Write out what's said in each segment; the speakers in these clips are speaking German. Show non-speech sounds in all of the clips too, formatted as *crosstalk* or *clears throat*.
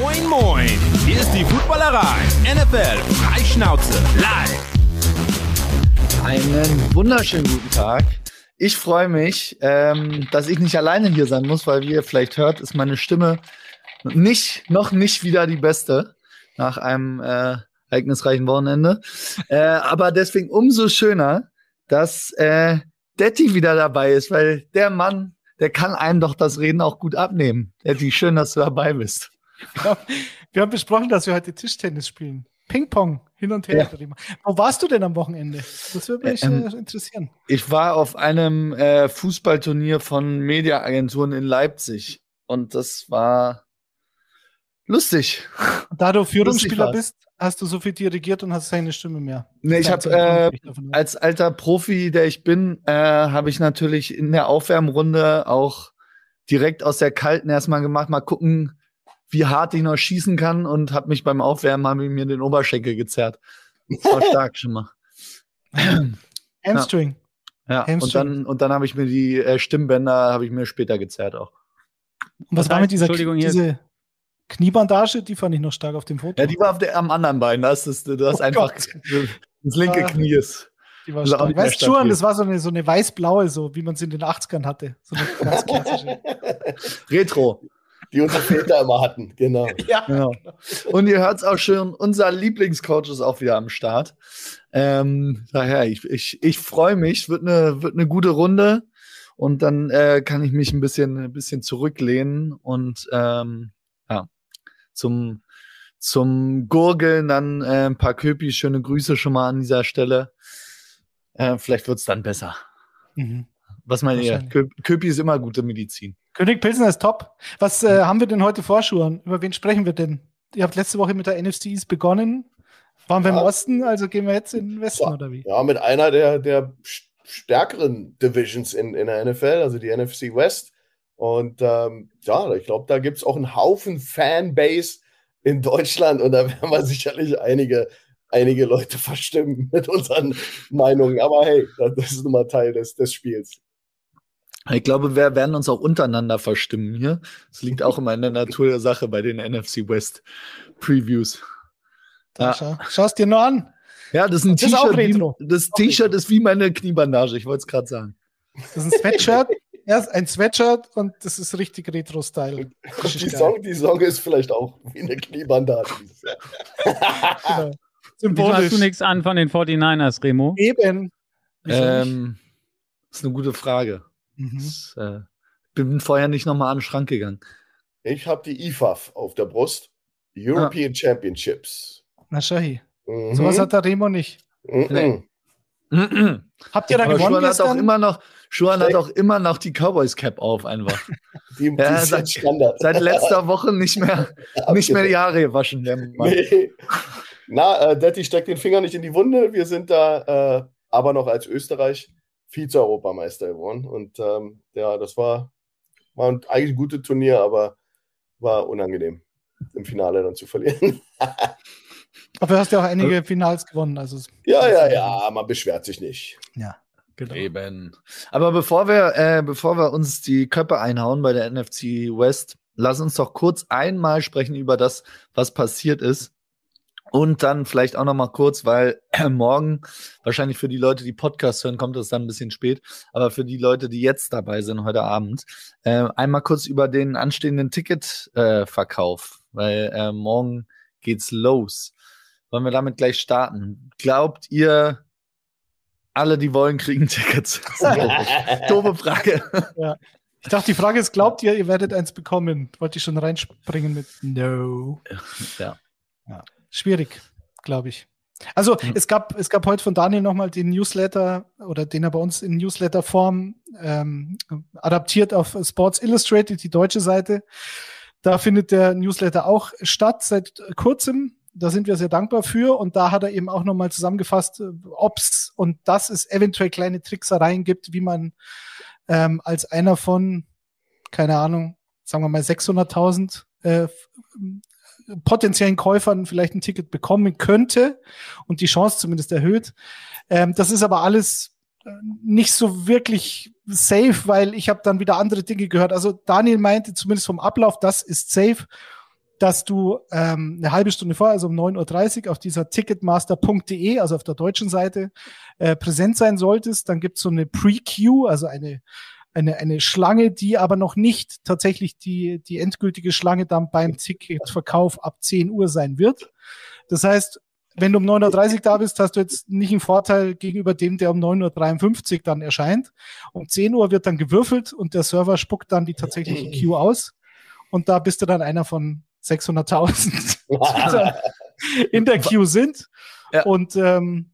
Moin, moin. Hier ist die Footballerei. NFL Freischnauze live. Einen wunderschönen guten Tag. Ich freue mich, ähm, dass ich nicht alleine hier sein muss, weil wie ihr vielleicht hört, ist meine Stimme nicht, noch nicht wieder die beste nach einem äh, ereignisreichen Wochenende. Äh, aber deswegen umso schöner, dass äh, Detti wieder dabei ist, weil der Mann, der kann einem doch das Reden auch gut abnehmen. Detti, schön, dass du dabei bist. Ja, wir haben besprochen, dass wir heute Tischtennis spielen. Ping-Pong, hin und her. Ja. Wo warst du denn am Wochenende? Das würde mich ähm, äh, interessieren. Ich war auf einem äh, Fußballturnier von Mediaagenturen in Leipzig und das war lustig. Da du Führungsspieler bist, hast du so viel dirigiert und hast keine Stimme mehr. Nee, ich habe äh, als alter Profi, der ich bin, äh, habe ich natürlich in der Aufwärmrunde auch direkt aus der kalten erstmal gemacht, mal gucken, wie hart ich noch schießen kann und habe mich beim Aufwärmen habe ich mir den Oberschenkel gezerrt. Das war *laughs* stark schon mal. Hamstring. Ja, Hamstring. und dann und dann habe ich mir die äh, Stimmbänder habe ich mir später gezerrt auch. Und was war mit dieser Entschuldigung, diese Kniebandage? Die fand ich noch stark auf dem Foto. Ja, die war auf der, am anderen Bein. Das ist das oh einfach Gott. das linke ah, Knie ist. Die war stark. Weißt du schon, das war so eine, so eine weiß-blaue, so wie man es in den 80ern hatte. So eine ganz klassische. *laughs* Retro die unsere Väter immer hatten. Genau. *laughs* Ja. Genau. Und ihr hört es auch schon, unser Lieblingscoach ist auch wieder am Start. Ähm, daher, ich, ich, ich freue mich, wird eine, wird eine gute Runde und dann äh, kann ich mich ein bisschen, ein bisschen zurücklehnen und ähm, ja, zum, zum Gurgeln dann äh, ein paar Köpi, schöne Grüße schon mal an dieser Stelle. Äh, vielleicht wird es dann besser. Mhm. Was meint ihr? Köpi ist immer gute Medizin. König Pilsner ist top. Was äh, haben wir denn heute vorschuhen? Über wen sprechen wir denn? Ihr habt letzte Woche mit der NFC East begonnen. Waren wir im Osten, also gehen wir jetzt in den Westen ja, oder wie? Ja, mit einer der, der stärkeren Divisions in, in der NFL, also die NFC West. Und ähm, ja, ich glaube, da gibt es auch einen Haufen Fanbase in Deutschland und da werden wir sicherlich einige, einige Leute *laughs* verstimmen mit unseren Meinungen. Aber hey, das ist nun mal Teil des, des Spiels. Ich glaube, wir werden uns auch untereinander verstimmen hier. Das liegt auch immer in der Natur der Sache bei den NFC West Previews. Ja. Schau, Schau es dir nur an. Ja, das ist ein T-Shirt. Das T-Shirt ist wie meine Kniebandage, ich wollte es gerade sagen. Das ist ein Sweatshirt. *laughs* Erst ein Sweatshirt und das ist richtig Retro-Style. Die Song, die Song ist vielleicht auch wie eine Kniebandage. genau. Symbolisch. hast du nichts an von den 49ers, Remo? Eben. Ähm, das ist eine gute Frage. Mhm. Das, äh, bin vorher nicht nochmal an den Schrank gegangen. Ich habe die IFAF auf der Brust. European ah. Championships. Na Shahi. Mhm. Sowas hat der Remo nicht. Mhm. Nee. *clears throat* Habt ihr da gewonnen? Schuhan hat, auch immer noch, Schuhan hat auch immer noch die Cowboys Cap auf einfach. Die, *laughs* die ja, seit, seit, letzter *laughs* Woche nicht mehr, nicht mehr die Haare gewaschen. Nee. Na, äh, Detti steckt den Finger nicht in die Wunde. Wir sind da äh, aber noch als Österreich Vize-Europameister geworden. Und ähm, ja, das war, war eigentlich ein gutes Turnier, aber war unangenehm, im Finale dann zu verlieren. *laughs* aber du hast ja auch einige Finals gewonnen. Also ja, ja, ja, man beschwert sich nicht. Ja. Genau. Eben. Aber bevor wir, äh, bevor wir uns die Köpfe einhauen bei der NFC West, lass uns doch kurz einmal sprechen über das, was passiert ist. Und dann vielleicht auch noch mal kurz, weil *clears throat* morgen wahrscheinlich für die Leute, die Podcast hören, kommt es dann ein bisschen spät, aber für die Leute, die jetzt dabei sind heute Abend, äh, einmal kurz über den anstehenden Ticketverkauf, äh, weil äh, morgen geht's los. Wollen wir damit gleich starten? Glaubt ihr, alle, die wollen, kriegen Tickets? *laughs* *laughs* Doofe Frage. *laughs* Ja. Ich dachte, die Frage ist, glaubt ihr, ihr werdet eins bekommen? Wollte ich schon reinspringen mit No. Ja. ja schwierig, glaube ich. Also mhm. es gab es gab heute von Daniel nochmal den Newsletter oder den er bei uns in Newsletter-Form ähm, adaptiert auf Sports Illustrated, die deutsche Seite. Da findet der Newsletter auch statt seit kurzem. Da sind wir sehr dankbar für. Und da hat er eben auch nochmal zusammengefasst, ob's und dass es eventuell kleine Tricksereien gibt, wie man ähm, als einer von, keine Ahnung, sagen wir mal 600.000 äh, potenziellen Käufern vielleicht ein Ticket bekommen könnte und die Chance zumindest erhöht. Ähm, das ist aber alles äh, nicht so wirklich safe, weil ich habe dann wieder andere Dinge gehört. Also Daniel meinte zumindest vom Ablauf, das ist safe. dass du ähm, eine halbe Stunde vorher, also um 9.30 Uhr, auf dieser ticketmaster.de, also auf der deutschen Seite, äh, präsent sein solltest. Dann gibt's so eine Pre-Queue, also eine, eine, eine Schlange, die aber noch nicht tatsächlich die, die endgültige Schlange dann beim Ticketverkauf ab 10 Uhr sein wird. Das heißt, wenn du um 9.30 Uhr da bist, hast du jetzt nicht einen Vorteil gegenüber dem, der um 9.53 Uhr dann erscheint. Um 10 Uhr wird dann gewürfelt und der Server spuckt dann die tatsächliche *laughs* Queue aus. Und da bist du dann einer von 600.000, *laughs* die *laughs* in der Queue sind. Ja. Und ähm,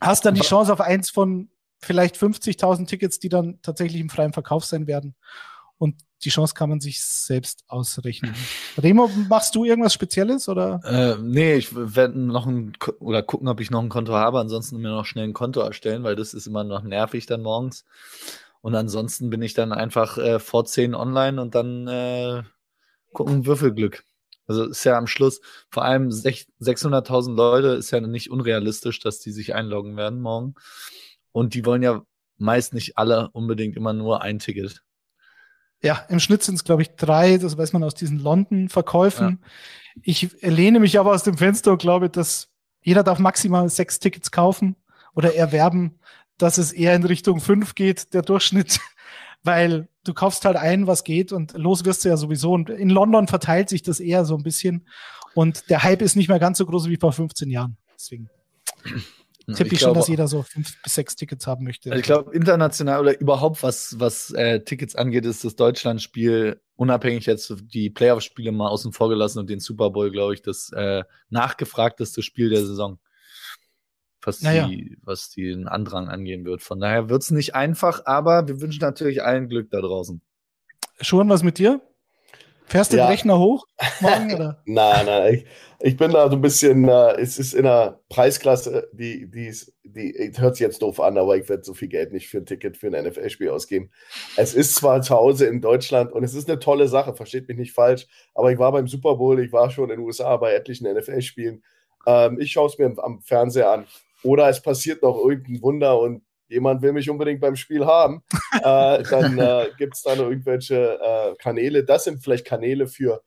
hast dann die Chance auf eins von vielleicht 50.000 Tickets, die dann tatsächlich im freien Verkauf sein werden. Und die Chance kann man sich selbst ausrechnen. *laughs* Remo, machst du irgendwas Spezielles oder? Äh, nee, ich werde noch ein oder gucken, ob ich noch ein Konto habe. Ansonsten mir noch schnell ein Konto erstellen, weil das ist immer noch nervig dann morgens. Und ansonsten bin ich dann einfach äh, vor 10 online und dann äh, gucken Würfelglück. Also ist ja am Schluss, vor allem 600.000 Leute ist ja nicht unrealistisch, dass die sich einloggen werden morgen. Und die wollen ja meist nicht alle unbedingt immer nur ein Ticket. Ja, im Schnitt sind es, glaube ich, drei, das weiß man aus diesen London-Verkäufen. Ja. Ich lehne mich aber aus dem Fenster und glaube, dass jeder darf maximal sechs Tickets kaufen oder erwerben, dass es eher in Richtung fünf geht, der Durchschnitt *laughs* weil du kaufst halt ein, was geht und los wirst du ja sowieso. Und in London verteilt sich das eher so ein bisschen und der Hype ist nicht mehr ganz so groß wie vor 15 Jahren. Deswegen *clears throat* tippe ich, schon, dass jeder so fünf bis sechs Tickets haben möchte. Ich glaube, international oder überhaupt was, was äh, Tickets angeht, ist das Deutschlandspiel unabhängig jetzt die Playoff-Spiele mal außen vor gelassen und den Super Bowl, glaube ich, das äh, nachgefragteste Spiel der Saison was, naja. die, was den Andrang angehen wird. Von daher wird es nicht einfach, aber wir wünschen natürlich allen Glück da draußen. Schon was mit dir? Fährst du ja. den Rechner hoch *laughs* morgen? Oder? nein, nein, ich, ich, bin da so ein bisschen, äh, es ist in einer Preisklasse, die, die, ist, die hört sich jetzt doof an, aber ich werde so viel Geld nicht für ein Ticket für ein NFL-Spiel ausgeben. Es ist zwar zu Hause in Deutschland und es ist eine tolle Sache, versteht mich nicht falsch, aber ich war beim Super Bowl, ich war schon in den USA bei etlichen NFL-Spielen. Ähm, ich schaue es mir am Fernseher an. Oder es passiert noch irgendein Wunder und jemand will mich unbedingt beim Spiel haben, *laughs* äh, dann äh, gibt es da noch irgendwelche äh, Kanäle. Das sind vielleicht Kanäle für,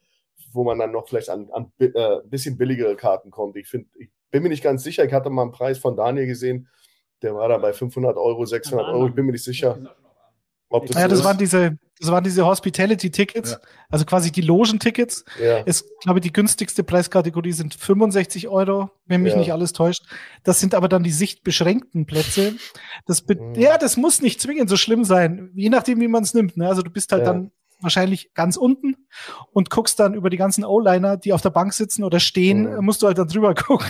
wo man dann noch vielleicht an, an äh, ein bisschen billigere Karten kommt. Ich, find, ich bin mir nicht ganz sicher. Ich hatte mal einen Preis von Daniel gesehen, der war da bei 500 Euro, 600 Euro. Ich bin mir nicht sicher. Ob das ja, das waren diese, das waren diese Hospitality-Tickets, ja. also quasi die Logentickets. Ja. Ist, glaube ich, die günstigste Preiskategorie sind 65 Euro, wenn mich ja. nicht alles täuscht. Das sind aber dann die sichtbeschränkten Plätze. Das mhm. Ja, das muss nicht zwingend so schlimm sein, je nachdem, wie man es nimmt. Ne? Also du bist halt ja. dann wahrscheinlich ganz unten und guckst dann über die ganzen O-Liner, die auf der Bank sitzen oder stehen, mhm. musst du halt dann drüber *laughs* gucken.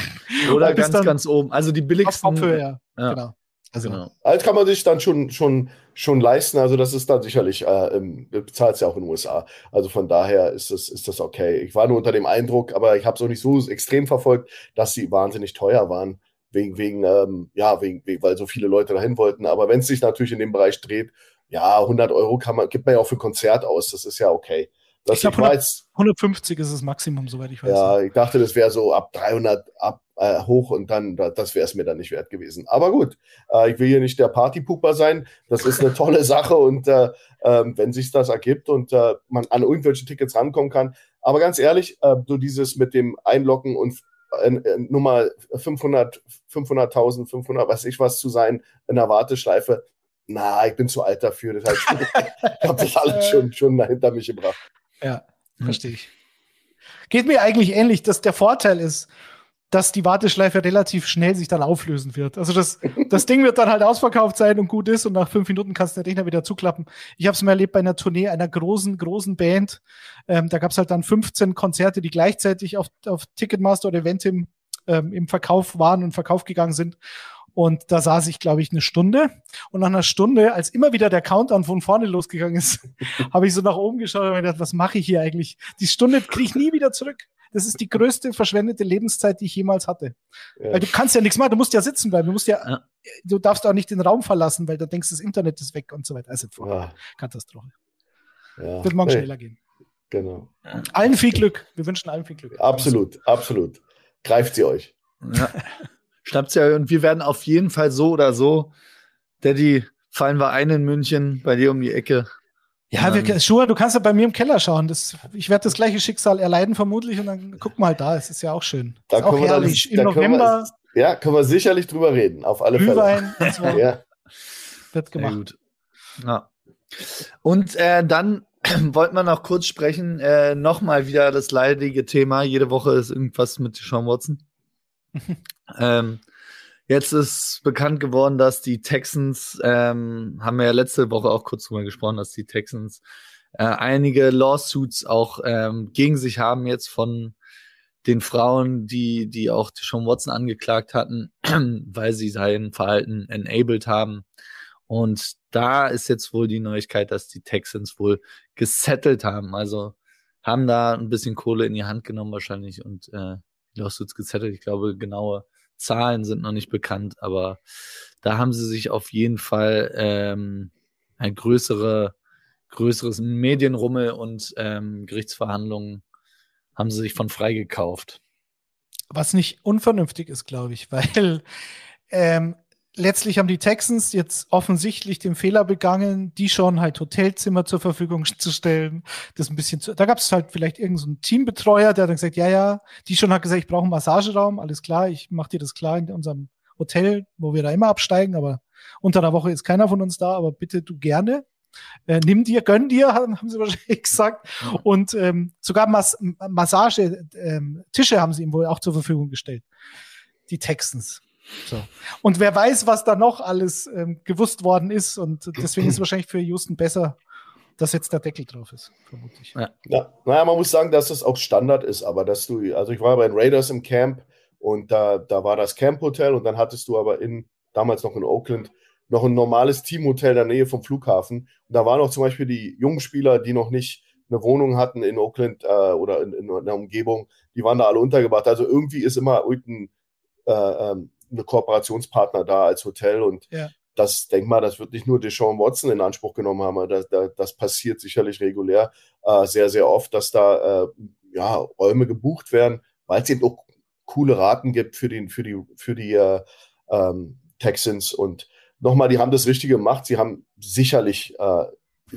Oder ganz, ganz oben. Also die billigsten. Auf Kopfhöhe, ja. Genau. Also, genau. Alt kann man sich dann schon, schon, schon leisten. Also, das ist dann sicherlich, äh, bezahlt es ja auch in den USA. Also, von daher ist das, ist das okay. Ich war nur unter dem Eindruck, aber ich habe es auch nicht so extrem verfolgt, dass sie wahnsinnig teuer waren. Wegen, wegen, ähm, ja, wegen, wegen, weil so viele Leute dahin wollten. Aber wenn es sich natürlich in dem Bereich dreht, ja, 100 Euro kann man, gibt man ja auch für Konzert aus. Das ist ja okay. Das ich glaube, 150 ist das Maximum, soweit ich weiß. Ja, ich dachte, das wäre so ab 300 ab, äh, hoch und dann, das wäre es mir dann nicht wert gewesen. Aber gut, äh, ich will hier nicht der Partypuper sein. Das ist eine *laughs* tolle Sache und äh, ähm, wenn sich das ergibt und äh, man an irgendwelche Tickets rankommen kann. Aber ganz ehrlich, äh, so dieses mit dem Einloggen und Nummer 500, 500.000, 500, was ich was zu sein in der Warteschleife. Na, ich bin zu alt dafür. Das heißt, *laughs* ich habe das alles schon, schon hinter mich gebracht. Ja, verstehe ich. Geht mir eigentlich ähnlich, dass der Vorteil ist, dass die Warteschleife relativ schnell sich dann auflösen wird. Also das, das Ding wird dann halt ausverkauft sein und gut ist und nach fünf Minuten kannst du den Rechner wieder zuklappen. Ich habe es mal erlebt bei einer Tournee einer großen, großen Band. Ähm, da gab es halt dann 15 Konzerte, die gleichzeitig auf, auf Ticketmaster oder Eventim ähm, im Verkauf waren und Verkauf gegangen sind. Und da saß ich, glaube ich, eine Stunde. Und nach einer Stunde, als immer wieder der Countdown von vorne losgegangen ist, *laughs* habe ich so nach oben geschaut und mir gedacht, was mache ich hier eigentlich? Die Stunde kriege ich nie wieder zurück. Das ist die größte verschwendete Lebenszeit, die ich jemals hatte. Ja. Weil du kannst ja nichts machen, du musst ja sitzen bleiben, du musst ja, ja. du darfst auch nicht den Raum verlassen, weil du denkst, das Internet ist weg und so weiter. Also ja. Katastrophe. Ja. Wird morgen hey. schneller gehen. Genau. Allen viel Glück. Wir wünschen allen viel Glück. Absolut, absolut. Greift sie euch. Ja. Schnappt sie euch und wir werden auf jeden Fall so oder so, Daddy, fallen wir ein in München bei dir um die Ecke. Ja, wir, ähm, Schuhe, du kannst ja bei mir im Keller schauen. Das, ich werde das gleiche Schicksal erleiden vermutlich und dann guck mal da. Es ist ja auch schön. Da ist auch herrlich. Dann, Im November. Wir, ja, können wir sicherlich drüber reden. Auf alle Glühwein Fälle. Und so. *laughs* ja. Wird gemacht. Ja. Und äh, dann *clears throat* wollten wir noch kurz sprechen. Äh, Nochmal wieder das leidige Thema. Jede Woche ist irgendwas mit Sean Watson. *laughs* ähm, Jetzt ist bekannt geworden, dass die Texans, ähm, haben wir ja letzte Woche auch kurz drüber gesprochen, dass die Texans äh, einige Lawsuits auch ähm, gegen sich haben jetzt von den Frauen, die, die auch schon Watson angeklagt hatten, *clears throat* weil sie sein Verhalten enabled haben. Und da ist jetzt wohl die Neuigkeit, dass die Texans wohl gesettelt haben. Also haben da ein bisschen Kohle in die Hand genommen wahrscheinlich und äh, Lawsuits gesettelt. Ich glaube, genaue Zahlen sind noch nicht bekannt, aber da haben sie sich auf jeden Fall ähm, ein größere, größeres Medienrummel und ähm, Gerichtsverhandlungen haben sie sich von freigekauft. Was nicht unvernünftig ist, glaube ich, *laughs* weil ähm, letztlich haben die Texans jetzt offensichtlich den Fehler begangen, die schon halt Hotelzimmer zur Verfügung zu stellen. Das ein bisschen zu, da gab es halt vielleicht irgendeinen so Teambetreuer, der hat dann gesagt, ja, ja, die schon hat gesagt, ich brauche einen Massageraum, alles klar, ich mache dir das klar in unserem Hotel, wo wir da immer absteigen, aber unter der Woche ist keiner von uns da, aber bitte du gerne. Äh, nimm dir, gönn dir, haben, *laughs* haben sie wahrscheinlich gesagt. Und ähm, sogar Mas Massage, ähm, Tische haben sie ihm wohl auch zur Verfügung gestellt. Die Texans. So. Und wer weiß, was da noch alles ähm, gewusst worden ist. Und deswegen ist es *clears throat* wahrscheinlich für Houston besser, dass jetzt der Deckel drauf ist, vermutlich. Ja. ja. Naja, man muss sagen, dass das auch Standard ist, aber dass du, also ich war bei den Raiders im Camp und da, da war das Camp-Hotel und dann hattest du aber in, damals noch in Oakland, noch ein normales Teamhotel in der Nähe vom Flughafen. Und da waren auch zum Beispiel die jungen Spieler, die noch nicht eine Wohnung hatten in Oakland äh, oder in, in, in, der Umgebung, die waren da alle untergebracht. Also irgendwie ist immer irgendein äh, ähm, eine Kooperationspartner da als Hotel und ja. das, denk mal, das wird nicht nur Deshaun Watson in Anspruch genommen haben, das, das passiert sicherlich regulär äh, sehr, sehr oft, dass da äh, ja, Räume gebucht werden, weil es eben auch coole Raten gibt für, den, für die, für die äh, ähm, Texans und nochmal, die haben das Richtige gemacht. Sie haben sicherlich äh,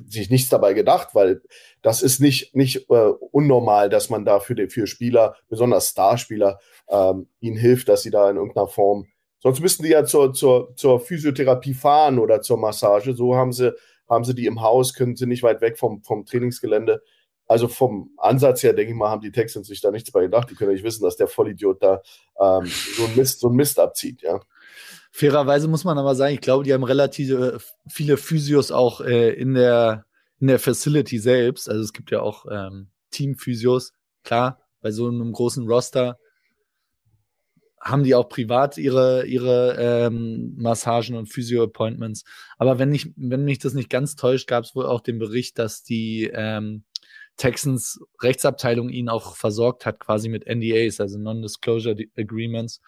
sich nichts dabei gedacht, weil das ist nicht, nicht äh, unnormal, dass man da für, die, für Spieler, besonders Starspieler, ähm, ihnen hilft, dass sie da in irgendeiner Form, sonst müssten die ja zur, zur, zur Physiotherapie fahren oder zur Massage. So haben sie, haben sie die im Haus, können sie nicht weit weg vom, vom Trainingsgelände. Also vom Ansatz her, denke ich mal, haben die Texans sich da nichts bei gedacht. Die können nicht wissen, dass der Vollidiot da ähm, so, ein Mist, so ein Mist abzieht, ja. Fairerweise muss man aber sagen, ich glaube, die haben relativ äh, viele Physios auch äh, in der in der Facility selbst. Also es gibt ja auch ähm, Team-Physios. Klar, bei so einem großen Roster haben die auch privat ihre ihre ähm, Massagen und Physio-Appointments. Aber wenn ich wenn mich das nicht ganz täuscht, gab es wohl auch den Bericht, dass die ähm, Texans Rechtsabteilung ihn auch versorgt hat, quasi mit NDAs, also Non-Disclosure Agreements,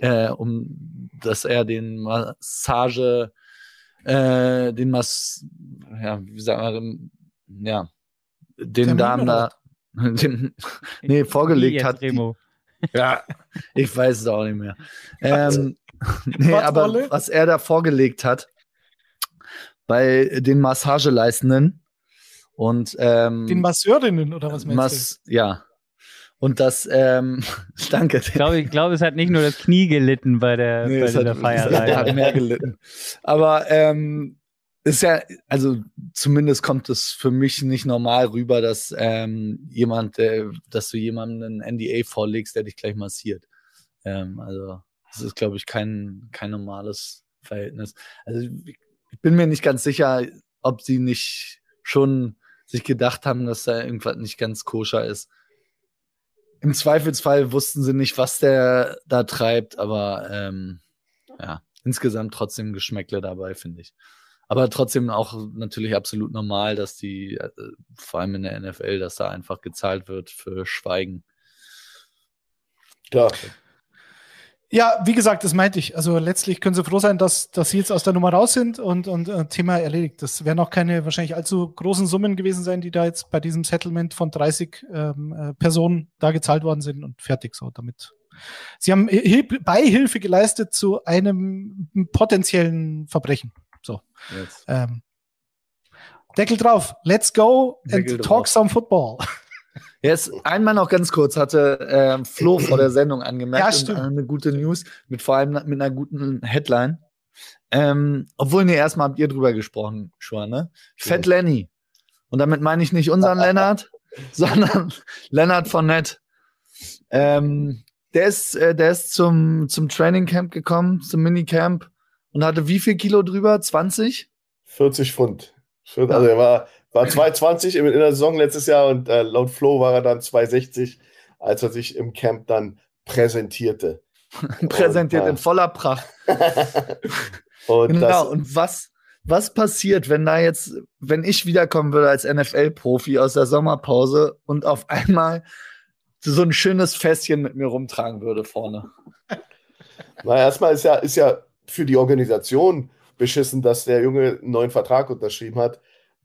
äh, um dass er den Massage, äh, den Mass, ja, wie sagen wir, ja, den Damen da, *laughs* den, nee, vorgelegt hat. Die, ja, ich weiß es auch nicht mehr. Ähm, *laughs* nee, aber was er da vorgelegt hat bei den Massageleistenden und ähm, den Masseurinnen oder was meinst Mas du? Ja, und das, ähm, *laughs* danke. Ich glaube, ich glaube, es hat nicht nur das Knie gelitten bei der, nee, bei der Feierei. Es *laughs* hat mehr gelitten. Aber ähm, ist ja, also zumindest kommt es für mich nicht normal rüber, dass ähm, jemand, äh, dass du jemandem einen NDA vorlegst, der dich gleich massiert. Ähm, also das ist, glaube ich, kein, kein normales Verhältnis. Also ich bin mir nicht ganz sicher, ob sie nicht schon sich gedacht haben, dass da irgendwas nicht ganz koscher ist. Im Zweifelsfall wussten sie nicht, was der da treibt, aber ähm, ja, insgesamt trotzdem Geschmäckle dabei, finde ich. Aber trotzdem auch natürlich absolut normal, dass die, äh, vor allem in der NFL, dass da einfach gezahlt wird für Schweigen. Klar. Ja, wie gesagt, das meinte ich. Also letztlich können Sie froh sein, dass, dass Sie jetzt aus der Nummer raus sind und, und äh, Thema erledigt. Das werden auch keine wahrscheinlich allzu großen Summen gewesen sein, die da jetzt bei diesem Settlement von 30 ähm, äh, Personen da gezahlt worden sind und fertig so damit. Sie haben Hil Beihilfe geleistet zu einem potenziellen Verbrechen. So. Ähm, Deckel drauf. Let's go Deckel and drauf. talk some football. *laughs* Jetzt einmal noch ganz kurz, hatte äh, Flo vor der Sendung angemerkt Ja, eine gute News, mit vor allem mit einer guten Headline. Ähm, obwohl, nee, erstmal habt ihr drüber gesprochen, schon, ne? Fett Lenny. Und damit meine ich nicht unseren *laughs* Lennart, sondern *laughs* Lennart von Nett. Ähm, der ist, äh, der ist zum, zum Training Camp gekommen, zum Minicamp und hatte wie viel Kilo drüber? 20? 40 Pfund. Also er war, war 220 in, der Saison letztes Jahr und äh, laut Flo war er dann 260, als er sich im Camp dann präsentierte. *laughs* Präsentiert Und, in voller Pracht. *laughs* und Genau, das, und was, was passiert, wenn da jetzt, wenn ich wiederkommen würde als NFL-Profi aus der Sommerpause und auf einmal so ein schönes Fässchen mit mir rumtragen würde vorne? *laughs* na, erstmal ist ja, ist ja für die Organisation beschissen, dass der Junge einen neuen Vertrag unterschrieben hat,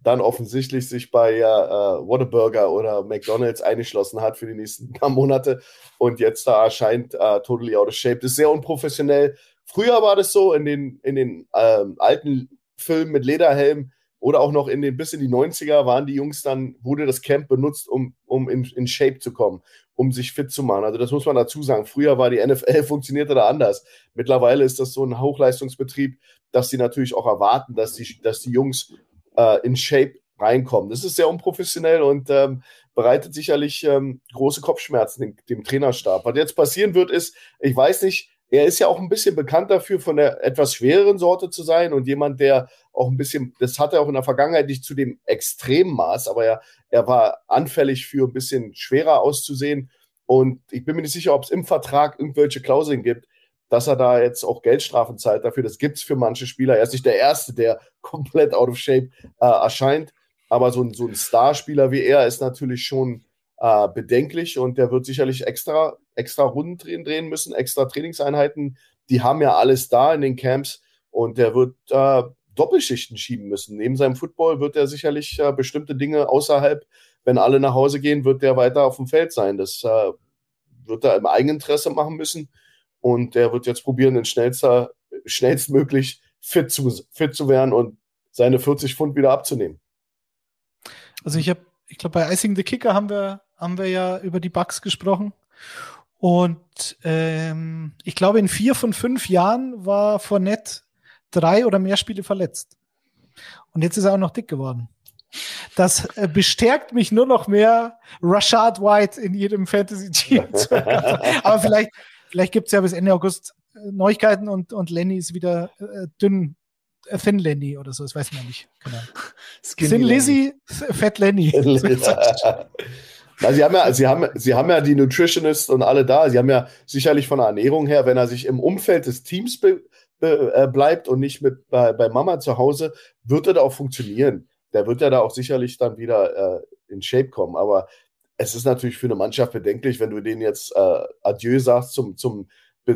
dann offensichtlich sich bei äh, äh, Whataburger oder McDonalds eingeschlossen hat für die nächsten paar Monate und jetzt da erscheint äh, totally out of shape. Das ist sehr unprofessionell. Früher war das so in den, in den ähm, alten Filmen mit Lederhelm oder auch noch in den bis in die 90er waren die Jungs dann, wurde das Camp benutzt, um, um in, in Shape zu kommen, um sich fit zu machen. Also das muss man dazu sagen. Früher war die NFL, *laughs* funktionierte da anders. Mittlerweile ist das so ein Hochleistungsbetrieb, dass sie natürlich auch erwarten, dass die, dass die Jungs äh, in Shape reinkommen. Das ist sehr unprofessionell und ähm, bereitet sicherlich ähm, große Kopfschmerzen dem, dem Trainerstab. Was jetzt passieren wird, ist, ich weiß nicht, er ist ja auch ein bisschen bekannt dafür, von der etwas schwereren Sorte zu sein und jemand, der auch ein bisschen, das hat er auch in der Vergangenheit nicht zu dem Extremmaß, aber er, er war anfällig für ein bisschen schwerer auszusehen. Und ich bin mir nicht sicher, ob es im Vertrag irgendwelche Klauseln gibt, dass er da jetzt auch Geldstrafen zahlt dafür. Das gibt es für manche Spieler. Er ist nicht der Erste, der *laughs* komplett out of shape äh, erscheint. Aber so ein, so ein Starspieler wie er ist natürlich schon äh, bedenklich und der wird sicherlich extra, extra Runden drehen, drehen müssen, extra Trainingseinheiten. Die haben ja alles da in den Camps und der wird äh, Doppelschichten schieben müssen. Neben seinem Football wird er sicherlich äh, bestimmte Dinge außerhalb, wenn alle nach Hause gehen, wird der weiter auf dem Feld sein. Das äh, wird er im Eigeninteresse machen müssen. Und der wird jetzt probieren, in schnellster, schnellstmöglich fit zu, fit zu werden und seine 40 Pfund wieder abzunehmen. Also ich habe, ich glaube, bei Icing the Kicker haben wir, haben wir ja über die Bugs gesprochen. Und ähm, ich glaube, in vier von fünf Jahren war Fournette drei oder mehr Spiele verletzt. Und jetzt ist er auch noch dick geworden. Das äh, bestärkt mich nur noch mehr, Rashad White in jedem Fantasy-Team zu haben. *laughs* Aber vielleicht, vielleicht gibt es ja bis Ende August äh, Neuigkeiten und, und Lenny ist wieder äh, dünn, äh, Thin Lenny oder so, das weiß man nicht. Genau. *laughs* Thin. Lizzy, Fat Lenny. *laughs* *laughs* Na, sie, haben ja, sie, haben, sie haben ja die Nutritionist und alle da. Sie haben ja sicherlich von der Ernährung her, wenn er sich im Umfeld des Teams be, be, äh, bleibt und nicht mit bei, bei Mama zu Hause, wird er da auch funktionieren. Der wird ja da auch sicherlich dann wieder äh, in Shape kommen. Aber es ist natürlich für eine Mannschaft bedenklich, wenn du denen jetzt äh, Adieu sagst zum, zum,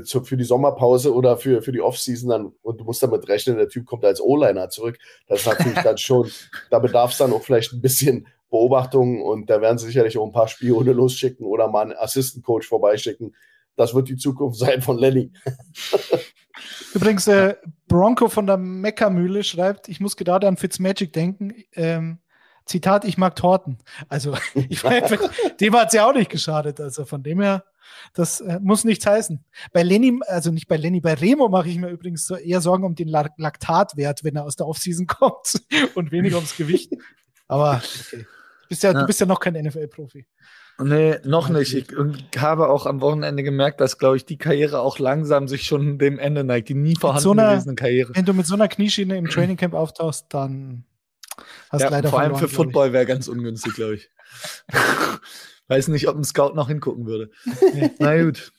zum, für die Sommerpause oder für, für die Offseason dann und du musst damit rechnen, der Typ kommt als O-Liner zurück. Das ist natürlich dann schon, da bedarf es dann auch vielleicht ein bisschen Beobachtungen und da werden sie sicherlich auch ein paar Spione losschicken oder mal einen Assistant Coach vorbeischicken. Das wird die Zukunft sein von Lenny. *laughs* Übrigens, äh, Bronco von der Meckermühle schreibt, ich muss gerade an Fitzmagic denken. Ähm, Zitat, ich mag Torten. Also, *laughs* *laughs* ich meine, dem hat es ja auch nicht geschadet. Also von dem her, das äh, muss nichts heißen. Bei Lenny, also nicht bei Lenny, bei Remo mache ich mir übrigens so eher Sorgen um den La Laktatwert, wenn er aus der Offseason *laughs* kommt und weniger ums Gewicht. Aber okay. du, bist ja, Ja. du bist ja noch kein NFL-Profi. Nee, noch nicht. Ich habe auch am Wochenende gemerkt, dass, glaube ich, die Karriere auch langsam sich schon dem Ende neigt. Die nie vorhanden so einer- Karriere. Wenn du mit so einer Knieschiene im Trainingcamp auftauchst, dann hast Ja, leider vor allem verloren, für. Football wäre ganz ungünstig, glaube ich. *laughs* Weiß nicht, ob ein Scout noch hingucken würde. Na gut.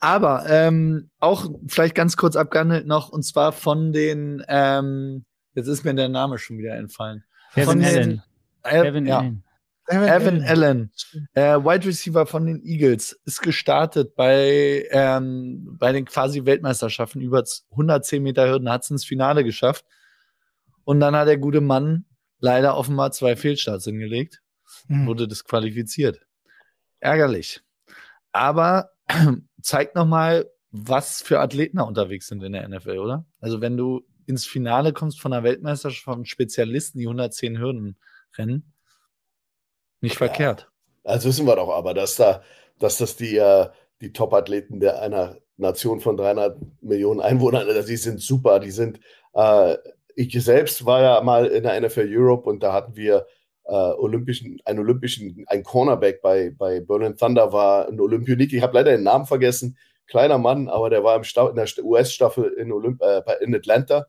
Aber ähm, auch vielleicht ganz kurz abgehandelt noch, und zwar von den, ähm, jetzt ist mir der Name schon wieder entfallen. Kevin Von Allen. Äh, Kevin ja, Allen. Evan Allen, äh, Wide Receiver von den Eagles, ist gestartet bei, ähm, bei den quasi Weltmeisterschaften über 110 Meter Hürden, hat es ins Finale geschafft. Und dann hat der gute Mann leider offenbar zwei Fehlstarts hingelegt, Mhm. wurde disqualifiziert. Ärgerlich. Aber *clears throat* zeigt nochmal, was für Athleten da unterwegs sind in der NFL, oder? Also wenn du ins Finale kommst von der Weltmeisterschaft von Spezialisten, die 110 Hürden rennen. Nicht ja. verkehrt. Also wissen wir doch aber, dass da, dass das die, äh, die Top-Athleten der einer Nation von 300 Millionen Einwohnern, also die sind super, die sind, äh, ich selbst war ja mal in der NFL Europe und da hatten wir äh, olympischen, einen olympischen, ein Cornerback bei, bei Berlin Thunder war ein Olympionik, ich habe leider den Namen vergessen, kleiner Mann, aber der war im in der US-Staffel in, äh, in Atlanta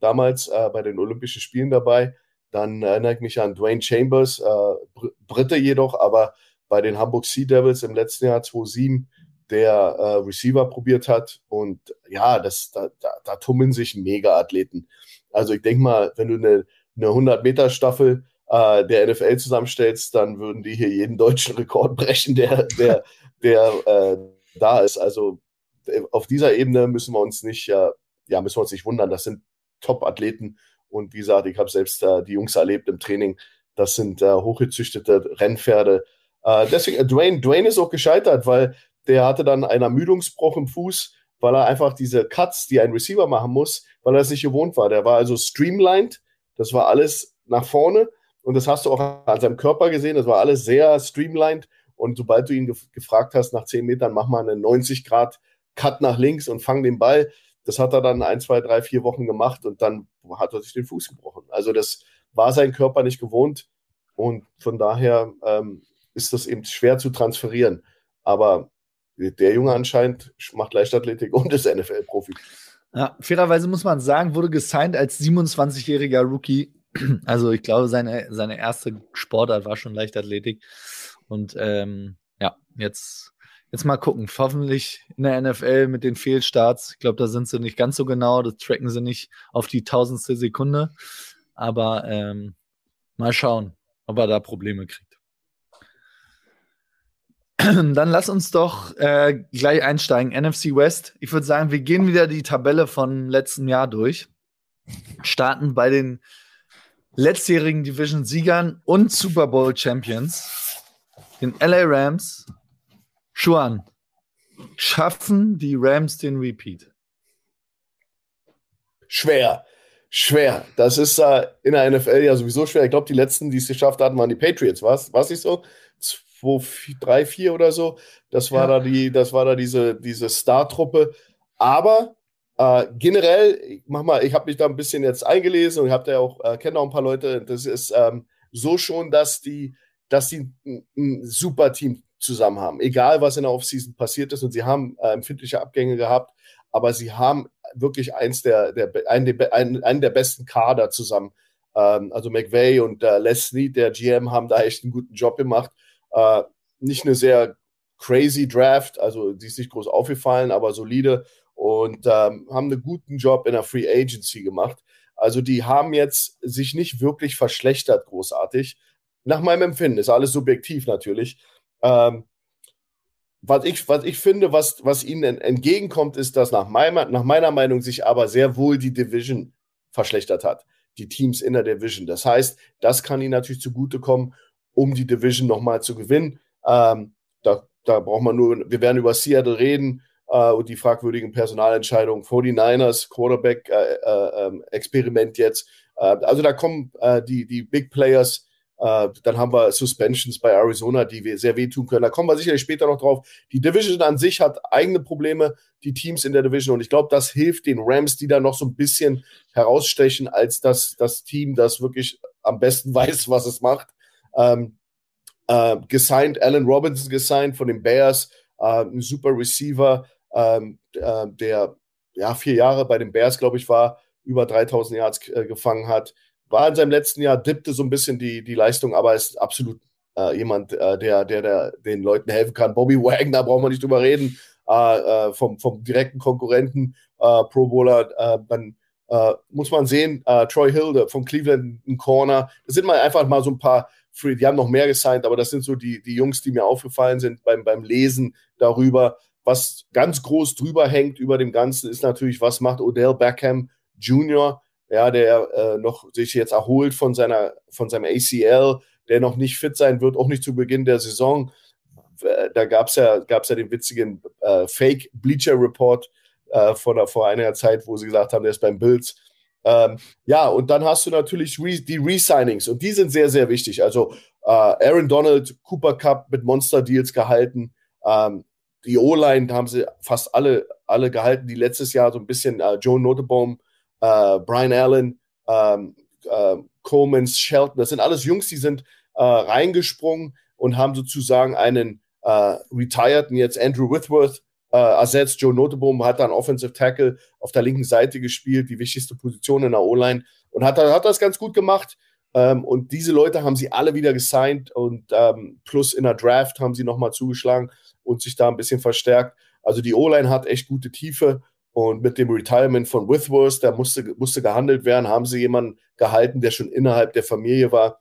damals äh, bei den Olympischen Spielen dabei. Dann erinnere ich mich an Dwayne Chambers, äh, Brite jedoch, aber bei den Hamburg Sea Devils im letzten Jahr 2007 der äh, Receiver probiert hat. Und ja, das, da, da, da tummeln sich Mega-Athleten. Also ich denke mal, wenn du eine, eine 100-Meter-Staffel äh, der NFL zusammenstellst, dann würden die hier jeden deutschen Rekord brechen, der, der, der äh, da ist. Also äh, auf dieser Ebene müssen wir uns nicht, äh, ja, müssen wir uns nicht wundern. Das sind Top-Athleten. Und wie gesagt, ich habe selbst äh, die Jungs erlebt im Training. Das sind äh, hochgezüchtete Rennpferde. Deswegen, Dwayne, Dwayne ist auch gescheitert, weil der hatte dann einen Ermüdungsbruch im Fuß, weil er einfach diese Cuts, die ein Receiver machen muss, weil er es nicht gewohnt war. Der war also streamlined. Das war alles nach vorne. Und das hast du auch an seinem Körper gesehen. Das war alles sehr streamlined. Und sobald du ihn gef gefragt hast, nach 10 Metern, mach mal einen 90 Grad Cut nach links und fang den Ball. Das hat er dann ein, zwei, drei, vier Wochen gemacht und dann hat er sich den Fuß gebrochen. Also das war sein Körper nicht gewohnt und von daher ähm, ist das eben schwer zu transferieren. Aber der Junge anscheinend macht Leichtathletik und ist NFL-Profi. Ja, fairerweise muss man sagen, wurde gesigned als 27-jähriger Rookie. Also ich glaube, seine, seine erste Sportart war schon Leichtathletik. Und ähm, ja, jetzt, jetzt mal gucken. Hoffentlich in der NFL mit den Fehlstarts. Ich glaube, da sind sie nicht ganz so genau. Das tracken sie nicht auf die tausendste Sekunde. Aber ähm, mal schauen, ob er da Probleme kriegt. *clears throat* Dann lass uns doch äh, gleich einsteigen. NFC West. Ich würde sagen, wir gehen wieder die Tabelle von letztem Jahr durch. Starten bei den letztjährigen Division-Siegern und Super Bowl-Champions den LA Rams, Schuan, schaffen die Rams den Repeat? Schwer. Schwer. Das ist äh, in der NFL ja sowieso schwer. Ich glaube, die letzten, die es geschafft hatten, waren die Patriots. War es nicht so? 2, 3, 4 oder so. Das war ja. da die, das war da diese, diese Star-Truppe. Aber äh, generell, mach mal, ich habe mich da ein bisschen jetzt eingelesen und habe da auch, äh, kenne auch ein paar Leute. Das ist ähm, so schon, dass die dass sie ein, ein super Team zusammen haben. Egal, was in der Offseason passiert ist. Und sie haben äh, empfindliche Abgänge gehabt, aber sie haben wirklich eins der, der, einen, der, einen der besten Kader zusammen. Ähm, also McVay und äh, Les Snead, der GM, haben da echt einen guten Job gemacht. Äh, nicht eine sehr crazy Draft, also die ist nicht groß aufgefallen, aber solide und ähm, haben einen guten Job in der Free Agency gemacht. Also die haben jetzt sich nicht wirklich verschlechtert großartig nach meinem Empfinden, ist alles subjektiv natürlich. Ähm, was ich, was ich finde, was, was ihnen entgegenkommt, ist, dass nach meiner, nach meiner Meinung sich aber sehr wohl die Division verschlechtert hat. Die Teams in der Division. Das heißt, das kann ihnen natürlich zugutekommen, um die Division nochmal zu gewinnen. Ähm, da, da braucht man nur, wir werden über Seattle reden äh, und die fragwürdigen Personalentscheidungen, 49ers, Quarterback-Experiment äh, äh, jetzt. Äh, also da kommen äh, die, die Big Players äh, dann haben wir Suspensions bei Arizona, die sehr wehtun können. Da kommen wir sicherlich später noch drauf. Die Division an sich hat eigene Probleme, die Teams in der Division. Und ich glaube, das hilft den Rams, die da noch so ein bisschen herausstechen als das, das Team, das wirklich am besten *laughs* weiß, was es macht. Ähm, äh, gesigned, Allen Robinson gesigned von den Bears, äh, ein super Receiver, ähm, äh, der ja vier Jahre bei den Bears, glaube ich, war, über 3000 Yards äh, gefangen hat war in seinem letzten Jahr, dippte so ein bisschen die, die Leistung, aber ist absolut äh, jemand, äh, der, der, der den Leuten helfen kann. Bobby Wagner, brauchen wir nicht drüber reden, vom, vom direkten Konkurrenten, Pro Bowler, dann muss man sehen, Troy Hilde vom Cleveland ein Corner. Das sind mal einfach mal so ein paar Free, die haben noch mehr gesigned, aber das sind so die, die Jungs, die mir aufgefallen sind beim, beim Lesen darüber. Was ganz groß drüber hängt über dem Ganzen, ist natürlich, was macht Odell Beckham Jr., ja, der äh, noch sich jetzt erholt von seiner, von seinem ACL, der noch nicht fit sein wird, auch nicht zu Beginn der Saison. Äh, da gab es ja, gab's ja den witzigen äh, Fake Bleacher Report äh, vor, vor einiger Zeit, wo sie gesagt haben, der ist beim Bills. Ähm, ja, und dann hast du natürlich re die Resignings und die sind sehr, sehr wichtig. Also äh, Aaron Donald, Cooper Cup mit Monster Deals gehalten. Ähm, die O-Line haben sie fast alle, alle gehalten, die letztes Jahr so ein bisschen äh, Joe Notebaum, äh, Brian Allen, ähm, äh, Coleman, Shelton, das sind alles Jungs, die sind äh, reingesprungen und haben sozusagen einen äh, Retireden jetzt Andrew Whitworth äh, ersetzt. Joe Notebaum hat dann Offensive Tackle auf der linken Seite gespielt, die wichtigste Position in der O-Line und hat, hat das ganz gut gemacht. Ähm, und diese Leute haben sie alle wieder gesigned und ähm, plus in der Draft haben sie nochmal zugeschlagen und sich da ein bisschen verstärkt. Also die O-Line hat echt gute Tiefe und mit dem Retirement von Withworth, der musste, musste gehandelt werden, haben sie jemanden gehalten, der schon innerhalb der Familie war,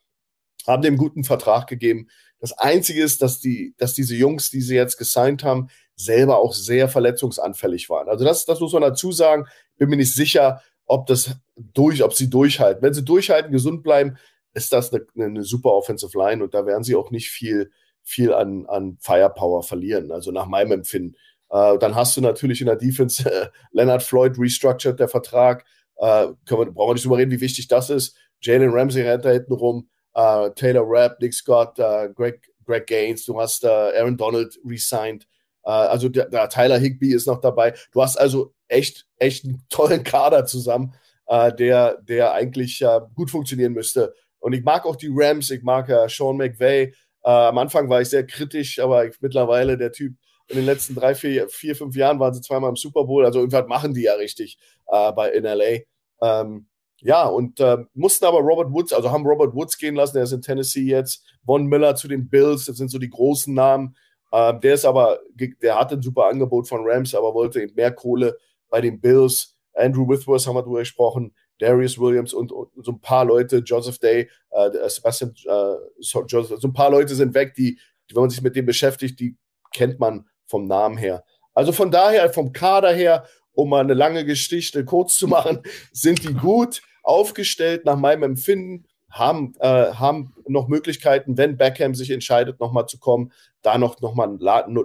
haben dem guten Vertrag gegeben. Das Einzige ist, dass, die, dass diese Jungs, die sie jetzt gesigned haben, selber auch sehr verletzungsanfällig waren. Also das, das muss man dazu sagen. Bin mir nicht sicher, ob das durch, ob sie durchhalten. Wenn sie durchhalten, gesund bleiben, ist das eine, eine super Offensive Line und da werden sie auch nicht viel, viel an, an Firepower verlieren. Also nach meinem Empfinden. Äh, dann hast du natürlich in der Defense äh, Leonard Floyd restructured der Vertrag. Äh, können wir, brauchen wir nicht drüber reden, wie wichtig das ist. Jalen Ramsey rennt da hinten rum. Äh, Taylor Rapp, Nick Scott, äh, Greg, Greg Gaines. Du hast äh, Aaron Donald resigned. Also der, der, Tyler Higby ist noch dabei. Du hast also echt, echt einen tollen Kader zusammen, der, der eigentlich gut funktionieren müsste. Und ich mag auch die Rams, ich mag Sean McVay. am Anfang war ich sehr kritisch, aber ich, mittlerweile der Typ, in den letzten drei, vier, vier, fünf Jahren waren sie zweimal im Super Bowl. Also irgendwas machen die ja richtig äh, bei in LA. Ähm, ja, und äh, mussten aber Robert Woods, also haben Robert Woods gehen lassen, der ist in Tennessee jetzt. Von Miller zu den Bills, das sind so die großen Namen. Ähm, der ist aber, der hatte ein super Angebot von Rams, aber wollte eben mehr Kohle bei den Bills. Andrew Withworth haben wir drüber gesprochen, Darius Williams und, und so ein paar Leute, Joseph Day, äh, Sebastian, äh, so, Joseph, so ein paar Leute sind weg, die, die, wenn man sich mit dem beschäftigt, die kennt man vom Namen her. Also von daher, vom Kader her, um mal eine lange Geschichte kurz zu machen, *laughs* sind die gut aufgestellt nach meinem Empfinden, haben, äh, haben noch Möglichkeiten, wenn Beckham sich entscheidet, nochmal zu kommen, da noch, noch mal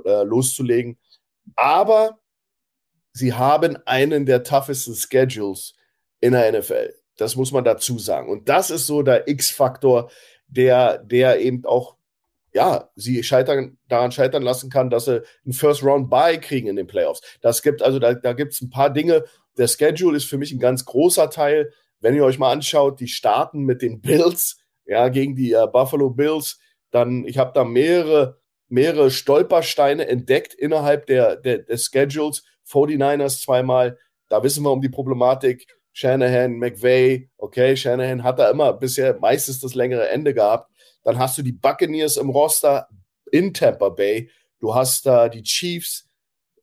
äh, loszulegen. Aber sie haben einen der toughesten Schedules in der NFL. Das muss man dazu sagen. Und das ist so der X-Faktor, der, der eben auch ja, sie scheitern, daran scheitern lassen kann, dass sie einen First-Round-Buy kriegen in den Playoffs. Das gibt also, da, da gibt es ein paar Dinge. Der Schedule ist für mich ein ganz großer Teil. Wenn ihr euch mal anschaut, die starten mit den Bills, ja, gegen die äh, Buffalo Bills, dann, ich habe da mehrere, mehrere Stolpersteine entdeckt innerhalb der, der, des Schedules. 49ers zweimal, da wissen wir um die Problematik. Shanahan, McVay, okay, Shanahan hat da immer bisher meistens das längere Ende gehabt. Dann hast du die Buccaneers im Roster in Tampa Bay. Du hast da die Chiefs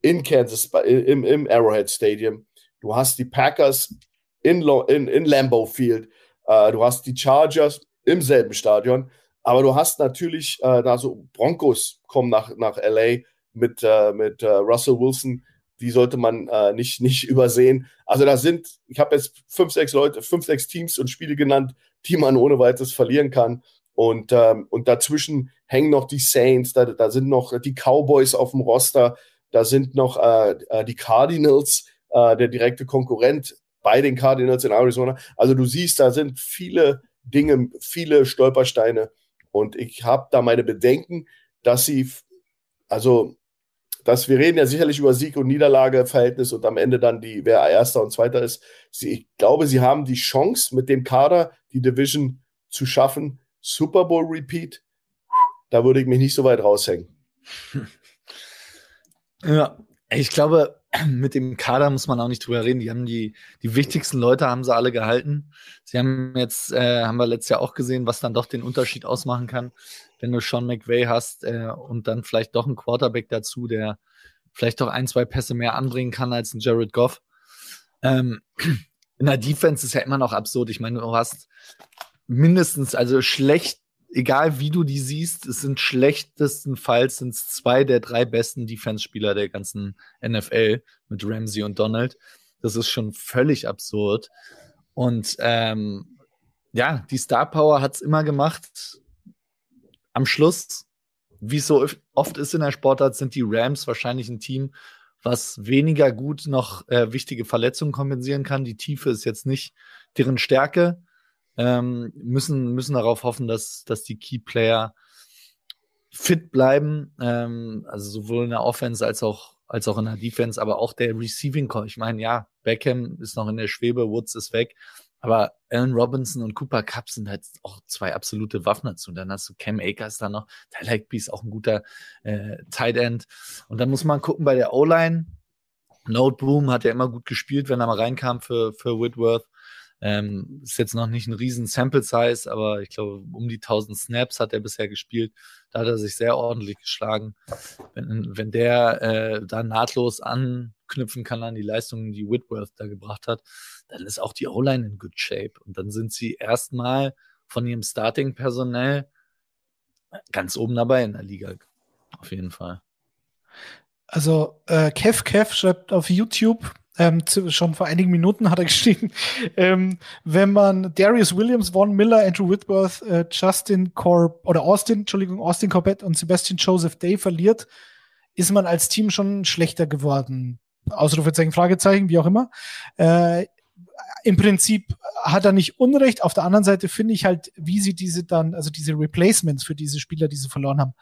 in Kansas, im, im Arrowhead Stadium. Du hast die Packers in, in, in Lambeau Field. Uh, du hast die Chargers im selben Stadion. Aber du hast natürlich uh, da so Broncos kommen nach, nach LA mit, uh, mit Russell Wilson. Die sollte man nicht, nicht *laughs* übersehen. Also da sind, ich habe jetzt fünf, sechs Leute, fünf, sechs Teams und Spiele genannt, die man ohne weiteres verlieren kann. Und, ähm, und dazwischen hängen noch die Saints, da, da sind noch die Cowboys auf dem Roster, da sind noch äh, äh, die Cardinals, äh, der direkte Konkurrent bei den Cardinals in Arizona. Also du siehst, da sind viele Dinge, viele Stolpersteine. Und ich habe da meine Bedenken, dass sie, also, dass wir reden ja sicherlich über Sieg- und Niederlageverhältnis und am Ende dann die, wer Erster und Zweiter ist. Sie, ich glaube, sie haben die Chance, mit dem Kader die Division zu schaffen. Super Bowl Repeat, da würde ich mich nicht so weit raushängen. *laughs* Ja, ich glaube, *clears throat* mit dem Kader muss man auch nicht drüber reden. Die haben die, die wichtigsten Leute haben sie alle gehalten. Sie haben jetzt, äh, haben wir letztes Jahr auch gesehen, was dann doch den Unterschied ausmachen kann, wenn du Sean McVay hast äh, und dann vielleicht doch einen Quarterback dazu, der vielleicht doch ein, zwei Pässe mehr anbringen kann als ein Jared Goff. Ähm, *clears throat* in der Defense ist ja immer noch absurd. Ich meine, du hast mindestens, also schlecht, egal wie du die siehst, es sind schlechtestenfalls sind zwei der drei besten Defense-Spieler der ganzen NFL mit Ramsey und Donald. Das ist schon völlig absurd. Und ähm, ja, die Star Power hat es immer gemacht. Am Schluss, wie es so oft ist in der Sportart, sind die Rams wahrscheinlich ein Team, was weniger gut noch äh, wichtige Verletzungen kompensieren kann. Die Tiefe ist jetzt nicht deren Stärke. Ähm, müssen, müssen darauf hoffen, dass, dass die Key Player fit bleiben. Ähm, also sowohl in der Offense als auch, als auch in der Defense, aber auch der Receiving Call. Ich meine, ja, Beckham ist noch in der Schwebe, Woods ist weg. Aber Allen Robinson und Cooper Cup sind halt auch zwei absolute Waffen dazu. Und dann hast du Cam Akers da noch. Tyler Higby ist auch ein guter äh, Tight End. Und dann muss man gucken bei der O-Line. Noteboom hat ja immer gut gespielt, wenn er mal reinkam für, für Whitworth. Ähm, ist jetzt noch nicht ein riesen Sample Size, aber ich glaube, um die 1000 Snaps hat er bisher gespielt. Da hat er sich sehr ordentlich geschlagen. Wenn, wenn der äh, da nahtlos anknüpfen kann an die Leistungen, die Whitworth da gebracht hat, dann ist auch die O-Line in good shape. Und dann sind sie erstmal von ihrem Starting-Personell ganz oben dabei in der Liga. Auf jeden Fall. Also äh, Kev Kev schreibt auf YouTube, ähm, zu, schon vor einigen Minuten hat er *laughs* geschrieben, ähm, wenn man Darius Williams, Von Miller, Andrew Whitworth, äh, Justin Corb oder Austin, Entschuldigung, Austin Corbett und Sebastian Joseph Day verliert, ist man als Team schon schlechter geworden. Ausrufezeichen, Fragezeichen, wie auch immer. Äh, im Prinzip hat er nicht Unrecht. Auf der anderen Seite finde ich halt, wie sie diese dann, also diese Replacements für diese Spieler, die sie verloren haben,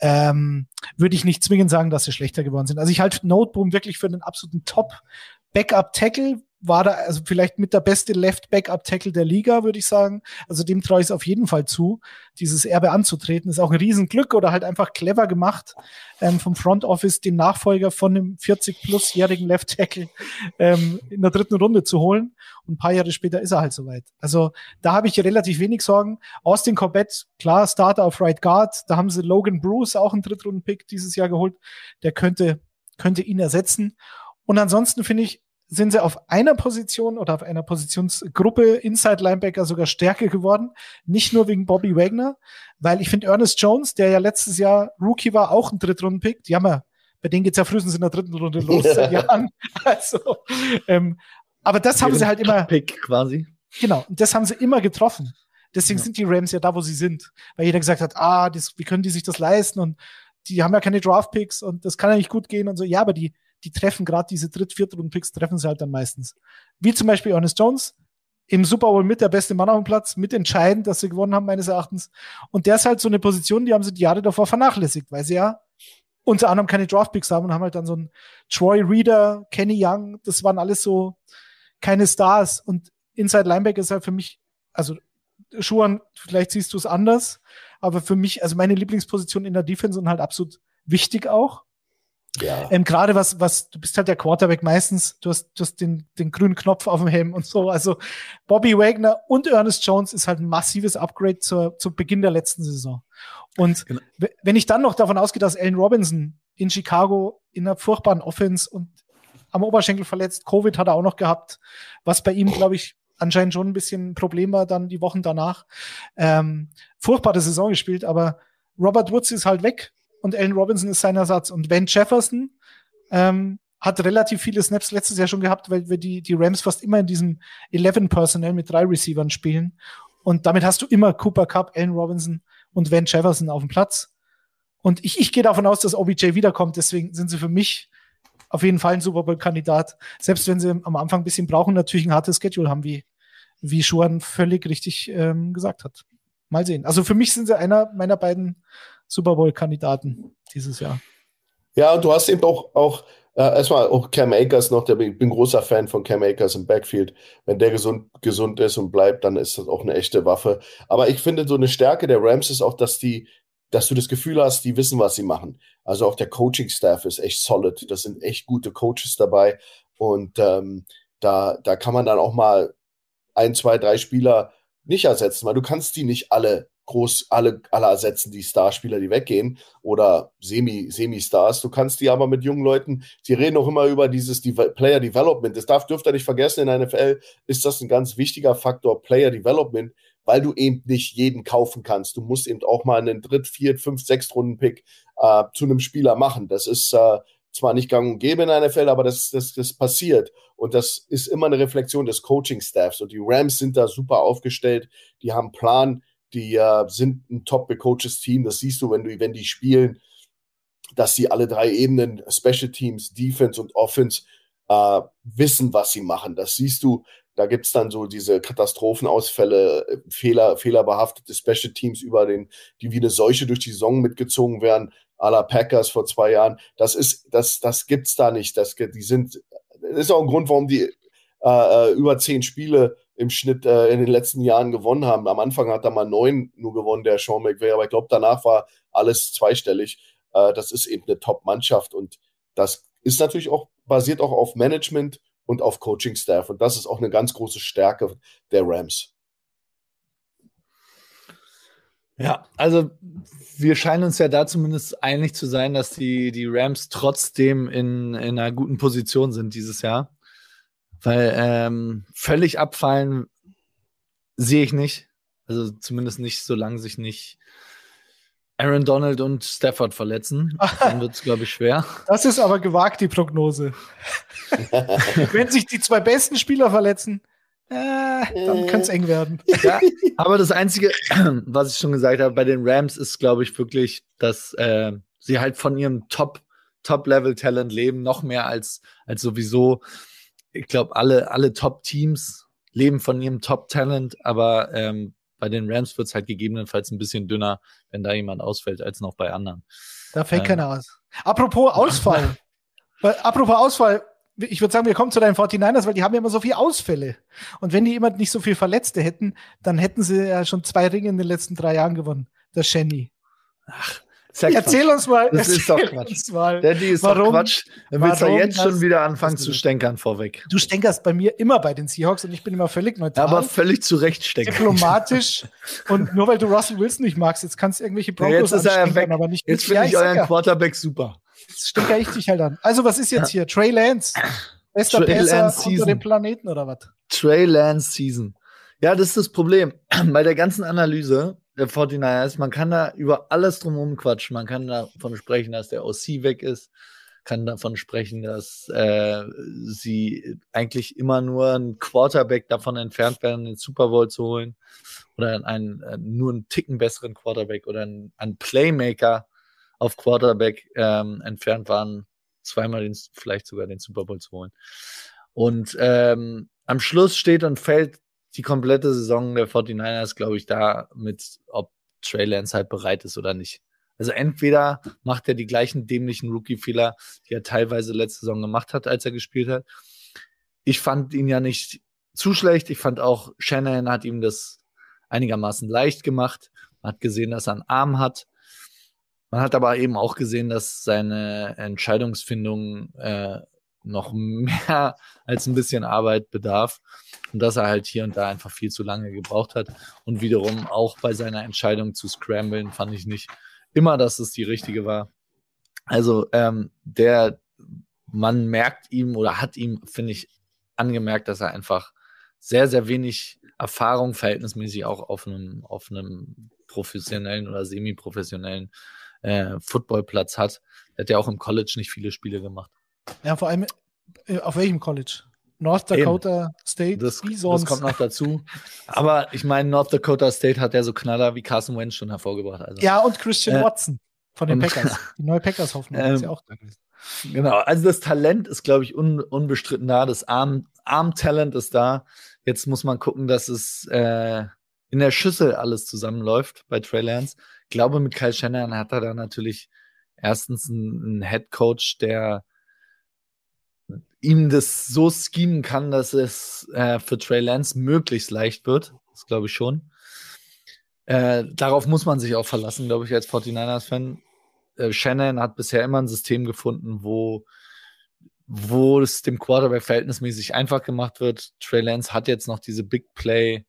ähm, würde ich nicht zwingend sagen, dass sie schlechter geworden sind. Also ich halte Noteboom wirklich für einen absoluten Top-Backup-Tackle, war da also vielleicht mit der beste Left-Backup-Tackle der Liga, würde ich sagen. Also dem traue ich es auf jeden Fall zu, dieses Erbe anzutreten. Ist auch ein Riesenglück oder halt einfach clever gemacht ähm, vom Front Office, den Nachfolger von einem 40-plus-jährigen Left-Tackle ähm, in der dritten Runde zu holen. Und ein paar Jahre später ist er halt soweit. Also da habe ich relativ wenig Sorgen. Austin Corbett, klar, Starter auf Right Guard. Da haben sie Logan Bruce, auch einen Drittrunden-Pick dieses Jahr geholt. Der könnte, könnte ihn ersetzen. Und ansonsten finde ich, sind sie auf einer Position oder auf einer Positionsgruppe Inside Linebacker sogar stärker geworden. Nicht nur wegen Bobby Wagner, weil ich finde Ernest Jones, der ja letztes Jahr Rookie war, auch ein Drittrunden-Pick. Die haben ja, bei denen geht's ja frühestens in der dritten Runde los seit *laughs* Jahren. Also, ähm, aber das haben sie halt immer. Pick quasi. Genau, und das haben sie immer getroffen. Deswegen ja. sind die Rams ja da, wo sie sind. Weil jeder gesagt hat, ah, das, wie können die sich das leisten? Und die haben ja keine Draft-Picks und das kann ja nicht gut gehen und so. Ja, aber die, die treffen gerade diese dritt-, viertrunden-Picks, treffen sie halt dann meistens. Wie zum Beispiel Ernest Jones, im Super Bowl mit der beste Mann auf dem Platz, mit entscheidend, dass sie gewonnen haben, meines Erachtens. Und der ist halt so eine Position, die haben sie die Jahre davor vernachlässigt, weil sie ja unter anderem keine Draftpicks haben und haben halt dann so einen Troy Reader, Kenny Young, das waren alles so keine Stars. Und Inside Linebacker ist halt für mich, also Schuhan, vielleicht siehst du es anders, aber für mich, also meine Lieblingsposition in der Defense und halt absolut wichtig auch. Ja. Ähm, Gerade was, was, du bist halt der Quarterback meistens, du hast, du hast den, den grünen Knopf auf dem Helm und so. Also Bobby Wagner und Ernest Jones ist halt ein massives Upgrade zur, zu Beginn der letzten Saison. Und genau. wenn ich dann noch davon ausgehe, dass Allen Robinson in Chicago in einer furchtbaren Offense und am Oberschenkel verletzt, Covid hat er auch noch gehabt, was bei ihm, glaube ich, anscheinend schon ein bisschen ein Problem war dann die Wochen danach. Ähm, furchtbare Saison gespielt, aber Robert Woods ist halt weg und Allen Robinson ist sein Ersatz. Und Van Jefferson ähm, hat relativ viele Snaps letztes Jahr schon gehabt, weil wir die, die Rams fast immer in diesem 11 Personnel mit drei Receivern spielen. Und damit hast du immer Cooper Cup, Allen Robinson und Van Jefferson auf dem Platz. Und ich, ich gehe davon aus, dass OBJ wiederkommt. Deswegen sind sie für mich auf jeden Fall ein Super Bowl-Kandidat. Selbst wenn sie am Anfang ein bisschen brauchen, natürlich ein hartes Schedule haben, wie, wie Schuhan völlig richtig ähm, gesagt hat. Mal sehen. Also für mich sind sie einer meiner beiden Super Bowl-Kandidaten dieses Jahr. Ja, du hast eben auch, auch äh, erstmal auch Cam Akers noch, der, ich bin großer Fan von Cam Akers im Backfield. Wenn der gesund, gesund ist und bleibt, dann ist das auch eine echte Waffe. Aber ich finde, so eine Stärke der Rams ist auch, dass die, dass du das Gefühl hast, die wissen, was sie machen. Also auch der Coaching-Staff ist echt solid. Das sind echt gute Coaches dabei. Und ähm, da, da kann man dann auch mal ein, zwei, drei Spieler nicht ersetzen, weil du kannst die nicht alle groß alle, alle ersetzen, die Starspieler, die weggehen oder Semi, Semi-Stars. Du kannst die aber mit jungen Leuten, die reden auch immer über dieses Player Development. Das darf, dürft ihr nicht vergessen, in der NFL ist das ein ganz wichtiger Faktor, Player Development, weil du eben nicht jeden kaufen kannst. Du musst eben auch mal einen Dritt-, Viert-, Fünf-, Sechstrunden-Pick äh, zu einem Spieler machen. Das ist äh, zwar nicht gang und gäbe in der NFL, aber das, das, das passiert. Und das ist immer eine Reflexion des Coaching-Staffs. Und die Rams sind da super aufgestellt. Die haben Plan, die äh, sind ein top becoachtes Team. Das siehst du, wenn du, wenn die spielen, dass sie alle drei Ebenen, Special Teams, Defense und Offense, äh, wissen, was sie machen. Das siehst du da gibt es dann so diese Katastrophenausfälle, Fehler, fehlerbehaftete Special Teams über den, die wie eine Seuche durch die Saison mitgezogen werden, à la Packers vor zwei Jahren. Das ist, das, das gibt's da nicht. Das, die sind, das ist auch ein Grund, warum die äh, äh, über zehn Spiele im Schnitt äh, in den letzten Jahren gewonnen haben. Am Anfang hat er mal neun nur gewonnen, der Sean McVay, aber ich glaube, danach war alles zweistellig. Äh, das ist eben eine Top-Mannschaft und das ist natürlich auch basiert auch auf Management und auf Coaching-Staff. Und das ist auch eine ganz große Stärke der Rams. Ja, also wir scheinen uns ja da zumindest einig zu sein, dass die, die Rams trotzdem in, in einer guten Position sind dieses Jahr. Weil ähm, völlig abfallen sehe ich nicht. Also zumindest nicht, solange sich nicht Aaron Donald und Stafford verletzen. Dann wird es, glaube ich, schwer. *laughs* Das ist aber gewagt, die Prognose. *laughs* Wenn sich die zwei besten Spieler verletzen, äh, dann könnte es eng werden. *laughs* Ja, aber das Einzige, *clears throat* was ich schon gesagt habe, bei den Rams ist, glaube ich, wirklich, dass äh, sie halt von ihrem Top, Top-Level-Talent leben, noch mehr als, als sowieso. Ich glaube, alle, alle Top-Teams leben von ihrem Top-Talent, aber ähm, bei den Rams wird es halt gegebenenfalls ein bisschen dünner, wenn da jemand ausfällt, als noch bei anderen. Da fällt ähm, keiner aus. Apropos Ausfall. *laughs* apropos Ausfall, ich würde sagen, wir kommen zu deinen 49ers, weil die haben ja immer so viele Ausfälle. Und wenn die immer nicht so viel Verletzte hätten, dann hätten sie ja schon zwei Ringe in den letzten drei Jahren gewonnen. Der Shenny. Ach, ja erzähl uns mal. Das ist doch Quatsch. Mal, Daddy ist warum, doch Quatsch. Dann willst du jetzt schon wieder anfangen zu stänkern vorweg. Du stänkerst bei mir immer bei den Seahawks und ich bin immer völlig neutral. Aber völlig zu Recht stänkern. Diplomatisch. *laughs* und nur weil du Russell Wilson nicht magst, jetzt kannst du irgendwelche Broncos ja, jetzt ist er weg. aber nicht Jetzt finde ich euren Quarterback super. Jetzt stänker ich dich halt an. Also was ist jetzt hier? Trey Lance? Bester Trey Lance unter dem Planeten oder was? Trey Lance Season. Ja, das ist das Problem. *clears throat* Bei der ganzen Analyse der 49ers, man kann da über alles drumherum quatschen. Man kann davon sprechen, dass der OC weg ist, kann davon sprechen, dass äh, sie eigentlich immer nur ein Quarterback davon entfernt werden, den Super Bowl zu holen. Oder einen, äh, nur einen Ticken besseren Quarterback oder einen, einen Playmaker auf Quarterback ähm, entfernt waren, zweimal den, vielleicht sogar den Super Bowl zu holen. Und ähm, am Schluss steht und fällt die komplette Saison der 49ers, glaube ich, da mit, ob Trey Lance halt bereit ist oder nicht. Also entweder macht er die gleichen dämlichen Rookie-Fehler, die er teilweise letzte Saison gemacht hat, als er gespielt hat. Ich fand ihn ja nicht zu schlecht. Ich fand auch, Shannon hat ihm das einigermaßen leicht gemacht. Man hat gesehen, dass er einen Arm hat. Man hat aber eben auch gesehen, dass seine Entscheidungsfindung äh, noch mehr als ein bisschen Arbeit bedarf und dass er halt hier und da einfach viel zu lange gebraucht hat. Und wiederum auch bei seiner Entscheidung zu scramblen fand ich nicht immer, dass es die richtige war. Also ähm, der man merkt ihm oder hat ihm, finde ich, angemerkt, dass er einfach sehr, sehr wenig Erfahrung verhältnismäßig auch auf einem, auf einem professionellen oder semi-professionellen äh, Footballplatz hat. Er hat ja auch im College nicht viele Spiele gemacht. Ja, vor allem äh, auf welchem College? North Dakota Eben. State. Das, das, kommt noch dazu. *laughs* Aber ich meine, North Dakota State hat ja so Knaller wie Carson Wentz schon hervorgebracht. Also. Ja, und Christian äh, Watson von den Packers. *laughs* Die neue Packers-Hoffnung ähm, ist ja auch da gewesen. Genau, also das Talent ist, glaube ich, un, unbestritten da. Das Arm-Talent ist da. Jetzt muss man gucken, dass es äh, in der Schüssel alles zusammenläuft bei Trey Lance. Ich glaube, mit Kyle Shannon hat er da natürlich erstens einen, einen Head Coach, der ihm das so schemen kann, dass es äh, für Trey Lance möglichst leicht wird. Das glaube ich schon. Äh, darauf muss man sich auch verlassen, glaube ich, als 49ers-Fan. Äh, Shannon hat bisher immer ein System gefunden, wo, wo es dem Quarterback verhältnismäßig einfach gemacht wird. Trey Lance hat jetzt noch diese Big Play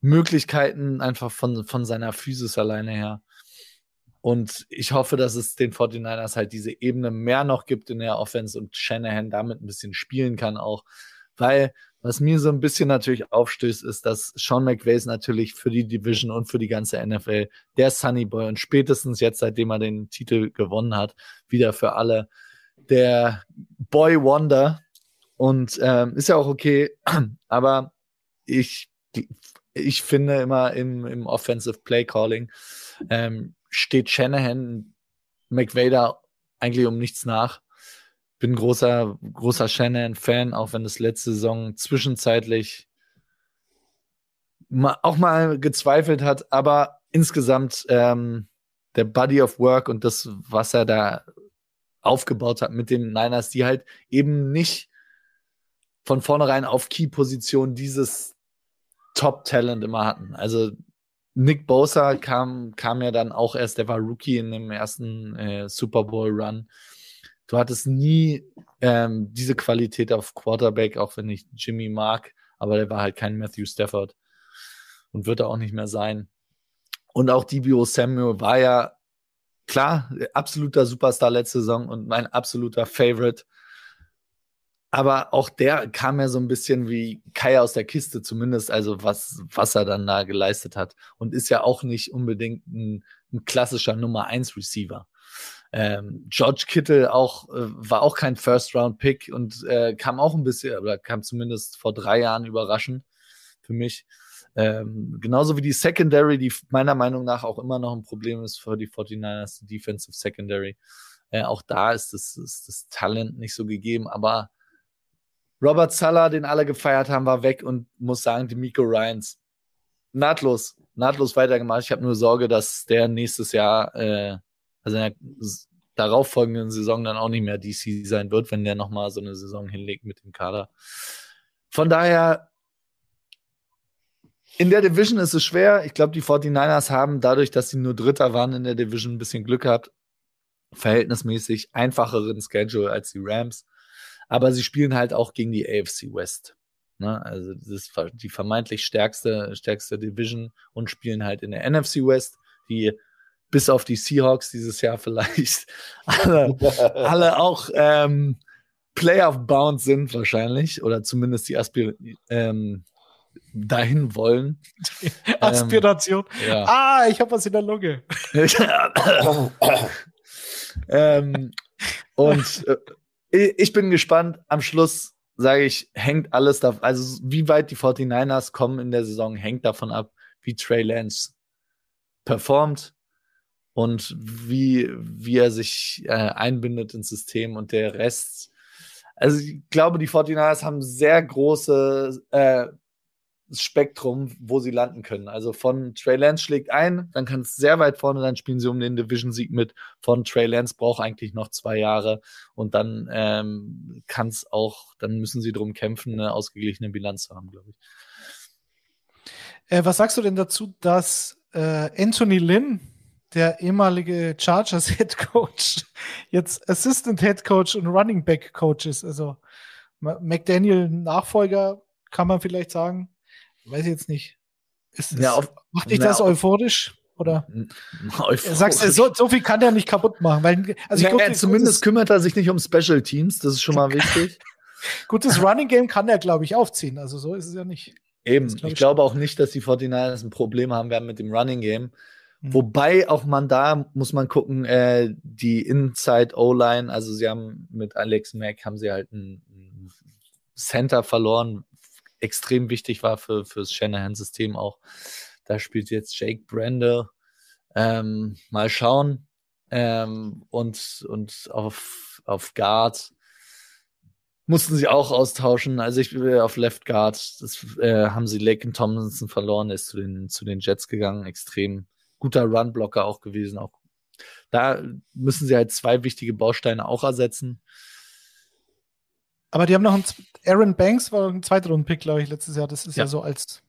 Möglichkeiten einfach von, von seiner Physis alleine her. Und ich hoffe, dass es den 49ers halt diese Ebene mehr noch gibt in der Offense und Shanahan damit ein bisschen spielen kann auch. Weil, was mir so ein bisschen natürlich aufstößt, ist, dass Sean McVay ist natürlich für die Division und für die ganze NFL der Sunny Boy und spätestens jetzt, seitdem er den Titel gewonnen hat, wieder für alle der Boy Wonder. Und ähm, ist ja auch okay, *clears throat* aber ich, ich finde immer im, im Offensive Play Calling ähm, steht Shanahan McVay da eigentlich um nichts nach. bin großer, großer Shannon-Fan, auch wenn es letzte Saison zwischenzeitlich auch mal gezweifelt hat, aber insgesamt ähm, der Body of Work und das, was er da aufgebaut hat mit den Niners, die halt eben nicht von vornherein auf Key-Position dieses Top-Talent immer hatten. Also Nick Bosa kam, kam ja dann auch erst, der war Rookie in dem ersten äh, Super Bowl-Run. Du hattest nie ähm, diese Qualität auf Quarterback, auch wenn ich Jimmy mag, aber der war halt kein Matthew Stafford und wird er auch nicht mehr sein. Und auch DBO Samuel war ja klar, absoluter Superstar letzte Saison und mein absoluter Favorite. Aber auch der kam ja so ein bisschen wie Kai aus der Kiste, zumindest, also was, was er dann da geleistet hat. Und ist ja auch nicht unbedingt ein, ein klassischer Nummer 1 Receiver. Ähm, George Kittle auch, äh, war auch kein First-Round-Pick und äh, kam auch ein bisschen, oder kam zumindest vor drei Jahren überraschend für mich. Ähm, genauso wie die Secondary, die meiner Meinung nach auch immer noch ein Problem ist für die 49ers, die Defensive Secondary. Äh, auch da ist das, ist das Talent nicht so gegeben, aber Robert Sala, den alle gefeiert haben, war weg und muss sagen, die Miko Ryans nahtlos, nahtlos weitergemacht. Ich habe nur Sorge, dass der nächstes Jahr, äh, also in der darauffolgenden Saison dann auch nicht mehr DC sein wird, wenn der nochmal so eine Saison hinlegt mit dem Kader. Von daher in der Division ist es schwer. Ich glaube, die 49ers haben dadurch, dass sie nur Dritter waren in der Division, ein bisschen Glück gehabt. Verhältnismäßig einfacheren Schedule als die Rams. Aber sie spielen halt auch gegen die AFC West. Ne? Also das ist die vermeintlich stärkste, stärkste Division und spielen halt in der NFC West, die bis auf die Seahawks dieses Jahr *laughs* vielleicht alle, alle auch ähm, Playoff-bound sind wahrscheinlich oder zumindest die Aspir ähm, dahin wollen. *laughs* Aspiration. Ähm, ja. Ah, ich habe was in der Lunge. *laughs* ähm, und äh, ich bin gespannt. Am Schluss sage ich, hängt alles davon, also wie weit die 49ers kommen in der Saison, hängt davon ab, wie Trey Lance performt und wie, wie er sich äh, einbindet ins System und der Rest. Also ich glaube, die 49ers haben sehr große äh, Spektrum, wo sie landen können. Also von Trey Lance schlägt ein, dann kann es sehr weit vorne, dann spielen sie um den Division-Sieg mit. Von Trey Lance braucht eigentlich noch zwei Jahre und dann ähm, kann es auch, dann müssen sie drum kämpfen, eine ausgeglichene Bilanz zu haben, glaube ich. Äh, was sagst du denn dazu, dass äh, Anthony Lynn, der ehemalige Chargers Head Coach, *laughs* jetzt Assistant Head Coach und Running Back Coach ist? Also McDaniel Nachfolger, kann man vielleicht sagen weiß ich jetzt nicht. Ist, ja, auf, macht dich das euphorisch? Oder? Euphorisch. Sagst du, so, so, viel kann der nicht kaputt machen. Weil, also ich naja, zumindest kümmert er sich nicht um Special Teams, das ist schon mal *laughs* wichtig. Gutes Running Game kann er, glaube ich, aufziehen. Also so ist es ja nicht. Eben, glaub ich, ich glaube auch nicht, dass die 49ers ein Problem haben werden mit dem Running Game. Mhm. Wobei auch man da muss man gucken, äh, die Inside O-Line, also sie haben mit Alex Mack haben sie halt einen Center verloren, extrem wichtig war für fürs Shanahan-System auch. Da spielt jetzt Jake Brandel. Ähm, mal schauen. Ähm, und und auf, auf Guard mussten sie auch austauschen. Also ich bin auf Left Guard. Das äh, haben sie Laken Tomlinson verloren, ist zu den, zu den Jets gegangen. Extrem guter Run-Blocker auch gewesen. Auch da müssen sie halt zwei wichtige Bausteine auch ersetzen. Aber die haben noch einen, Aaron Banks war ein zweiter Pick, glaube ich, letztes Jahr. Das ist ja, ja so als,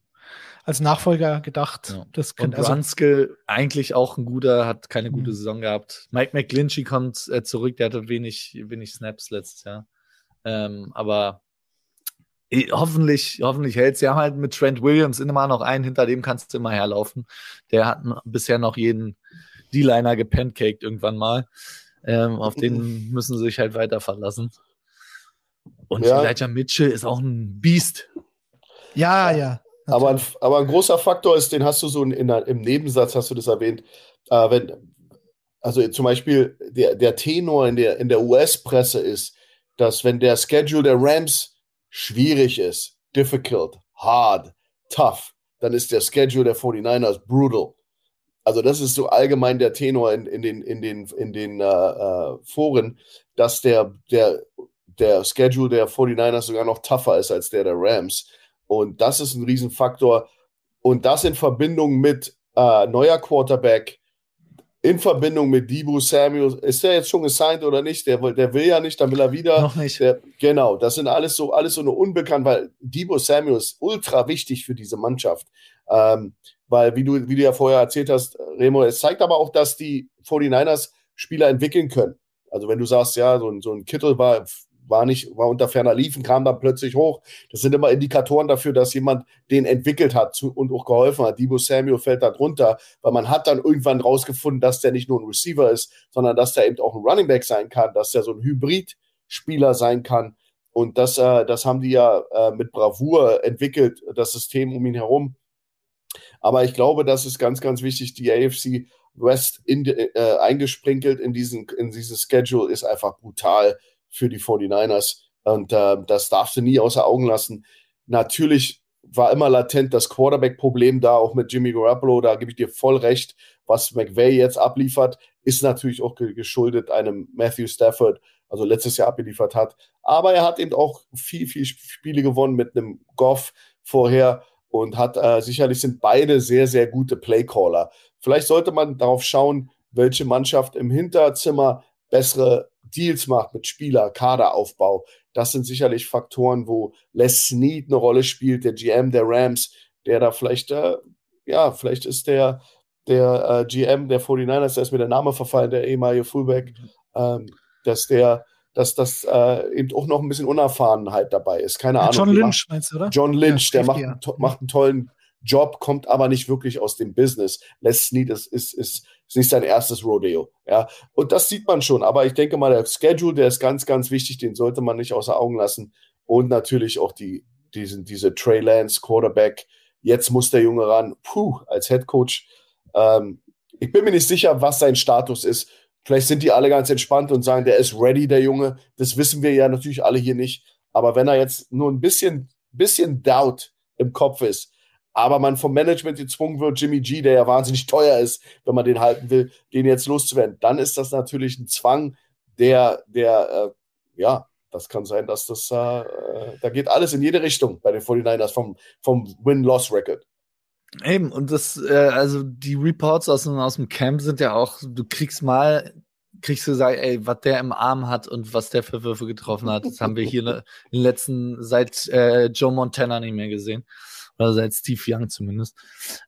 als Nachfolger gedacht. Ja. Das Und also, Brunskill eigentlich auch ein guter, hat keine gute mhm. Saison gehabt. Mike McGlinchey kommt äh, zurück, der hatte wenig, wenig Snaps letztes Jahr. Ähm, aber äh, hoffentlich, hoffentlich hält Sie haben halt mit Trent Williams immer noch einen, hinter dem kannst du immer herlaufen. Der hat bisher noch jeden D-Liner gepancaked irgendwann mal. Ähm, auf den müssen sie sich halt weiter verlassen. Und ja. Elijah Mitchell ist auch ein Biest. Ja, ja. Aber ein, aber ein großer Faktor ist, den hast du so in, in, im Nebensatz, hast du das erwähnt, äh, wenn, also zum Beispiel der, der Tenor in der, in der US-Presse ist, dass wenn der Schedule der Rams schwierig ist, difficult, hard, tough, dann ist der Schedule der 49ers brutal. Also das ist so allgemein der Tenor in, in den, in den, in den äh, äh, Foren, dass der, der der Schedule der 49ers sogar noch tougher ist als der der Rams. Und das ist ein Riesenfaktor. Und das in Verbindung mit äh, neuer Quarterback, in Verbindung mit Debo Samuel. Ist der jetzt schon gesigned oder nicht? Der, der will ja nicht, dann will er wieder. Noch nicht. Der, genau, das sind alles so, alles so eine Unbekannt, weil Debo Samuel ist ultra wichtig für diese Mannschaft. Ähm, weil, wie du, wie du ja vorher erzählt hast, Remo, es zeigt aber auch, dass die 49ers Spieler entwickeln können. Also wenn du sagst, ja, so ein, so ein Kittel war war nicht, war unter ferner Liefen, kam dann plötzlich hoch. Das sind immer Indikatoren dafür, dass jemand den entwickelt hat zu, und auch geholfen hat. Debo Samuel fällt da drunter, weil man hat dann irgendwann rausgefunden, dass der nicht nur ein Receiver ist, sondern dass der eben auch ein Running Back sein kann, dass der so ein Hybrid-Spieler sein kann. Und das, äh, das haben die ja äh, mit Bravour entwickelt, das System um ihn herum. Aber ich glaube, das ist ganz, ganz wichtig. Die AFC West in, äh, eingesprinkelt in diesen, in dieses Schedule ist einfach brutal für die 49ers. Und äh, das darfst du nie außer Augen lassen. Natürlich war immer latent das Quarterback-Problem da, auch mit Jimmy Garoppolo, da gebe ich dir voll recht. Was McVay jetzt abliefert, ist natürlich auch geschuldet einem Matthew Stafford, also letztes Jahr abgeliefert hat. Aber er hat eben auch viel, viel Spiele gewonnen mit einem Goff vorher und hat äh, sicherlich sind beide sehr, sehr gute Playcaller. Vielleicht sollte man darauf schauen, welche Mannschaft im Hinterzimmer bessere Deals macht mit Spieler, Kaderaufbau. Das sind sicherlich Faktoren, wo Les Snead eine Rolle spielt, der GM der Rams, der da vielleicht, äh, ja, vielleicht ist der, der äh, GM der 49ers, da ist mir der Name verfallen, der ehemalige Fullback, ähm, dass der, dass das äh, eben auch noch ein bisschen Unerfahrenheit dabei ist. Keine Ahnung. John Lynch, macht, meinst du, oder? John Lynch, ja, der macht, ja. macht einen tollen Job, kommt aber nicht wirklich aus dem Business. Les Snead ist, ist, ist, ist nicht sein erstes Rodeo. Ja, und das sieht man schon. Aber ich denke mal, der Schedule, der ist ganz, ganz wichtig. Den sollte man nicht außer Augen lassen. Und natürlich auch die, diesen, diese Trey Lance Quarterback. Jetzt muss der Junge ran. Puh, als Head Coach. Ähm, ich bin mir nicht sicher, was sein Status ist. Vielleicht sind die alle ganz entspannt und sagen, der ist ready, der Junge. Das wissen wir ja natürlich alle hier nicht. Aber wenn er jetzt nur ein bisschen, bisschen Doubt im Kopf ist, aber man vom Management gezwungen wird, Jimmy G, der ja wahnsinnig teuer ist, wenn man den halten will, den jetzt loszuwerden, dann ist das natürlich ein Zwang, der, der, äh, ja, das kann sein, dass das, äh, äh da geht alles in jede Richtung bei den 49ers vom, vom Win-Loss-Record. Eben, und das, äh, also die Reports aus, aus dem Camp sind ja auch, du kriegst mal, kriegst du gesagt, ey, was der im Arm hat und was der für Würfe getroffen hat, das haben wir hier *laughs* in den letzten, seit äh, Joe Montana nicht mehr gesehen. Oder seit Steve Young zumindest.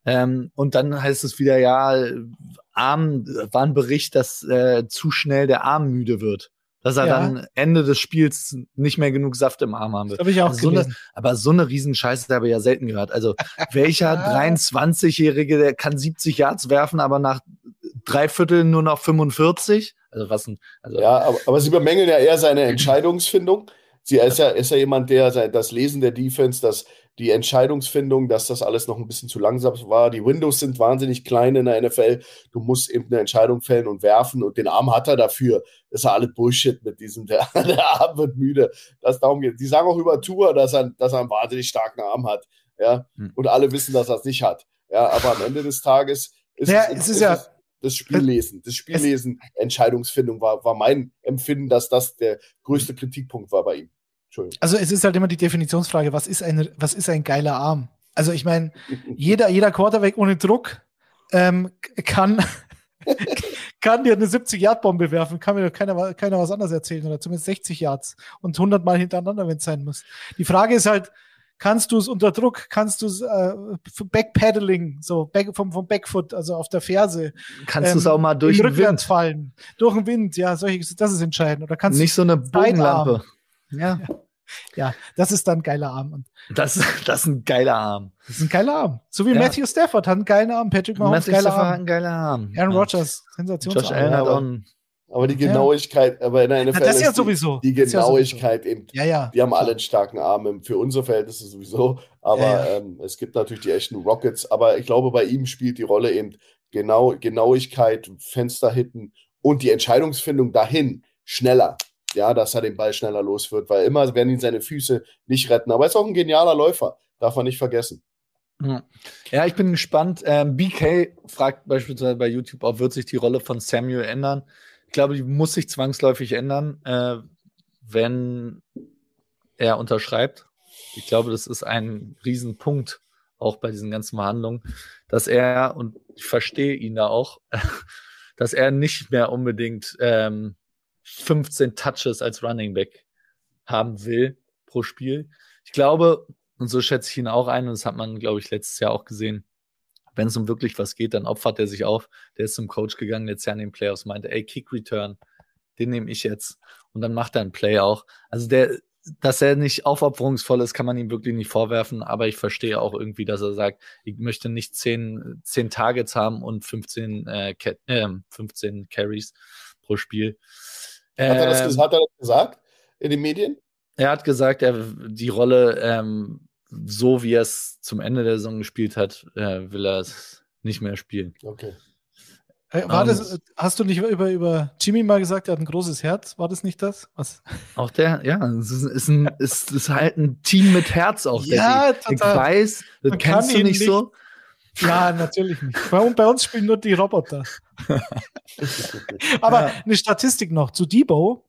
Ähm, und dann heißt es wieder, ja, Arm, war ein Bericht, dass äh, zu schnell der Arm müde wird. Dass er ja. dann Ende des Spiels nicht mehr genug Saft im Arm haben wird. Habe ich auch also so eine, Aber so eine Riesenscheiße habe ich ja selten gehört. Also welcher *laughs* 23-Jährige, der kann 70 Yards werfen, aber nach drei Vierteln nur noch 45? Also was ein, also ja, aber, aber sie bemängeln ja eher seine Entscheidungsfindung. Sie ist ja, ist ja jemand, der das Lesen der Defense, das die Entscheidungsfindung, dass das alles noch ein bisschen zu langsam war. Die Windows sind wahnsinnig klein in der NFL. Du musst eben eine Entscheidung fällen und werfen und den Arm hat er dafür. Das ist ja alles Bullshit mit diesem, *laughs* der, der Arm wird müde. Das darum geht. Die sagen auch über Tour, dass er, dass er einen wahnsinnig starken Arm hat. Ja, hm. und alle wissen, dass er es nicht hat. Ja, aber am Ende des Tages ist ja, es, es, ist ja das Spiellesen. Das Spiellesen, Entscheidungsfindung war, war mein Empfinden, dass das der größte Kritikpunkt war bei ihm. Also es ist halt immer die Definitionsfrage, was ist ein, was ist ein geiler Arm? Also ich meine, jeder, jeder Quarterback ohne Druck ähm, kann, *laughs* kann dir eine 70-Yard-Bombe werfen, kann mir keiner, keiner was anderes erzählen oder zumindest 60 Yards und 100 Mal hintereinander, wenn es sein muss. Die Frage ist halt, kannst du es unter Druck, kannst du es äh, Backpedaling, so back, vom, vom Backfoot, also auf der Ferse. Kannst ähm, du es auch mal durch den Wind fallen? Durch den Wind, ja, solche, das ist entscheidend. Oder kannst nicht so eine Bogenlampe. Ja. Ja, das ist dann ein geiler Arm. Und das, das ist ein geiler Arm. Das ist ein geiler Arm. So wie ja. Matthew Stafford hat einen geilen Arm, Patrick Mahomes Matthew geiler Arm. hat einen geilen Arm. Aaron ja. Rodgers, Sensationsarm. Josh Allen hat auch einen aber die Genauigkeit, ja. aber in der NFL ja, das ist ja sowieso. Die, die Genauigkeit ja eben. Ja, ja. Die haben alle einen starken Arm für unsere Verhältnisse sowieso. Aber ähm, es gibt natürlich die echten Rockets. Aber ich glaube, bei ihm spielt die Rolle eben genau, Genauigkeit, Fenster hitten und die Entscheidungsfindung dahin schneller ja, dass er den Ball schneller los wird, weil immer werden ihn seine Füße nicht retten. Aber er ist auch ein genialer Läufer, darf man nicht vergessen. Ja, ich bin gespannt. Ähm, BK fragt beispielsweise bei YouTube, ob wird sich die Rolle von Samuel ändern. Ich glaube, die muss sich zwangsläufig ändern, äh, wenn er unterschreibt. Ich glaube, das ist ein Riesenpunkt auch bei diesen ganzen Verhandlungen, dass er, und ich verstehe ihn da auch, *laughs* dass er nicht mehr unbedingt ähm, 15 Touches als Running Back haben will pro Spiel. Ich glaube, und so schätze ich ihn auch ein, und das hat man, glaube ich, letztes Jahr auch gesehen, wenn es um wirklich was geht, dann opfert er sich auf. Der ist zum Coach gegangen, letztes Jahr in den Playoffs, meinte, ey, Kick Return, den nehme ich jetzt. Und dann macht er einen Play auch. Also der, dass er nicht aufopferungsvoll ist, kann man ihm wirklich nicht vorwerfen, aber ich verstehe auch irgendwie, dass er sagt, ich möchte nicht zehn, zehn Targets haben und 15, äh, äh, 15 Carries pro Spiel. Hat er, das, ähm, hat er das gesagt in den Medien? Er hat gesagt, er die Rolle, ähm, so wie er es zum Ende der Saison gespielt hat, äh, will er es nicht mehr spielen. Okay. Äh, war das, hast du nicht über, über Jimmy mal gesagt, er hat ein großes Herz? War das nicht das? Was? Auch der, ja, es ist, ist, ein, ist, ist halt ein Team mit Herz auch. Ja, total. Ich weiß, das Man kennst du nicht, nicht so. Ja, natürlich nicht. Bei, bei, uns spielen nur die Roboter. *laughs* Aber ja. eine Statistik noch zu Debo.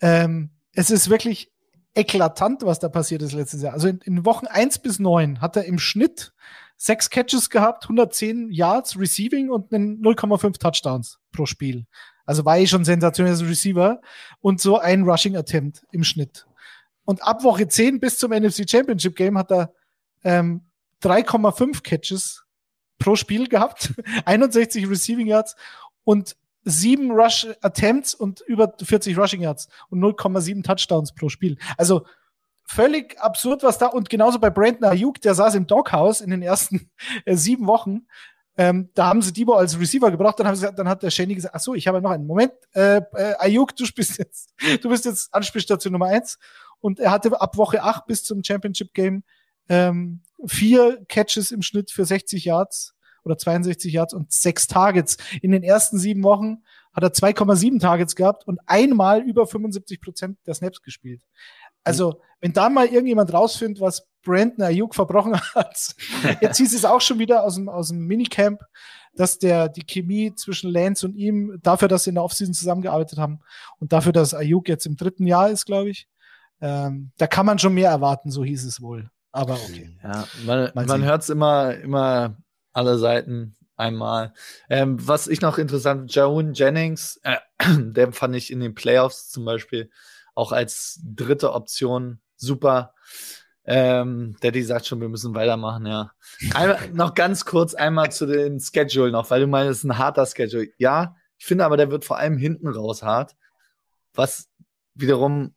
Ähm, es ist wirklich eklatant, was da passiert ist letztes Jahr. Also in, in Wochen eins bis neun hat er im Schnitt sechs Catches gehabt, 110 Yards Receiving und 0,5 Touchdowns pro Spiel. Also war eh schon sensationell als Receiver und so ein Rushing Attempt im Schnitt. Und ab Woche 10 bis zum NFC Championship Game hat er ähm, 3,5 Catches pro Spiel gehabt, *laughs* 61 Receiving Yards und sieben Rush Attempts und über 40 Rushing Yards und 0,7 Touchdowns pro Spiel. Also völlig absurd, was da und genauso bei Brandon Ayuk, der saß im Doghouse in den ersten äh, sieben Wochen. Ähm, da haben sie Debo als Receiver gebracht, dann haben sie, dann hat der Shanny gesagt, ach so, ich habe noch einen Moment, äh, äh, Ayuk, du bist jetzt, du bist jetzt Anspielstation Nummer eins. Und er hatte ab Woche acht bis zum Championship Game ähm, vier Catches im Schnitt für 60 Yards oder 62 Yards und sechs Targets. In den ersten sieben Wochen hat er 2,7 Targets gehabt und einmal über 75 Prozent der Snaps gespielt. Also, wenn da mal irgendjemand rausfindet, was Brandon Ayuk verbrochen *laughs* hat, jetzt hieß es auch schon wieder aus dem, aus dem Minicamp, dass der, die Chemie zwischen Lance und ihm, dafür, dass sie in der Offseason zusammengearbeitet haben und dafür, dass Ayuk jetzt im dritten Jahr ist, glaube ich, ähm, da kann man schon mehr erwarten, so hieß es wohl. Aber okay. Ja, man, man hört es immer, immer alle Seiten einmal. Ähm, was ich noch interessant, Jaun Jennings, äh, *clears throat* der fand ich in den Playoffs zum Beispiel auch als dritte Option super. Ähm, Daddy sagt schon, wir müssen weitermachen, ja. Einmal, *laughs* noch ganz kurz einmal zu dem Schedule noch, weil du meinst, es ist ein harter Schedule. Ja, ich finde aber, der wird vor allem hinten raus hart, was wiederum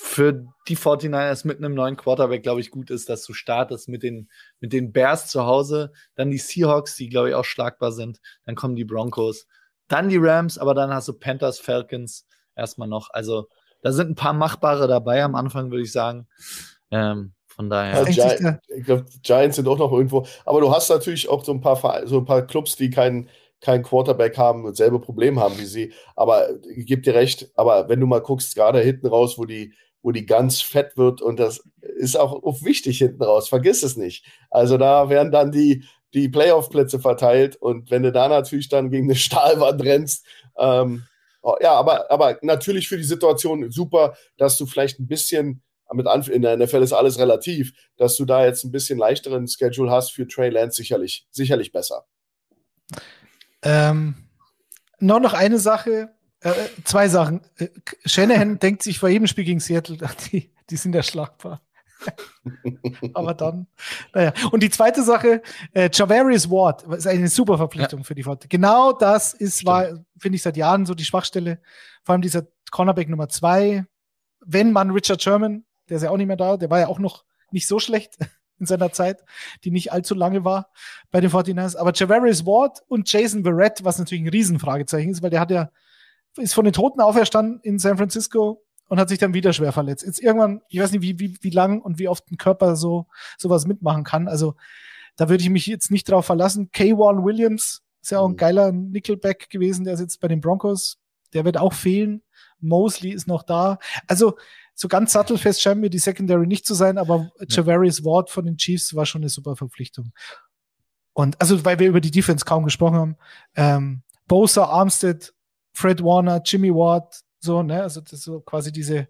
für die 49ers mit einem neuen Quarterback, glaube ich, gut ist, dass du startest mit den, mit den Bears zu Hause, dann die Seahawks, die, glaube ich, auch schlagbar sind, dann kommen die Broncos, dann die Rams, aber dann hast du Panthers, Falcons erstmal noch. Also da sind ein paar machbare dabei am Anfang, würde ich sagen. Ähm, von daher. Ja, Gi ich glaube, Giants sind auch noch irgendwo. Aber du hast natürlich auch so ein paar, so ein paar Clubs, die keinen kein Quarterback haben und selbe Problem haben wie sie. Aber ich gebe dir recht, aber wenn du mal guckst, gerade hinten raus, wo die, wo die ganz fett wird und das ist auch wichtig hinten raus, vergiss es nicht. Also da werden dann die, die Playoff-Plätze verteilt und wenn du da natürlich dann gegen eine Stahlwand rennst, ähm, Oh, ja, aber, aber natürlich für die Situation super, dass du vielleicht ein bisschen mit Anf in der NFL ist alles relativ, dass du da jetzt ein bisschen leichteren Schedule hast für Trey Lance sicherlich, sicherlich besser. Ähm, nur noch eine Sache, äh, zwei Sachen. Äh, Shanahan *laughs* denkt sich vor jedem Spiel gegen Seattle, *laughs* die, die sind ja schlagbar. *laughs* Aber dann, naja. Und die zweite Sache, äh, Javarius Ward ist eine super Verpflichtung ja. für die Forte. Genau das ist, war, finde ich, seit Jahren so die Schwachstelle. Vor allem dieser Cornerback Nummer zwei. Wenn man Richard Sherman, der ist ja auch nicht mehr da, der war ja auch noch nicht so schlecht in seiner Zeit, die nicht allzu lange war bei den 49ers. Aber Javarius Ward und Jason Verrett, was natürlich ein Riesenfragezeichen ist, weil der hat ja, ist von den Toten auferstanden in San Francisco, und hat sich dann wieder schwer verletzt. Jetzt irgendwann, ich weiß nicht, wie, wie, wie lang und wie oft ein Körper so sowas mitmachen kann. Also da würde ich mich jetzt nicht drauf verlassen. K1 Williams ist ja auch ein mhm. geiler Nickelback gewesen, der ist jetzt bei den Broncos. Der wird auch fehlen. Mosley ist noch da. Also so ganz sattelfest scheint mir die Secondary nicht zu sein, aber ja. Javarius Ward von den Chiefs war schon eine super Verpflichtung. Und also, weil wir über die Defense kaum gesprochen haben, ähm, Bosa, Armstead, Fred Warner, Jimmy Ward, So, ne? Also das so quasi diese,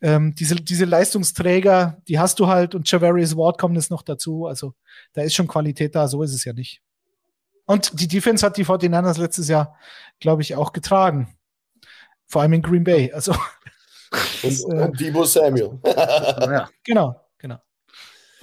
ähm, diese, diese Leistungsträger, die hast du halt und Javarius Ward kommt jetzt noch dazu. Also da ist schon Qualität da, so ist es ja nicht. Und die Defense hat die 49ers letztes Jahr, glaube ich, auch getragen. Vor allem in Green Bay. Also und, *laughs* äh, und Debo Samuel. ja. Genau.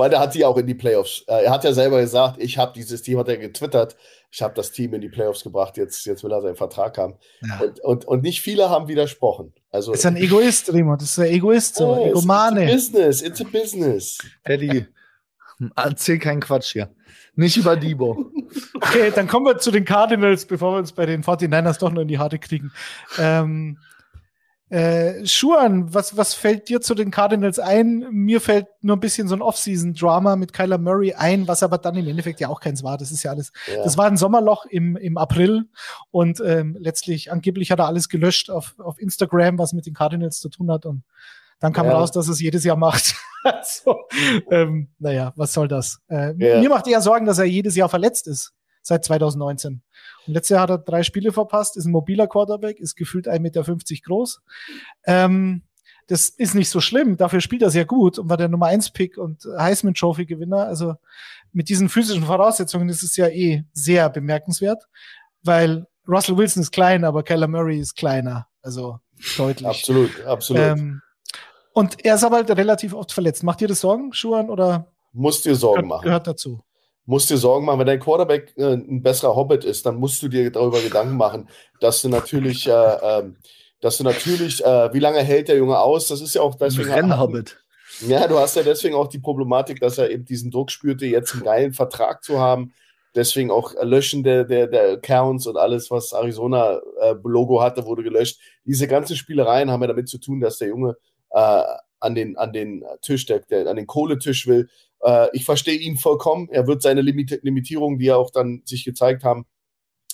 Weil der hat die auch in die Playoffs. Äh, er hat ja selber gesagt, ich habe dieses Team, hat er getwittert, ich habe das Team in die Playoffs gebracht, jetzt, jetzt will er seinen Vertrag haben. Ja. Und, und, und nicht viele haben widersprochen. Also, ist ein Egoist, Remo, das ist ein Egoist, so, oh, Egomane. It's a business, it's a business. Eddie, erzähl keinen Quatsch hier. Nicht über Debo. Okay, dann kommen wir zu den Cardinals, bevor wir uns bei den 49ers doch noch in die Harte kriegen. Ähm, äh, Schuan, was, was fällt dir zu den Cardinals ein? Mir fällt nur ein bisschen so ein Off-Season-Drama mit Kyler Murray ein, was aber dann im Endeffekt ja auch keins war. Das ist ja alles. Ja. Das war ein Sommerloch im, im April und ähm, letztlich, angeblich hat er alles gelöscht auf, auf Instagram, was mit den Cardinals zu tun hat. Und dann kam ja. raus, dass es jedes Jahr macht. *laughs* also, ähm, naja, was soll das? Äh, ja. Mir macht eher Sorgen, dass er jedes Jahr verletzt ist seit 2019. Letztes Jahr hat er drei Spiele verpasst, ist ein mobiler Quarterback, ist gefühlt 1,50 Meter groß. Ähm, das ist nicht so schlimm, dafür spielt er sehr gut und war der Nummer 1 Pick und Heisman Trophy Gewinner. Also mit diesen physischen Voraussetzungen ist es ja eh sehr bemerkenswert, weil Russell Wilson ist klein, aber Kyler Murray ist kleiner. Also deutlich. Absolut, absolut. Ähm, und er ist aber halt relativ oft verletzt. Macht dir das Sorgen, Schuhan, oder? Muss dir Sorgen machen. Gehört dazu musst dir Sorgen machen, wenn dein Quarterback äh, ein besserer Hobbit ist, dann musst du dir darüber Gedanken machen, dass du natürlich, äh, äh, dass du natürlich, äh, wie lange hält der Junge aus? Das ist ja auch deswegen. Rennhobbit. Ja, du hast ja deswegen auch die Problematik, dass er eben diesen Druck spürte, jetzt einen geilen Vertrag zu haben. Deswegen auch Löschen der, der, der Accounts und alles, was Arizona-Logo äh, hatte, wurde gelöscht. Diese ganzen Spielereien haben ja damit zu tun, dass der Junge äh, an den, an den Tisch, der, der, an den Kohletisch will. Äh, ich verstehe ihn vollkommen. Er wird seine Limit Limitierungen, die ja auch dann sich gezeigt haben,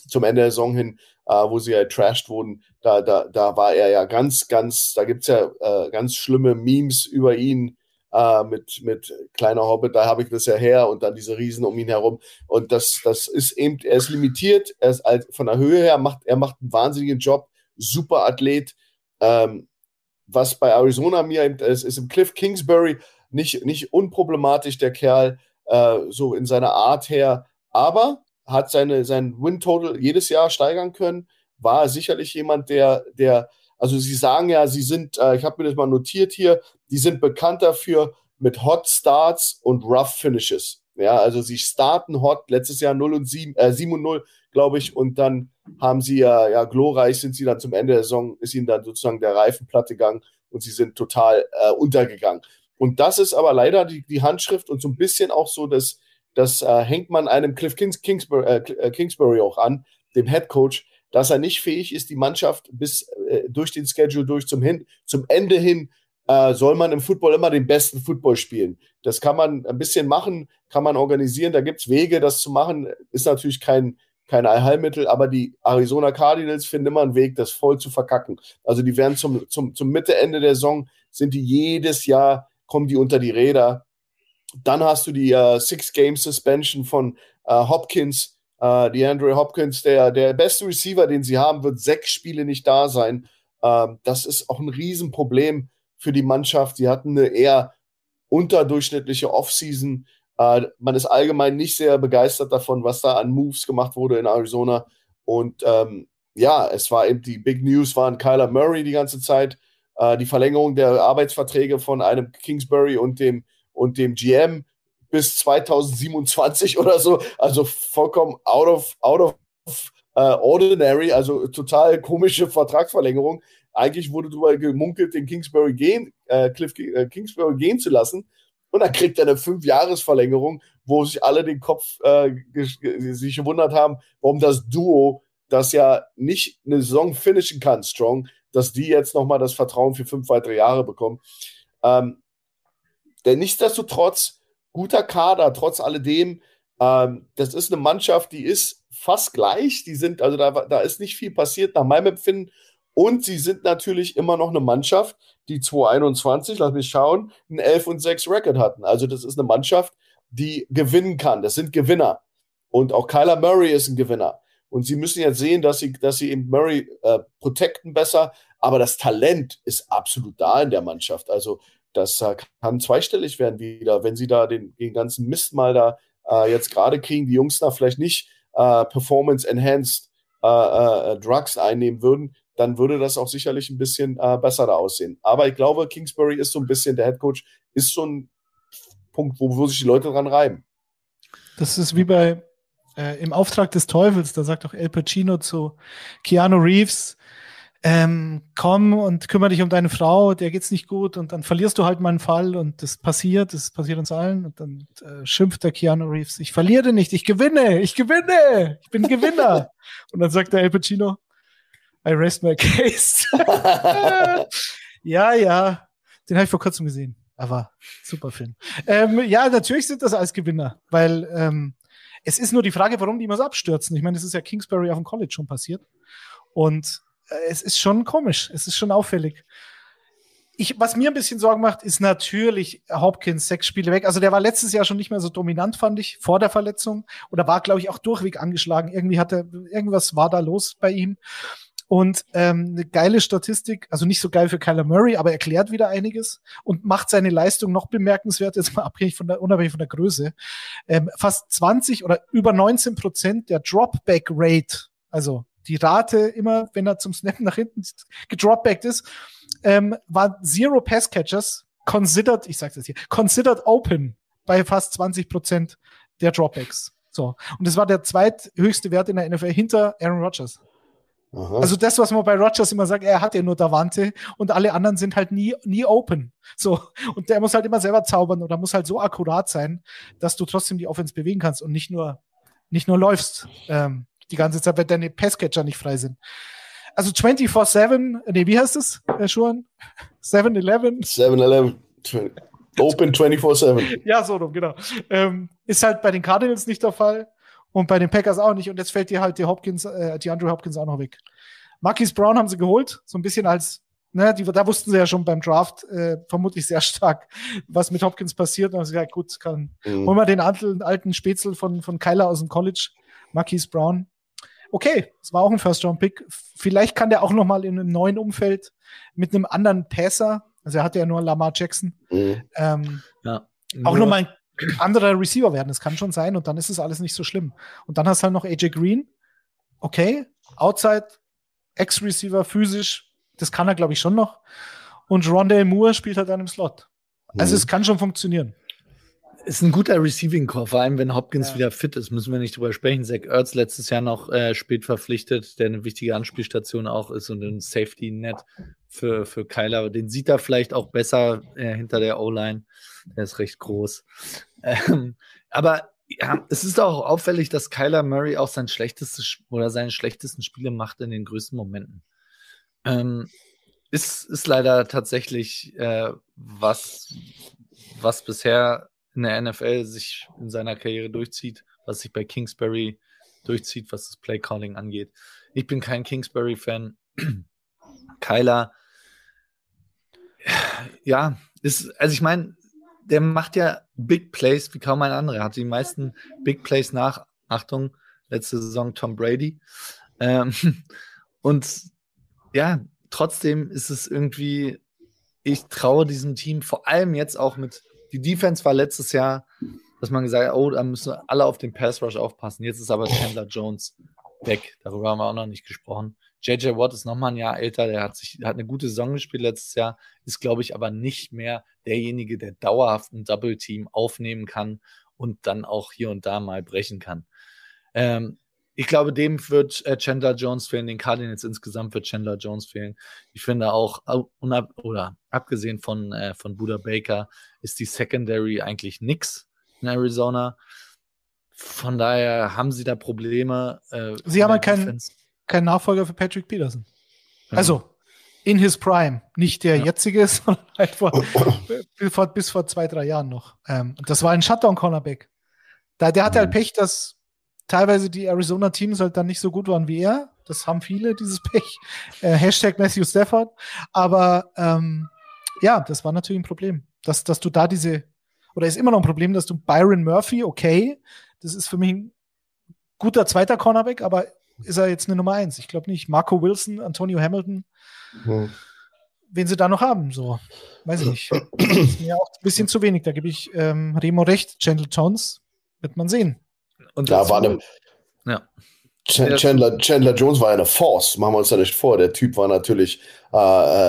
zum Ende der Saison hin, äh, wo sie ja trashed wurden, da, da, da war er ja ganz, ganz, da gibt es ja äh, ganz schlimme Memes über ihn äh, mit, mit kleiner Hobbit, da habe ich das ja her und dann diese Riesen um ihn herum. Und das, das ist eben, er ist limitiert, er ist halt von der Höhe her, macht, er macht einen wahnsinnigen Job, super Athlet. Ähm, was bei Arizona mir ist, ist im Cliff Kingsbury nicht, nicht unproblematisch, der Kerl, äh, so in seiner Art her, aber hat seine, sein Win-Total jedes Jahr steigern können, war sicherlich jemand, der, der, also sie sagen ja, sie sind, äh, ich habe mir das mal notiert hier, die sind bekannt dafür mit Hot Starts und Rough Finishes. Ja, also sie starten hot, letztes Jahr 0 und 7, äh, 7 und 0, glaube ich, und dann haben sie ja, ja, glorreich sind sie dann zum Ende der Saison, ist ihnen dann sozusagen der Reifen platt gegangen und sie sind total äh, untergegangen. Und das ist aber leider die, die Handschrift und so ein bisschen auch so, dass das äh, hängt man einem Cliff Kings, Kingsbury, äh, äh, Kingsbury auch an, dem Head Coach, dass er nicht fähig ist, die Mannschaft bis äh, durch den Schedule durch zum, hin, zum Ende hin äh, soll man im Football immer den besten Football spielen. Das kann man ein bisschen machen, kann man organisieren, da gibt es Wege, das zu machen. Ist natürlich kein, kein Allheilmittel, aber die Arizona Cardinals finden immer einen Weg, das voll zu verkacken. Also die werden zum, zum, zum Mitte, Ende der Saison, sind die jedes Jahr kommen die unter die Räder. Dann hast du die uh, Six-Game-Suspension von uh, Hopkins, die Andrew Hopkins, der, der beste Receiver, den sie haben, wird sechs Spiele nicht da sein. Uh, das ist auch ein Riesenproblem für die Mannschaft. Sie hatten eine eher unterdurchschnittliche Offseason. Uh, man ist allgemein nicht sehr begeistert davon, was da an Moves gemacht wurde in Arizona. Und ähm, ja, es war eben die Big News waren Kyler Murray die ganze Zeit äh, die Verlängerung der Arbeitsverträge von einem Kingsbury und dem, und dem GM bis 2027 *laughs* oder so. Also vollkommen out of, out of uh, ordinary, also total komische Vertragsverlängerung. Eigentlich wurde darüber gemunkelt, den Kingsbury gehen, äh, Cliff äh, Kingsbury gehen zu lassen. Und dann kriegt er eine Fünf-Jahres-Verlängerung, wo sich alle den Kopf äh, sich gewundert haben, warum das Duo, das ja nicht eine Saison finishen kann, strong, dass die jetzt nochmal das Vertrauen für fünf weitere Jahre bekommen. Ähm, denn nichtsdestotrotz, guter Kader, trotz alledem, ähm, das ist eine Mannschaft, die ist fast gleich. Die sind, also da, da ist nicht viel passiert nach meinem Empfinden. Und sie sind natürlich immer noch eine Mannschaft, die 2021, lass mich schauen, einen 11 und 6 Record hatten. Also das ist eine Mannschaft, die gewinnen kann. Das sind Gewinner. Und auch Kyler Murray ist ein Gewinner. Und sie müssen jetzt sehen, dass sie, dass sie eben Murray äh, protecten besser, Aber das Talent ist absolut da in der Mannschaft. Also das äh, kann zweistellig werden wieder, wenn sie da den, den ganzen Mist mal da äh, jetzt gerade kriegen, die Jungs da vielleicht nicht äh, Performance-Enhanced äh, äh, Drugs einnehmen würden, dann würde das auch sicherlich ein bisschen äh, besser da aussehen. Aber ich glaube, Kingsbury ist so ein bisschen, der Head Coach ist so ein Punkt, wo, wo sich die Leute dran reiben. Das ist wie bei äh, im Auftrag des Teufels, da sagt auch El Pacino zu Keanu Reeves, ähm, komm und kümmere dich um deine Frau, der geht's nicht gut und dann verlierst du halt mal einen Fall und das passiert, das passiert uns allen und dann äh, schimpft der Keanu Reeves, ich verliere nicht, ich gewinne, ich gewinne, ich bin Gewinner. *laughs* und dann sagt der El Pacino, I rest my case. *laughs* ja, ja, den habe ich vor kurzem gesehen, aber super Film. Ähm, ja, natürlich sind das alles Gewinner, weil ähm, es ist nur die Frage, warum die immer so abstürzen. Ich meine, das ist ja Kingsbury auf dem College schon passiert und äh, es ist schon komisch, es ist schon auffällig. Ich, was mir ein bisschen Sorgen macht, ist natürlich Hopkins sechs Spiele weg. Also der war letztes Jahr schon nicht mehr so dominant, fand ich, vor der Verletzung. Oder war, glaube ich, auch durchweg angeschlagen. Irgendwie hatte, irgendwas war da los bei ihm. Und ähm, eine geile Statistik, also nicht so geil für Kyler Murray, aber erklärt wieder einiges und macht seine Leistung noch bemerkenswert, jetzt mal abhängig von der, unabhängig von der Größe. Ähm, fast 20 oder über 19 Prozent der Dropback Rate, also die Rate immer, wenn er zum Snappen nach hinten gedropbackt ist, ähm, war Zero Pass Catchers considered, ich sag's jetzt hier, considered open bei fast 20 Prozent der Dropbacks. So. Und das war der zweithöchste Wert in der NFL hinter Aaron Rodgers. Aha. Also das, was man bei Rodgers immer sagt, er hat ja nur Davante und alle anderen sind halt nie, nie open. So. Und der muss halt immer selber zaubern oder muss halt so akkurat sein, dass du trotzdem die Offense bewegen kannst und nicht nur, nicht nur läufst. Ähm, die ganze Zeit, wenn deine Passcatcher nicht frei sind. Also 24-7, nee, wie heißt es, äh, Schuhan? 7-Eleven? 7-Eleven. Open 24-7. ja, so rum, genau. Ähm, ist halt bei den Cardinals nicht der Fall und bei den Packers auch nicht. Und jetzt fällt dir halt die Hopkins, äh, die Andrew Hopkins auch noch weg. Marquis Brown haben sie geholt, so ein bisschen als, ne, die, da wussten sie ja schon beim Draft äh, vermutlich sehr stark, was mit Hopkins passiert. Und haben sie gesagt, gut, kann, mhm. holen wir den alten, alten Spätzl von, von Kyler aus dem College, Marquis Brown okay, es war auch ein First-Round-Pick. Vielleicht kann der auch noch mal in einem neuen Umfeld mit einem anderen Passer, also er hatte ja nur Lamar Jackson, mhm. ähm, ja, auch noch mal ein anderer Receiver werden. Das kann schon sein und dann ist es alles nicht so schlimm. Und dann hast du halt noch AJ Green. Okay, Outside, Ex-Receiver, physisch, das kann er, glaube ich, schon noch. Und Rondale Moore spielt halt dann im Slot. Also mhm. es kann schon funktionieren. Ist ein guter Receiving Core, vor allem wenn Hopkins ja. wieder fit ist, müssen wir nicht drüber sprechen. Zach Ertz letztes Jahr noch äh, spät verpflichtet, der eine wichtige Anspielstation auch ist und ein Safety Net für, für Kyler. Den sieht er vielleicht auch besser äh, hinter der O-Line. Der ist recht groß. Ähm, aber ja, es ist auch auffällig, dass Kyler Murray auch sein schlechtestes oder seine schlechtesten Spiele macht in den größten Momenten. Ähm, ist, ist leider tatsächlich äh, was, was bisher in der NFL sich in seiner Karriere durchzieht, was sich bei Kingsbury durchzieht, was das Playcalling angeht. Ich bin kein Kingsbury-Fan. *clears throat* Kyler, ja, ist, also ich meine, der macht ja Big Plays wie kaum ein anderer. Er hat die meisten Big Plays nach, Achtung, letzte Saison Tom Brady. Ähm, *laughs* und ja, trotzdem ist es irgendwie, ich traue diesem Team vor allem jetzt auch mit die Defense war letztes Jahr, dass man gesagt hat, oh, da müssen alle auf den Pass Rush aufpassen. Jetzt ist aber Chandler Jones weg. Darüber haben wir auch noch nicht gesprochen. JJ Watt ist nochmal ein Jahr älter, der hat sich, hat eine gute Saison gespielt letztes Jahr, ist, glaube ich, aber nicht mehr derjenige, der dauerhaft ein Double Team aufnehmen kann und dann auch hier und da mal brechen kann. Ähm, ich glaube, dem wird äh, Chandler Jones fehlen, den Cardinals insgesamt wird Chandler Jones fehlen. Ich finde auch, unab oder abgesehen von, äh, von Buda Baker, ist die Secondary eigentlich nix in Arizona. Von daher haben sie da Probleme. Äh, sie haben halt keinen kein Nachfolger für Patrick Peterson. Ja. Also in his prime, nicht der ja. jetzige, *laughs* sondern halt vor, bis, vor, bis vor zwei, drei Jahren noch. Ähm, das war ein Shutdown-Cornerback. Da, der hatte halt mhm. halt Pech, dass teilweise die Arizona-Teams halt dann nicht so gut waren wie er. Das haben viele, dieses Pech. *laughs* Äh, Hashtag Matthew Stafford. Aber ähm, ja, das war natürlich ein Problem, dass, dass du da diese, oder ist immer noch ein Problem, dass du Byron Murphy, okay, das ist für mich ein guter zweiter Cornerback, aber ist er jetzt eine Nummer eins. Ich glaube nicht. Marco Wilson, Antonio Hamilton, hm. wen sie da noch haben, so. Weiß ich nicht. *clears throat* Das ist mir auch ein bisschen zu wenig. Da gebe ich ähm, Remo recht. Chandler Jones wird man sehen. Und da war eine. Ja. Chandler, Chandler Jones war eine Force, machen wir uns da nicht vor. Der Typ war natürlich, äh,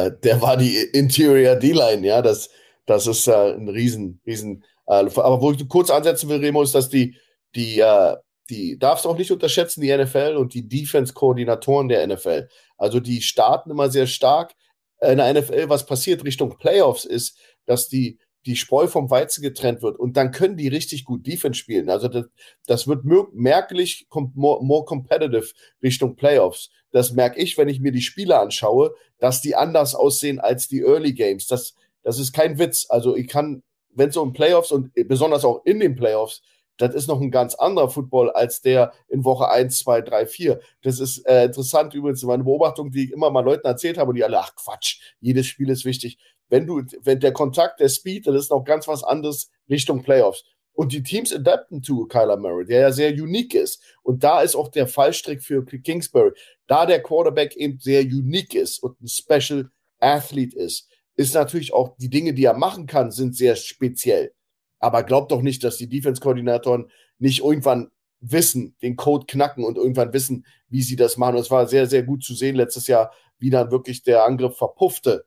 äh der war die Interior D-Line, ja, das, das ist äh, ein riesen, riesen. Äh, aber wo ich kurz ansetzen will, Remo, ist, dass die, die, äh, die darfst du auch nicht unterschätzen, die NFL und die Defense-Koordinatoren der NFL. Also die starten immer sehr stark in der NFL. Was passiert Richtung Playoffs ist, dass die die Spreu vom Weizen getrennt wird und dann können die richtig gut Defense spielen. Also das, das wird merklich more, more competitive Richtung Playoffs. Das merke ich, wenn ich mir die Spiele anschaue, dass die anders aussehen als die Early Games. Das, das ist kein Witz. Also ich kann, wenn es um Playoffs und besonders auch in den Playoffs das ist noch ein ganz anderer Football als der in Woche 1, 2, 3, 4. Das ist äh, interessant übrigens, meine Beobachtung, die ich immer mal Leuten erzählt habe und die alle, ach Quatsch, jedes Spiel ist wichtig. Wenn du, wenn der Kontakt, der Speed, das ist noch ganz was anderes Richtung Playoffs. Und die Teams adapten zu Kyler Murray, der ja sehr unique ist. Und da ist auch der Fallstrick für Kingsbury. Da der Quarterback eben sehr unique ist und ein Special Athlete ist, ist natürlich auch die Dinge, die er machen kann, sind sehr speziell. Aber glaubt doch nicht, dass die Defense-Koordinatoren nicht irgendwann wissen, den Code knacken und irgendwann wissen, wie sie das machen. Und es war sehr, sehr gut zu sehen letztes Jahr, wie dann wirklich der Angriff verpuffte.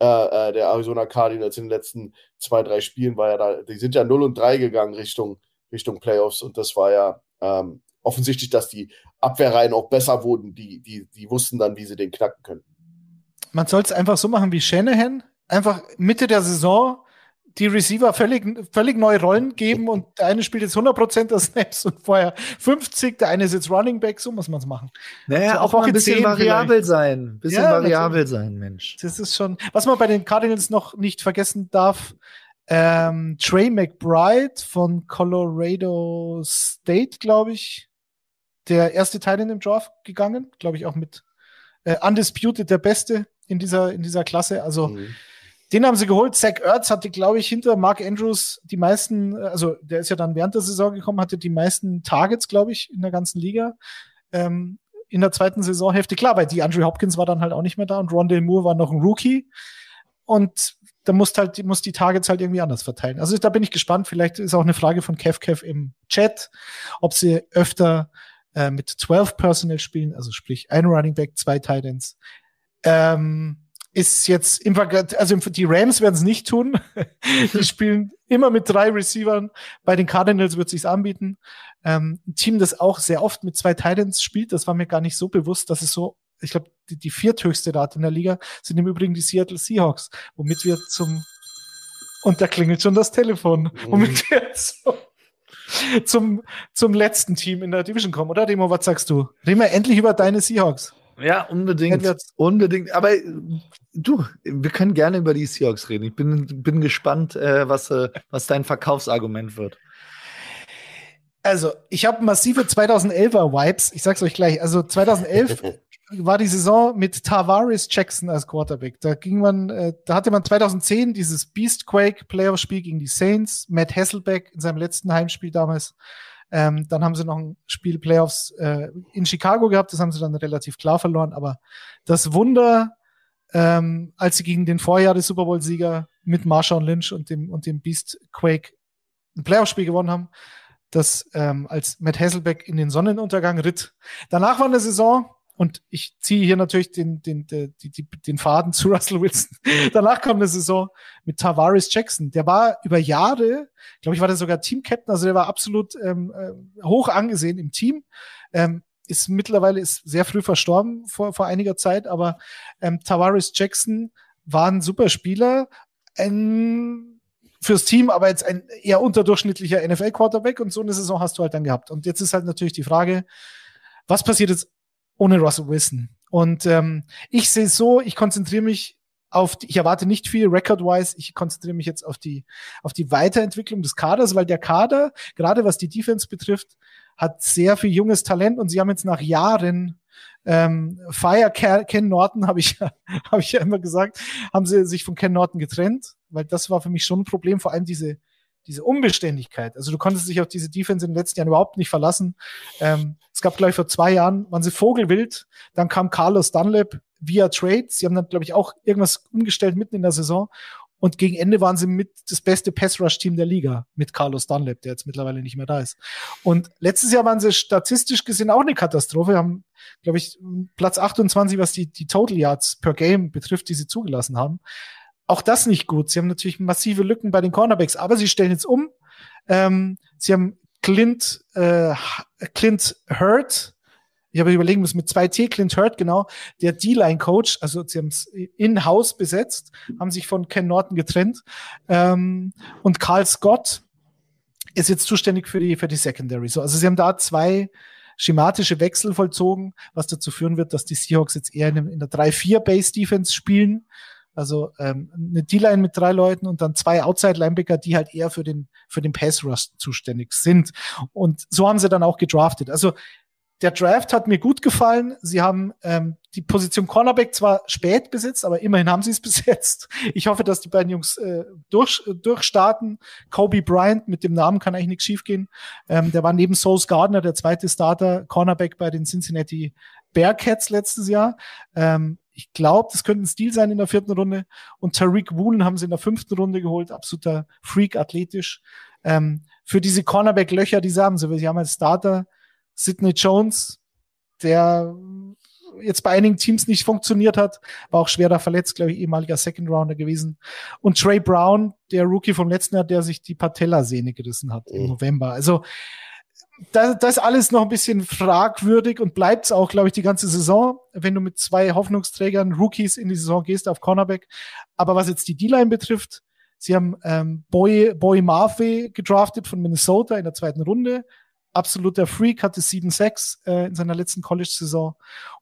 Äh, äh, der Arizona Cardinals in den letzten zwei, drei Spielen war ja da, die sind ja 0 und 3 gegangen Richtung, Richtung Playoffs und das war ja ähm, offensichtlich, dass die Abwehrreihen auch besser wurden. Die, die, die wussten dann, wie sie den knacken können. Man soll es einfach so machen wie Shanahan. Einfach Mitte der Saison die Receiver völlig, völlig neue Rollen geben und der eine spielt jetzt 100% der Snaps und vorher 50, der eine ist jetzt Running Back, so muss man es machen. Naja, so, auch, auch ein bisschen variabel vielleicht. sein. Ein bisschen ja, variabel natürlich. sein, Mensch. Das ist schon, was man bei den Cardinals noch nicht vergessen darf, ähm, Trey McBride von Colorado State, glaube ich, der erste Teil in dem Draft gegangen, glaube ich auch mit äh, Undisputed der Beste in dieser, in dieser Klasse. Also mhm den haben sie geholt. Zach Ertz hatte, glaube ich, hinter Mark Andrews die meisten, also der ist ja dann während der Saison gekommen, hatte die meisten Targets, glaube ich, in der ganzen Liga. Ähm, in der zweiten Saisonhälfte. Klar, weil die Andrew Hopkins war dann halt auch nicht mehr da und Rondale Moore war noch ein Rookie. Und da muss halt, muss die Targets halt irgendwie anders verteilen. Also da bin ich gespannt. Vielleicht ist auch eine Frage von Kev Kev im Chat, ob sie öfter äh, mit 12 Personal spielen, also sprich ein Running Back, zwei Titans. Ähm, ist jetzt im Vergleich, also die Rams werden es nicht tun. *laughs* die spielen immer mit drei Receivern. Bei den Cardinals wird sich's anbieten. Ähm, ein Team, das auch sehr oft mit zwei Titans spielt, das war mir gar nicht so bewusst, dass es so, ich glaube, die, die vierthöchste Rate in der Liga sind im Übrigen die Seattle Seahawks, womit wir zum und da klingelt schon das Telefon, womit mhm. wir so zum, zum letzten Team in der Division kommen, oder Demo, was sagst du? Reden wir endlich über deine Seahawks. Ja, unbedingt. Unbedingt. Aber äh, du, wir können gerne über die Seahawks reden. Ich bin, bin gespannt, äh, was, äh, was dein Verkaufsargument wird. Also, ich habe massive 2011er Vibes. Ich sag's euch gleich. Also, 2011 *laughs* war die Saison mit Tavares Jackson als Quarterback. Da ging man, äh, da hatte man 2010 dieses Beastquake Playoff-Spiel gegen die Saints. Matt Hasselbeck in seinem letzten Heimspiel damals ähm, dann haben sie noch ein Spiel Playoffs äh, in Chicago gehabt, das haben sie dann relativ klar verloren. Aber das Wunder, ähm, als sie gegen den Vorjahres Super Bowl-Sieger mit Marshawn Lynch und dem, und dem Beast Quake ein Playoff-Spiel gewonnen haben, das ähm, als Matt Hasselbeck in den Sonnenuntergang ritt. Danach war eine Saison, und ich ziehe hier natürlich den, den, den, den, den Faden zu *laughs* Russell Wilson. Danach kam eine Saison mit Tavares Jackson. Der war über Jahre, glaube ich, war der sogar Team-Captain, also der war absolut ähm, äh, hoch angesehen im Team. Ähm, ist mittlerweile ist sehr früh verstorben vor, vor einiger Zeit, aber ähm, Tavares Jackson war ein super Spieler, ein fürs Team, aber jetzt ein eher unterdurchschnittlicher NFL-Quarterback und so eine Saison hast du halt dann gehabt. Und jetzt ist halt natürlich die Frage, was passiert jetzt ohne Russell Wilson. Und ähm, ich sehe es so, ich konzentriere mich auf, die, ich erwarte nicht viel record-wise, ich konzentriere mich jetzt auf die, auf die Weiterentwicklung des Kaders, weil der Kader, gerade was die Defense betrifft, hat sehr viel junges Talent und sie haben jetzt nach Jahren ähm, Fire Ken Norton, *laughs* habe ich, hab ich ja immer gesagt, haben sie sich von Ken Norton getrennt, weil das war für mich schon ein Problem, vor allem diese, diese Unbeständigkeit. Also du konntest dich auf diese Defense in den letzten Jahren überhaupt nicht verlassen. Ähm, es gab, glaube ich, vor zwei Jahren, waren sie Vogelwild, dann kam Carlos Dunlap via Trades. Sie haben dann, glaube ich, auch irgendwas umgestellt mitten in der Saison. Und gegen Ende waren sie mit das beste Pass-Rush-Team der Liga mit Carlos Dunlap, der jetzt mittlerweile nicht mehr da ist. Und letztes Jahr waren sie statistisch gesehen auch eine Katastrophe, haben, glaube ich, Platz 28, was die, die Total Yards per Game betrifft, die sie zugelassen haben. Auch das nicht gut. Sie haben natürlich massive Lücken bei den Cornerbacks, aber sie stellen jetzt um. Ähm, sie haben Clint, äh, Clint Hurt, ich habe überlegen müssen, mit zwei T, Clint Hurt, genau, der D-Line-Coach, also sie haben es in-house besetzt, haben sich von Ken Norton getrennt. Ähm, und Carl Scott ist jetzt zuständig für die, für die Secondary. So, also sie haben da zwei schematische Wechsel vollzogen, was dazu führen wird, dass die Seahawks jetzt eher in, in der 3-4-Base-Defense spielen also ähm, eine D-Line mit drei Leuten und dann zwei Outside-Linebacker, die halt eher für den, für den Pass-Rush zuständig sind. Und so haben sie dann auch gedraftet. Also der Draft hat mir gut gefallen. Sie haben ähm, die Position Cornerback zwar spät besetzt, aber immerhin haben sie es *laughs* besetzt. Ich hoffe, dass die beiden Jungs äh, durch, durchstarten. Kobe Bryant, mit dem Namen kann eigentlich nichts schiefgehen. Ähm, der war neben Sauce Gardner der zweite Starter, Cornerback bei den Cincinnati Bearcats letztes Jahr. Ähm, ich glaube, das könnte ein Stil sein in der vierten Runde. Und Tariq Woolen haben sie in der fünften Runde geholt. Absoluter Freak, athletisch. Ähm, für diese Cornerback-Löcher, die sie haben. Sie haben als Starter Sidney Jones, der jetzt bei einigen Teams nicht funktioniert hat, war auch schwerer verletzt, glaube ich, ehemaliger Second Rounder gewesen. Und Trey Brown, der Rookie vom letzten Jahr, der sich die Patellasehne gerissen hat mhm. im November. Also da, das ist alles noch ein bisschen fragwürdig und bleibt es auch, glaube ich, die ganze Saison, wenn du mit zwei Hoffnungsträgern, Rookies in die Saison gehst auf Cornerback. Aber was jetzt die D-Line betrifft, sie haben ähm, Boy, Boy Murphy gedraftet von Minnesota in der zweiten Runde. Absoluter Freak, hatte 7-6 äh, in seiner letzten College-Saison.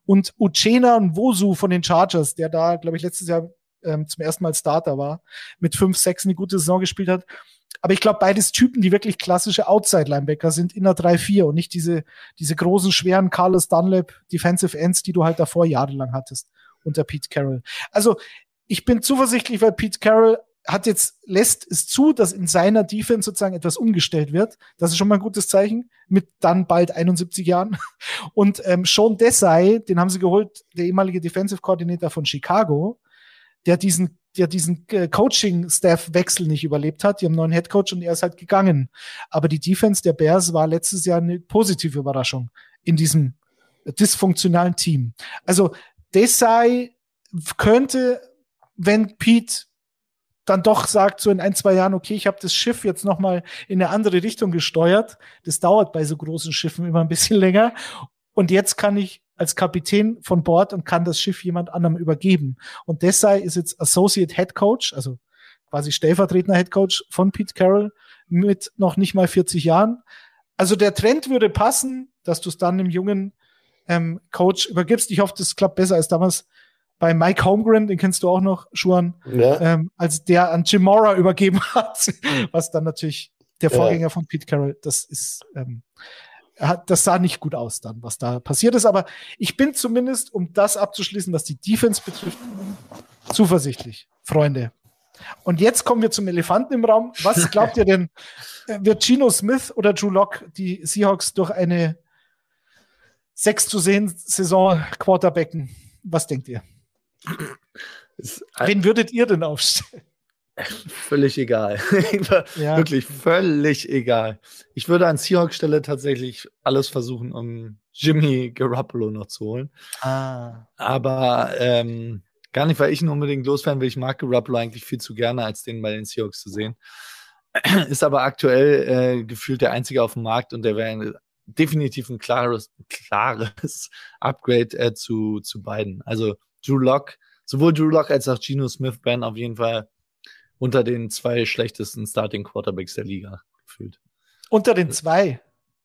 Und Uchena Wosu von den Chargers, der da, glaube ich, letztes Jahr ähm, zum ersten Mal Starter war, mit 5-6 eine gute Saison gespielt hat aber ich glaube, beides Typen, die wirklich klassische Outside-Linebacker sind in der 3-4 und nicht diese, diese großen, schweren Carlos Dunlap Defensive Ends, die du halt davor jahrelang hattest unter Pete Carroll. Also, ich bin zuversichtlich, weil Pete Carroll hat jetzt, lässt es zu, dass in seiner Defense sozusagen etwas umgestellt wird. Das ist schon mal ein gutes Zeichen, mit dann bald 71 Jahren. *laughs* Und ähm, Sean Desai, den haben sie geholt, der ehemalige Defensive Coordinator von Chicago, der diesen der diesen äh, Coaching-Staff-Wechsel nicht überlebt hat. Die haben einen neuen Headcoach und er ist halt gegangen. Aber die Defense der Bears war letztes Jahr eine positive Überraschung in diesem dysfunktionalen Team. Also Desai könnte, wenn Pete dann doch sagt so in ein, zwei Jahren, okay, ich habe das Schiff jetzt noch mal in eine andere Richtung gesteuert. Das dauert bei so großen Schiffen immer ein bisschen *laughs* länger. Und jetzt kann ich als Kapitän von Bord und kann das Schiff jemand anderem übergeben. Und Desai ist jetzt Associate Head Coach, also quasi stellvertretender Head Coach von Pete Carroll mit noch nicht mal 40 Jahren. Also der Trend würde passen, dass du es dann dem jungen ähm, Coach übergibst. Ich hoffe, das klappt besser als damals bei Mike Holmgren, den kennst du auch noch, Schuan, ja. ähm, als der an Jim Mora übergeben hat, was dann natürlich der Vorgänger ja. von Pete Carroll, das ist ähm, das sah nicht gut aus dann, was da passiert ist. Aber ich bin zumindest, um das abzuschließen, was die Defense betrifft, zuversichtlich, Freunde. Und jetzt kommen wir zum Elefanten im Raum. Was *laughs* glaubt ihr denn, äh, wird Gino Smith oder Drew Lock die Seahawks durch eine 6 zu 10 Saison Quarterbacken? Was denkt ihr? *clears throat* Wen würdet ihr denn aufstellen? Völlig egal. *laughs* ja. Wirklich völlig egal. Ich würde an Seahawks Stelle tatsächlich alles versuchen, um Jimmy Garoppolo noch zu holen. Ah. Aber ähm, gar nicht, weil ich ihn unbedingt loswerden will. Ich mag Garoppolo eigentlich viel zu gerne, als den bei den Seahawks zu sehen. *clears throat* Ist aber aktuell äh, gefühlt der einzige auf dem Markt und der wäre definitiv ein klares, klares *laughs* Upgrade äh, zu, zu beiden. Also Drew Lock, sowohl Drew Lock als auch Geno Smith werden auf jeden Fall unter den zwei schlechtesten Starting Quarterbacks der Liga gefühlt. Unter den zwei?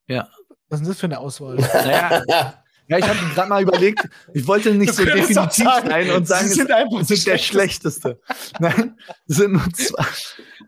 Ja. Was ist das für eine Auswahl? *laughs* Naja, ja, ich habe gerade mal überlegt, ich wollte nicht so definitiv sein und sagen, sie sind einfach sind der schlechteste. Nein, sind nur zwei.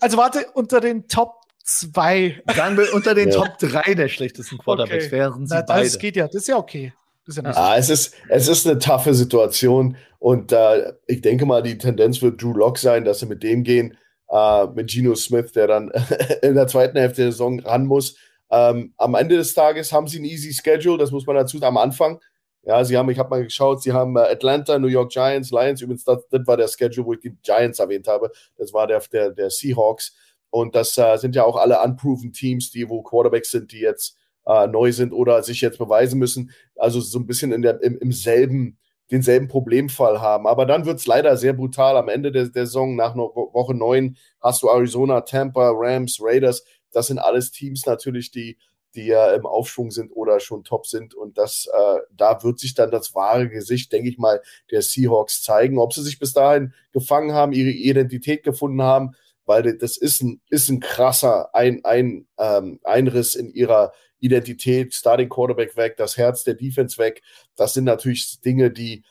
Also warte, unter den Top zwei. Sagen wir unter den ja. Top drei der schlechtesten Quarterbacks okay. wären sie Na, beide. Das geht ja, das ist ja okay. Ist ja ah, es, ist, es ist eine taffe Situation und äh, ich denke mal, die Tendenz wird Drew Lock sein, dass sie mit dem gehen. äh, mit Geno Smith, der dann *laughs* in der zweiten Hälfte der Saison ran muss. Ähm, am Ende des Tages haben sie ein easy Schedule, das muss man dazu am Anfang. Ja, sie haben, ich habe mal geschaut, sie haben äh, Atlanta, New York Giants, Lions, übrigens, das, das, war der Schedule, wo ich die Giants erwähnt habe. Das war der, der, der Seahawks. Und das äh, sind ja auch alle unproven Teams, die, wo Quarterbacks sind, die jetzt äh, neu sind oder sich jetzt beweisen müssen. Also so ein bisschen in der, im, im selben, denselben Problemfall haben. Aber dann wird es leider sehr brutal. Am Ende der, der Saison, nach Woche 9, hast du Arizona, Tampa, Rams, Raiders. Das sind alles Teams natürlich, die die ja im Aufschwung sind oder schon top sind. Und das, äh, da wird sich dann das wahre Gesicht, denke ich mal, der Seahawks zeigen. Ob sie sich bis dahin gefangen haben, ihre Identität gefunden haben, weil das ist ein, ist ein krasser ein, ein, ähm, Einriss in ihrer Identität, Starting Quarterback weg, das Herz der Defense weg. Das sind natürlich Dinge, die,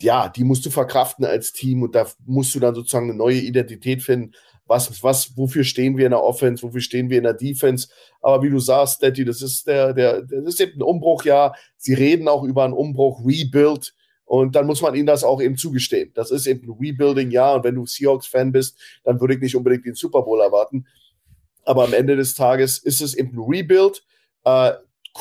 ja, die musst du verkraften als Team und da musst du dann sozusagen eine neue Identität finden was, was, wofür stehen wir in der Offense, wofür stehen wir in der Defense. Aber wie du sagst, Daddy, das ist der, der, das ist eben ein Umbruchjahr. Sie reden auch über einen Umbruch, Rebuild. Und dann muss man ihnen das auch eben zugestehen. Das ist eben ein Rebuilding-Jahr. Und wenn du Seahawks-Fan bist, dann würde ich nicht unbedingt den Super Bowl erwarten. Aber am Ende des Tages ist es eben ein Rebuild. Äh,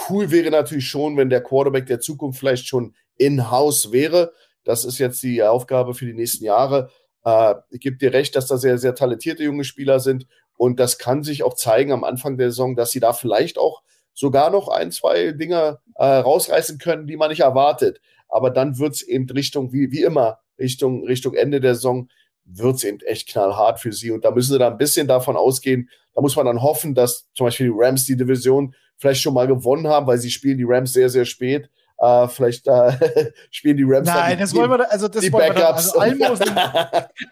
cool wäre natürlich schon, wenn der Quarterback der Zukunft vielleicht schon in-house wäre. Das ist jetzt die Aufgabe für die nächsten Jahre. Äh, ich gebe dir recht, dass da sehr, sehr talentierte junge Spieler sind. Und das kann sich auch zeigen am Anfang der Saison, dass sie da vielleicht auch sogar noch ein, zwei Dinge äh, rausreißen können, die man nicht erwartet. Aber dann wird es eben Richtung, wie, wie immer, Richtung, Richtung Ende der Saison, wird es eben echt knallhart für sie. Und da müssen sie da ein bisschen davon ausgehen. Da muss man dann hoffen, dass zum Beispiel die Rams die Division vielleicht schon mal gewonnen haben, weil sie spielen die Rams sehr, sehr spät. Uh, vielleicht uh, *laughs* spielen die Rams Nein, das wollen wir, also das die wollen Backups. wir dann, also Almosen,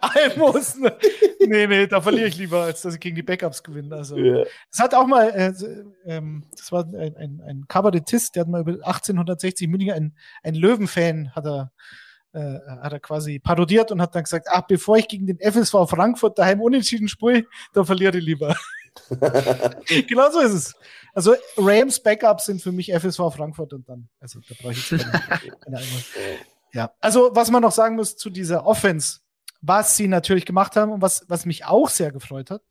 *laughs* Almosen. nee, nee, da verliere ich lieber, als dass ich gegen die Backups gewinne. Also, yeah. das hat auch mal, äh, ähm, das war ein, ein, ein Kabarettist, der hat mal über 1860 München, ein, ein Löwenfan hat er, äh, hat er quasi parodiert und hat dann gesagt, ach, bevor ich gegen den FSV Frankfurt daheim unentschieden spiele, da verliere ich lieber. *laughs* genau so ist es. Also Rams Backups sind für mich FSV Frankfurt und dann, also da brauche ich jetzt Ja, also was man noch sagen muss zu dieser Offense, was sie natürlich gemacht haben und was, was mich auch sehr gefreut hat,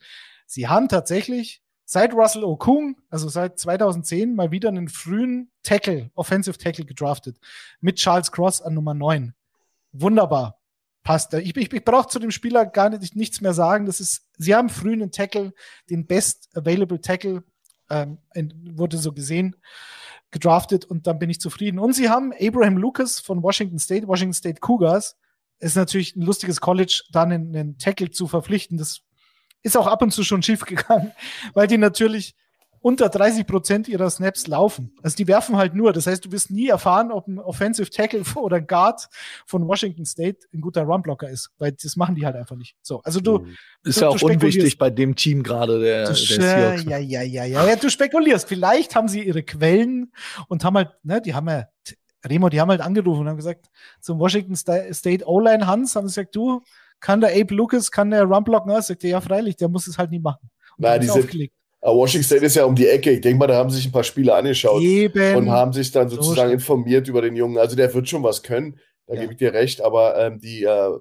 sie haben tatsächlich seit Russell Okung, also seit 2010, mal wieder einen frühen Tackle, Offensive Tackle gedraftet mit Charles Cross an Nummer 9. Wunderbar passt. Ich, ich, ich brauche zu dem Spieler gar nicht, nichts mehr sagen. Das ist, sie haben früh einen Tackle, den Best Available Tackle, ähm, wurde so gesehen, gedraftet und dann bin ich zufrieden. Und sie haben Abraham Lucas von Washington State, Washington State Cougars. Ist natürlich ein lustiges College, dann einen, Tackle zu verpflichten. Das ist auch ab und zu schon *laughs* schief gegangen, weil die natürlich unter 30 Prozent ihrer Snaps laufen. Also die werfen halt nur. Das heißt, du wirst nie erfahren, ob ein Offensive Tackle *laughs* oder Guard von Washington State ein guter Runblocker ist, weil das machen die halt einfach nicht. So, also du mhm. ist du, ja auch unwichtig bei dem Team gerade der, du, der Ja, ja, ja, ja, ja. Du spekulierst. Vielleicht haben sie ihre Quellen und haben halt, ne, die haben ja Remo, die haben halt angerufen und haben gesagt, zum Washington State O-Line Hans haben sie gesagt, du, kann der Abe Lucas, kann der Runblocken? Er sagte, ja, freilich, der muss es halt nie machen. Und Nein, die sind, aufgelegt. Washington State ist ja um die Ecke. Ich denke mal, da haben sich ein paar Spiele angeschaut Eben. und haben sich dann sozusagen so informiert über den Jungen. Also der wird schon was können, da ja. gebe ich dir recht. Aber ähm, die äh, äh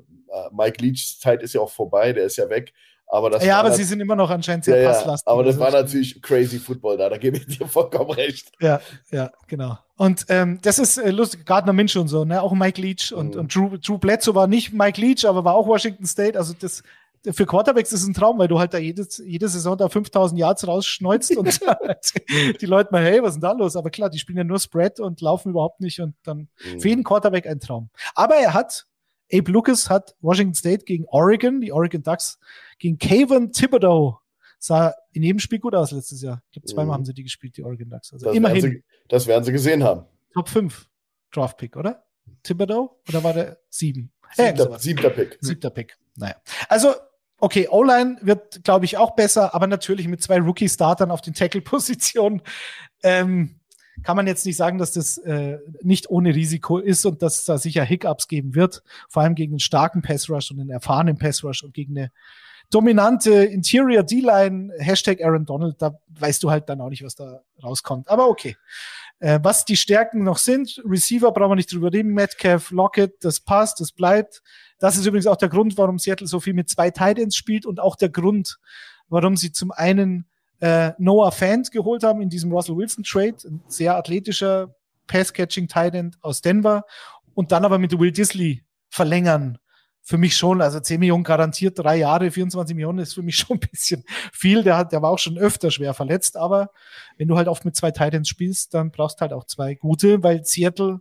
Mike Leach Zeit ist ja auch vorbei, der ist ja weg. Aber das ja, aber sie sind immer noch anscheinend sehr ja, passlastig. aber das war natürlich crazy Football da, da gebe ich dir vollkommen recht. Ja, ja, genau. Und ähm, das ist äh, lustig, Gardner Minch und so, ne? auch Mike Leach und, mhm. und Drew, Drew Bledsoe war nicht Mike Leach, aber war auch Washington State. Also das für Quarterbacks ist es ein Traum, weil du halt da jedes, jede Saison da 5000 Yards rausschneuzt und *laughs* *laughs* die Leute mal, hey, was ist denn da los? Aber klar, die spielen ja nur Spread und laufen überhaupt nicht und dann mhm. für jeden Quarterback ein Traum. Aber er hat, Abe Lucas hat Washington State gegen Oregon, die Oregon Ducks, gegen Kevin Thibodeau. Sah in jedem Spiel gut aus letztes Jahr. Ich glaube, zweimal mhm. haben sie die gespielt, die Oregon Ducks. Also das immerhin. Werden sie, das werden sie gesehen haben. Top 5 Draft Pick, oder? Thibodeau? Oder war der 7? Siebter, äh, siebter Pick. Siebter Pick. Naja. Also Okay, O-Line wird, glaube ich, auch besser, aber natürlich mit zwei Rookie-Startern auf den Tackle-Positionen *laughs* ähm, kann man jetzt nicht sagen, dass das äh, nicht ohne Risiko ist und dass es da sicher Hiccups geben wird, vor allem gegen einen starken Pass-Rush und einen erfahrenen Pass-Rush und gegen eine dominante Interior D-Line, Hashtag Aaron Donald, da weißt du halt dann auch nicht, was da rauskommt. Aber okay. Äh, was die Stärken noch sind, Receiver brauchen wir nicht drüber reden, Metcalf, Lockett, das passt, das bleibt. Das ist übrigens auch der Grund, warum Seattle so viel mit zwei Titans spielt und auch der Grund, warum sie zum einen äh, Noah Fant geholt haben in diesem Russell Wilson Trade, ein sehr athletischer Pass-Catching Titan aus Denver und dann aber mit Will Disley verlängern. Für mich schon, also 10 Millionen garantiert, drei Jahre, 24 Millionen ist für mich *laughs* schon ein bisschen viel. Der hat, der war auch schon öfter schwer verletzt, aber wenn du halt oft mit zwei Titans spielst, dann brauchst du halt auch zwei gute, weil Seattle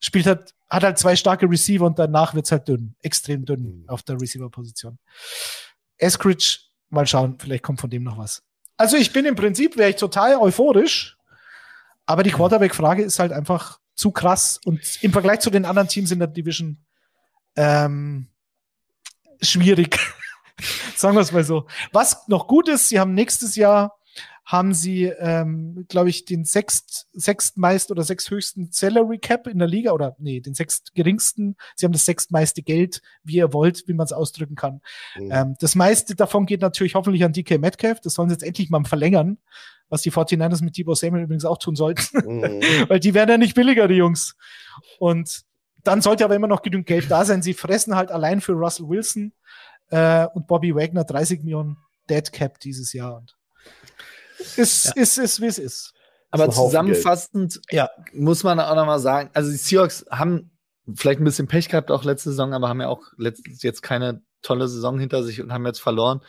spielt halt, hat halt zwei starke Receiver und danach wird's halt dünn, extrem dünn auf der Receiver-Position. Eskridge, mal schauen, vielleicht kommt von dem noch was. Also ich bin im Prinzip, wäre ich total euphorisch, aber die Quarterback-Frage ist halt einfach zu krass und im Vergleich zu den anderen Teams in der Division ähm, schwierig. *laughs* Sagen wir es mal so. Was noch gut ist, sie haben nächstes Jahr haben sie, ähm, glaube ich, den sechst, sechstmeist oder sechsthöchsten Salary Cap in der Liga oder nee, den sechstgeringsten. Sie haben das sechstmeiste Geld, wie ihr wollt, wie man es ausdrücken kann. Mhm. Ähm, das meiste davon geht natürlich hoffentlich an DK Metcalf. Das sollen sie jetzt endlich mal verlängern, was die 49ers mit Debo Samuel übrigens auch tun sollten. Mhm. *laughs* Weil die werden ja nicht billiger, die Jungs. Und dann sollte aber immer noch genügend Geld da sein. Sie fressen halt allein für Russell Wilson äh, und Bobby Wagner 30 Millionen Dead Cap dieses Jahr. Und ist, ja. ist, ist, wie es ist. Aber zusammenfassend ja. muss man auch nochmal sagen, also die Seahawks haben vielleicht ein bisschen Pech gehabt auch letzte Saison, aber haben ja auch jetzt keine tolle Saison hinter sich und haben jetzt verloren.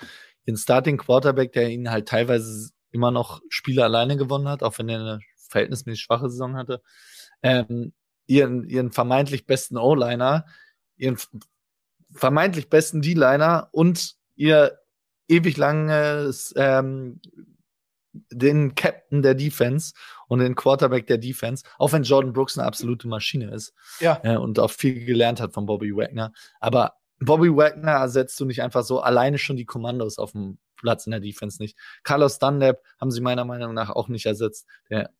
Ihren Starting Quarterback, der ihnen halt teilweise immer noch Spiele alleine gewonnen hat, auch wenn er eine verhältnismäßig schwache Saison hatte. Ähm, ihren, ihren vermeintlich besten O-Liner, ihren vermeintlich besten D-Liner und ihr ewig langes ähm, den Captain der Defense und den Quarterback der Defense, auch wenn Jordan Brooks eine absolute Maschine ist ja. Äh, und auch viel gelernt hat von Bobby Wagner. Aber Bobby Wagner ersetzt du nicht einfach so alleine schon die Kommandos auf dem Platz in der Defense nicht. Carlos Dunlap haben sie meiner Meinung nach auch nicht ersetzt. Der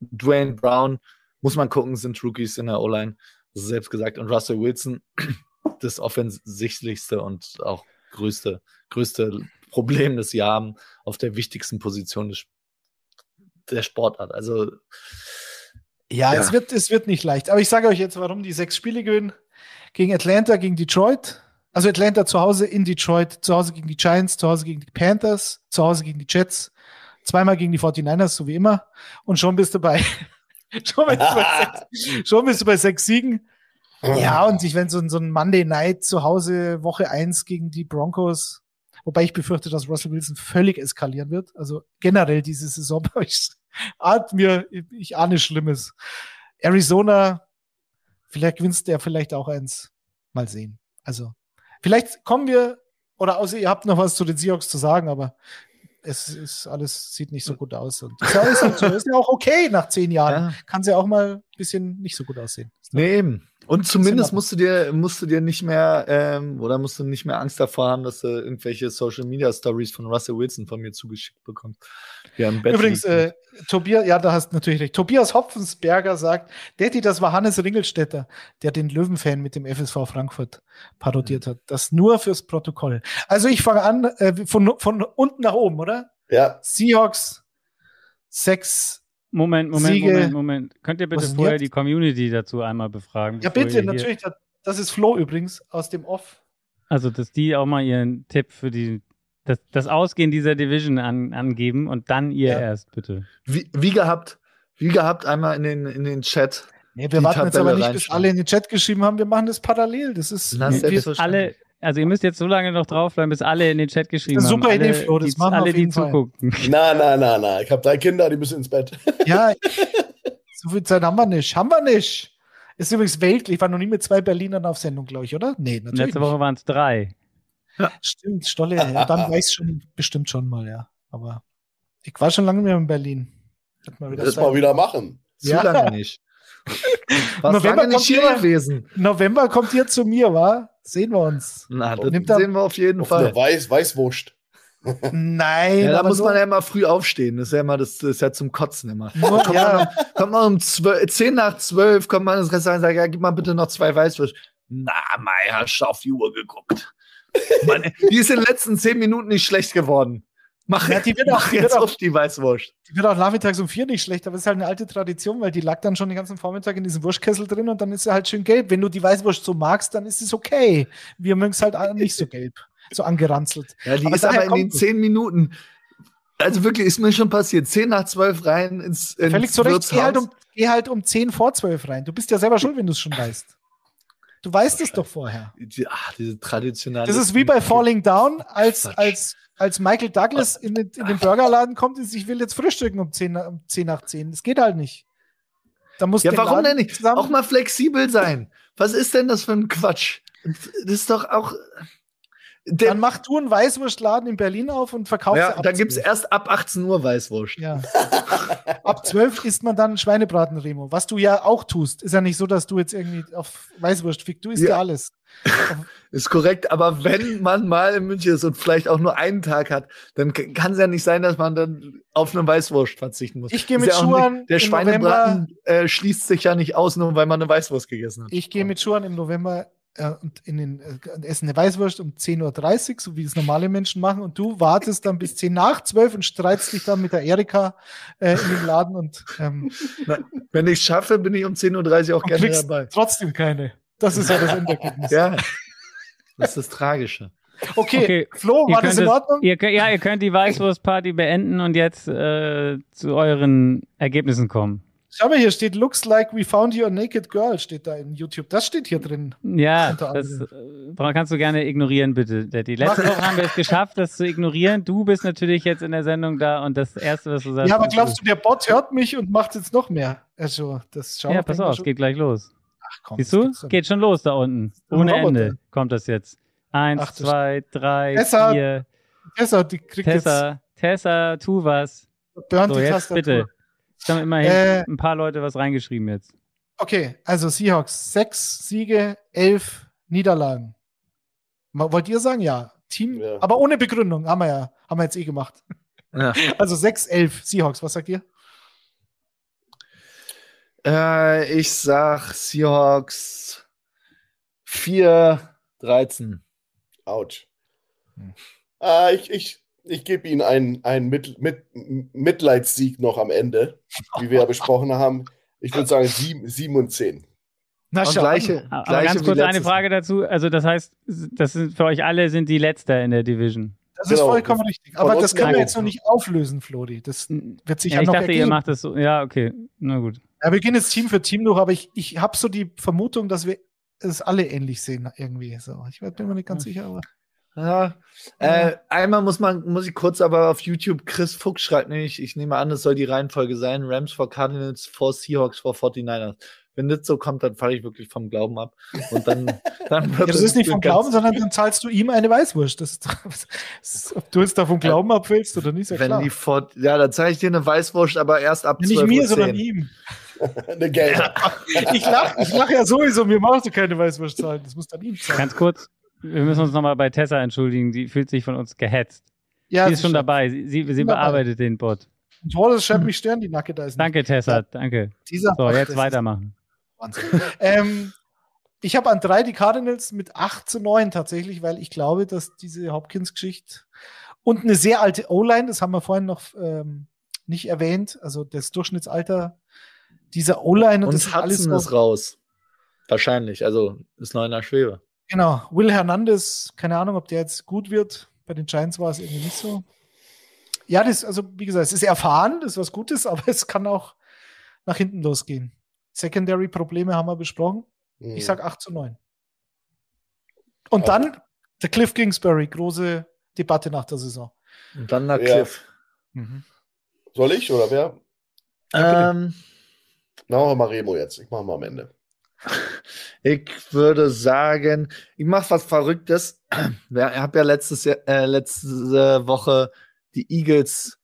Dwayne Brown, muss man gucken, sind Rookies in der O-Line, selbst gesagt. Und Russell Wilson, *clears throat* das offensichtlichste und auch größte, größte Problem, das sie haben auf der wichtigsten Position des, der Sportart. Also ja, ja, Es, wird, es wird nicht leicht. Aber ich sage euch jetzt, warum die sechs Spiele gewinnen. Gegen Atlanta, gegen Detroit. Also Atlanta zu Hause in Detroit, zu Hause gegen die Giants, zu Hause gegen die Panthers, zu Hause gegen die Jets, zweimal gegen die 49ers, so wie immer. Und schon bist du bei, *laughs* schon, bist du bei *laughs* sechs, schon bist du bei sechs Siegen. Ja, und ich, wenn so, so ein Monday Night zu Hause, Woche eins gegen die Broncos, Wobei ich befürchte, dass Russell Wilson völlig eskalieren wird. Also generell diese Saison, *laughs* ich ahnt mir, ich ahne Schlimmes. Arizona, vielleicht gewinnst der vielleicht auch eins. Mal sehen. Also, vielleicht kommen wir, oder außer ihr habt noch was zu den Seahawks zu sagen, aber es ist alles sieht nicht so gut aus. Und das ist, ja auch okay nach zehn Jahren. Ja. Kann sie ja auch mal ein bisschen nicht so gut aussehen. Nee, eben. Und zumindest musst du dir, musst du dir nicht mehr, ähm, oder musst du nicht mehr Angst davor haben, dass du irgendwelche Social Media Stories von Russell Wilson von mir zugeschickt bekommst. Übrigens, äh, Tobias, ja, da hast du natürlich recht. Tobias Hopfensberger sagt, Daddy, das war Hannes Ringelstetter, der den Löwenfan mit dem FSV Frankfurt parodiert mhm. hat. Das nur fürs Protokoll. Also ich fange an, äh, von, von unten nach oben, oder? Ja. Seahawks, sechs Moment, Moment, Siege. Moment, Moment. Könnt ihr bitte vorher jetzt? die Community dazu einmal befragen? Ja, bitte, natürlich. Das ist Flo übrigens aus dem Off. Also, dass die auch mal ihren Tipp für die, das, das Ausgehen dieser Division an, angeben und dann ihr ja. erst, bitte. Wie, wie gehabt, wie gehabt, einmal in den, in den Chat. Nee, wir warten jetzt aber nicht, bis alle in den Chat geschrieben haben. Wir machen das parallel. Das ist. Das wir, alle, also ihr müsst jetzt so lange noch draufbleiben, bis alle in den Chat geschrieben haben. Super Idee, Flo, das machen alle, die zugucken. *laughs* *laughs* Na, na, na, na. Ich habe drei Kinder, die müssen ins Bett. *laughs* Ja, so viel Zeit haben wir nicht. Haben wir nicht. Ist übrigens weltlich. Ich war noch nie mit zwei Berlinern auf Sendung, glaube ich, oder? Nee, natürlich. Letzte Woche waren es drei. Ja. Stimmt, Stolle. Ja, dann weiß ich schon bestimmt schon mal, ja. Aber ich war schon lange mehr in Berlin. das mal wieder machen. Zu ja. lange nicht. Was November lange nicht hier gewesen. November kommt ihr zu mir, wa? Sehen wir uns. Na, das Nimmt sehen wir auf jeden auf Fall. Weiß, Weißwurst. Nein. Ja, da muss man ja immer früh aufstehen. Das ist ja immer, das, ist ja zum Kotzen immer. Nur, kommt, ja. man, kommt man um 12, 10 nach 12, kommt man ins Restaurant und sagt, ja, gib mal bitte noch zwei Weißwürste. Na, Meier, hast auf die Uhr geguckt. *laughs* Mann, die ist in den letzten 10 Minuten nicht schlecht geworden. Mach, Ja, die wird auch- die wird jetzt auch- auf die Weißwurst. Die wird auch nachmittags um vier nicht schlecht, aber es ist halt eine alte Tradition, weil die lag dann schon den ganzen Vormittag in diesem Wurstkessel drin und dann ist sie halt schön gelb. Wenn du die Weißwurst so magst, dann ist es okay. Wir mögen es halt nicht so gelb, so angeranzelt. Ja, die Aber ist aber in den zehn Minuten. Also wirklich, ist mir schon passiert. Zehn nach zwölf rein ins, ins Völlig zu Recht, geh halt, um, geh halt um zehn vor zwölf rein. Du bist ja selber schuld, wenn du es schon weißt. Du weißt es doch vorher. Die, ach, diese traditionelle. Das ist wie bei Falling Down, als, als, als Michael Douglas in den, in den Burgerladen kommt und sagt, ich will jetzt frühstücken um 10, nach- um 10 nach 10. Das geht halt nicht. Da muss Ja, warum Laden denn nicht? zusammen- Auch mal flexibel sein. Was ist denn das für ein Quatsch? Das ist doch auch. Der, Dann mach du einen Weißwurstladen in Berlin auf und verkauf ja, sie ab da gibt es 12. erst ab 18 Uhr Weißwurst. Ja. *laughs* ab 12 isst man dann Schweinebraten, Remo. Was du ja auch tust. Ist ja nicht so, dass du jetzt irgendwie auf Weißwurst fickst. Du isst ja, Ja. alles. *laughs* Ist korrekt, aber wenn man mal in München ist und vielleicht auch nur einen Tag hat, dann kann es ja nicht sein, dass man dann auf eine Weißwurst verzichten muss. Ich gehe mit ja Schuhen nicht- Der Schweinebraten äh, schließt sich ja nicht aus, nur weil man eine Weißwurst gegessen hat. Ich gehe mit Schuhen im November äh, und in den, äh, und esse eine Weißwurst um 10.30 Uhr, so wie es normale Menschen machen. Und du wartest dann bis 10 nach 12 und streitst dich dann mit der Erika äh, in dem Laden und, ähm, Na, wenn ich es schaffe, bin ich um 10.30 Uhr auch und gerne dabei. trotzdem keine. Das ist ja das Endergebnis. Ja. Das ist das Tragische. Okay, Okay, Flo, Ihr war das in Ordnung? Ihr, könnt- ja, ihr könnt die Weißwurstparty beenden und jetzt äh, zu euren Ergebnissen kommen. Schau mal, hier steht, looks like we found your naked girl, steht da in YouTube. Das steht hier drin. Ja, das äh, bra- kannst du gerne ignorieren, bitte, Daddy. Letzte Woche haben wir es geschafft, das zu ignorieren. Du bist natürlich jetzt in der Sendung da und das Erste, was du sagst, Ja, aber glaubst du, der Bot hört mich und macht jetzt noch mehr? Also, das schauen Ja, wir pass mal auf, es geht gleich los. Ach, komm, Siehst du? Geht schon los da unten. Ohne. Ende kommt das jetzt. Eins, Ach, zwei, drei, Tessa, vier. Tessa, die kriegt Tessa, Tessa, tu was. jetzt burnt So, die jetzt Tastatur. bitte. Es haben immerhin Äh, ein paar Leute was reingeschrieben jetzt. Okay, also Seahawks, sechs Siege, elf Niederlagen. Wollt ihr sagen? Ja. Team, Ja. aber ohne Begründung, haben wir ja, haben wir jetzt eh gemacht. Ja. *laughs* Also sechs, elf Seahawks, was sagt ihr? Äh, ich sag Seahawks 4, 13. Autsch. Hm. Äh, ich ich, ich gebe Ihnen einen, einen mit, mit, Mitleidssieg noch am Ende, wie wir ja besprochen haben. Ich würde sagen sieben, sieben und zehn. Na, Und schau gleiche. Aber gleiche ganz kurz eine Frage dazu. Also das heißt, das sind für euch alle sind die Letzter in der Division. Das ist Genau. vollkommen richtig. Aber das können wir jetzt noch nicht auflösen, Flori. Das wird sich Ja, ja, ich noch dachte, ihr ergeben. macht das so. Ja, okay. Na gut. Ja, wir gehen jetzt Team für Team durch, aber ich, ich habe so die Vermutung, dass wir es alle ähnlich sehen irgendwie. So, ich bin mir nicht ganz sicher, aber Ja. Äh, einmal muss man, muss ich kurz aber auf YouTube, Chris Fuchs schreibt nämlich, ich nehme an, es soll die Reihenfolge sein, Rams vor Cardinals, vor Seahawks, vor 49ers. Wenn das so kommt, dann falle ich wirklich vom Glauben ab. Und dann, *laughs* dann ja, wird das ist nicht vom Glauben, sondern dann zahlst du ihm eine Weißwurst. Das ist, *laughs* das ist, ob du jetzt da vom Glauben abfällst oder nicht, ist ja Wenn klar. die vor, ja, dann zeige ich dir eine Weißwurst, aber erst ab Ja, nicht 12 mir, Uhr sondern 10. ihm. *laughs* Eine gelbe. Ich lache ich lach ja sowieso, mir brauchst du keine Weißwurst zahlen. Das muss dann ihm zahlen. Ganz kurz. Wir müssen uns nochmal bei Tessa entschuldigen. Die fühlt sich von uns gehetzt. Ja, sie ist schon dabei. Sie, sie, sie Bin dabei. bearbeitet den Bot. Und Wallace schreibt mich Stern, die Nacke da ist. nicht. Danke, Tessa. Ja. Danke. Dieser So, jetzt weitermachen. Wahnsinn. ähm, ich habe an drei die Cardinals mit 8 zu 9 tatsächlich, weil ich glaube, dass diese Hopkins-Geschichte und eine sehr alte O-Line, das haben wir vorhin noch ähm, nicht erwähnt, also das Durchschnittsalter dieser O-Line und, Und das alles Hudson so, ist raus. Wahrscheinlich, also ist noch in der Schwebe. Genau, Will Hernandez, keine Ahnung, ob der jetzt gut wird. Bei den Giants war es irgendwie nicht so. Ja, das, also wie gesagt, es ist erfahren, das ist was Gutes, *laughs* aber es kann auch nach hinten losgehen. Secondary-Probleme haben wir besprochen. Hm. Ich sag 8 zu 9. Und dann der Cliff Kingsbury, große Debatte nach der Saison. Und dann nach Ja. Cliff. Soll ich oder wer? Ähm, Na, mal Remo jetzt. Ich mache mal am Ende. *laughs* ich würde sagen, ich mache was Verrücktes. *clears throat* Ich habe ja letztes Jahr, äh, letzte Woche die Eagles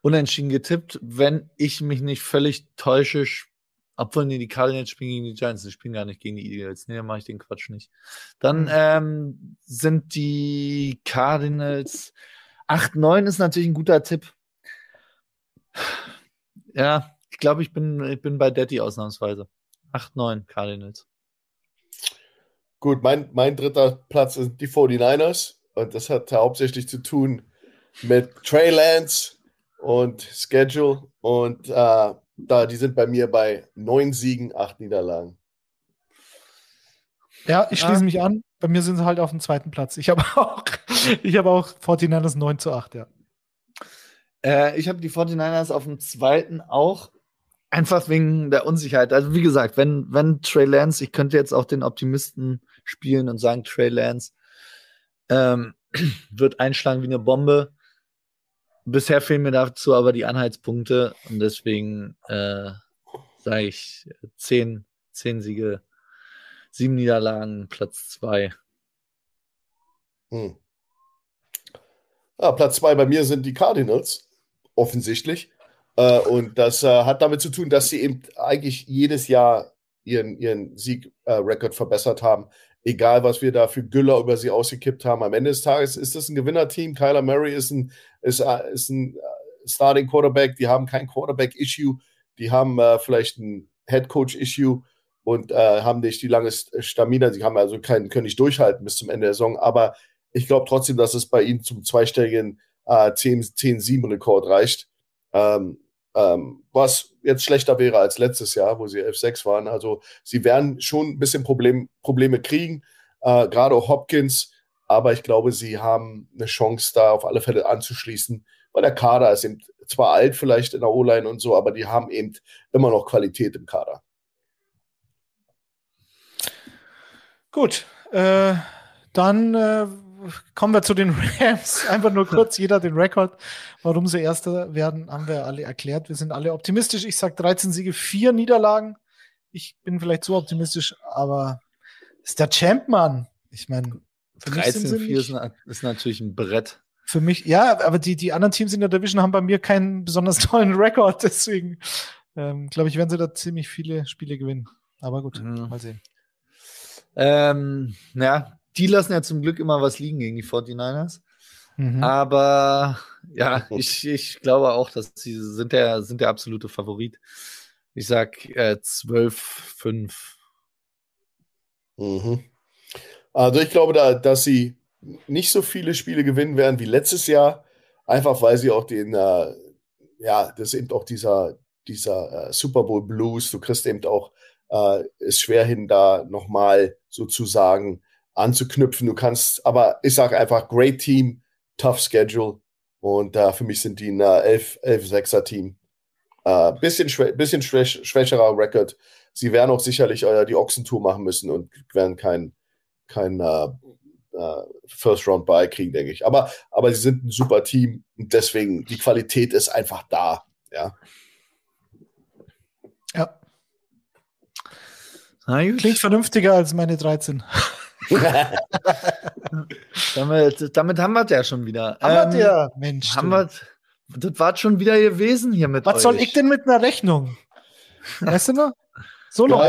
unentschieden getippt. Wenn ich mich nicht völlig täusche, obwohl nee, die Cardinals spielen gegen die Giants, die spielen gar nicht gegen die Eagles. Nee, dann mache ich den Quatsch nicht. Dann Hm. ähm, sind die Cardinals 8-9 ist natürlich ein guter Tipp. Ja, ich glaube, ich bin, ich bin bei Daddy ausnahmsweise. 8-9 Cardinals. Gut, mein, mein dritter Platz sind die 49ers. Und das hat hauptsächlich zu tun mit Trey Lance und Schedule. Und äh, da, die sind bei mir bei neun Siegen, acht Niederlagen. Ja, ich schließe mich an. Bei mir sind sie halt auf dem zweiten Platz. Ich habe *laughs* auch, ich habe auch 49ers 9 zu 8, ja. Äh, ich habe die 49ers auf dem zweiten auch. Einfach wegen der Unsicherheit. Also, wie gesagt, wenn, wenn Trey Lance, ich könnte jetzt auch den Optimisten spielen und sagen, Trey Lance ähm, *clears throat* wird einschlagen wie eine Bombe. Bisher fehlen mir dazu aber die Anhaltspunkte und deswegen äh, sage ich zehn, zehn Siege, sieben Niederlagen, Platz zwei. Hm. Ja, Platz zwei bei mir sind die Cardinals, offensichtlich. Äh, und das äh, hat damit zu tun, dass sie eben eigentlich jedes Jahr ihren, ihren Siegrekord äh, verbessert haben. Egal, was wir da für Güller über sie ausgekippt haben. Am Ende des Tages ist das ein Gewinnerteam. Kyler Murray ist ein, ist, äh, ist ein äh, Starting Quarterback. Die haben kein Quarterback-Issue. Die haben äh, vielleicht ein Head Coach-Issue und äh, haben nicht die lange Stamina. Sie haben also keinen, können nicht durchhalten bis zum Ende der Saison. Aber ich glaube trotzdem, dass es bei ihnen zum zweistelligen äh, 10-7-Rekord reicht. Ähm, ähm, was jetzt schlechter wäre als letztes Jahr, wo sie 11-6 waren. Also sie werden schon ein bisschen Problem, Probleme kriegen, äh, gerade auch Hopkins, aber ich glaube, sie haben eine Chance, da auf alle Fälle anzuschließen, weil der Kader ist eben zwar alt vielleicht in der O-Line und so, aber die haben eben immer noch Qualität im Kader. Gut, äh, dann äh, kommen wir zu den *laughs* Rams. Einfach nur kurz, jeder den Rekord. Warum sie Erster werden, haben wir alle erklärt. Wir sind alle optimistisch. Ich sage 13 Siege, 4 Niederlagen. Ich bin vielleicht zu optimistisch, aber ist der Champ, Mann. Ich meine, 13-4 ist, ist natürlich ein Brett. Für mich, ja, aber die, die anderen Teams in der Division haben bei mir keinen besonders *laughs* tollen Rekord. Deswegen ähm, glaube ich, werden sie da ziemlich viele Spiele gewinnen. Aber gut, mhm. mal sehen. Ähm, ja, die lassen ja zum Glück immer was liegen gegen die 49ers. Mhm. Aber ja, ich, ich glaube auch, dass sie sind der, sind der absolute Favorit. Ich sag äh, 12-5. Mhm. Also ich glaube, da, dass sie nicht so viele Spiele gewinnen werden wie letztes Jahr, einfach weil sie auch den, äh, ja, das ist eben auch dieser, dieser äh, Super Bowl Blues, du kriegst eben auch äh, es schwer hin, da nochmal sozusagen anzuknüpfen. Du kannst, aber ich sage einfach, great Team, tough Schedule. Und äh, für mich sind die ein äh, 11-6er Team. Äh, bisschen schwä bisschen schwäch schwächerer Record. Sie werden auch sicherlich äh, die Ochsentour machen müssen und werden kein, kein äh, äh, First Round Bye kriegen, denke ich. Aber, aber sie sind ein super Team und deswegen die Qualität ist einfach da. Ja. Ja. Klingt vernünftiger als meine 13. *laughs* damit, damit haben wir es ja schon wieder. Haben ähm, wir ja, Mensch. Haben wir, das war schon wieder gewesen hier mit Was euch. soll ich denn mit einer Rechnung? Weißt du noch? So noch.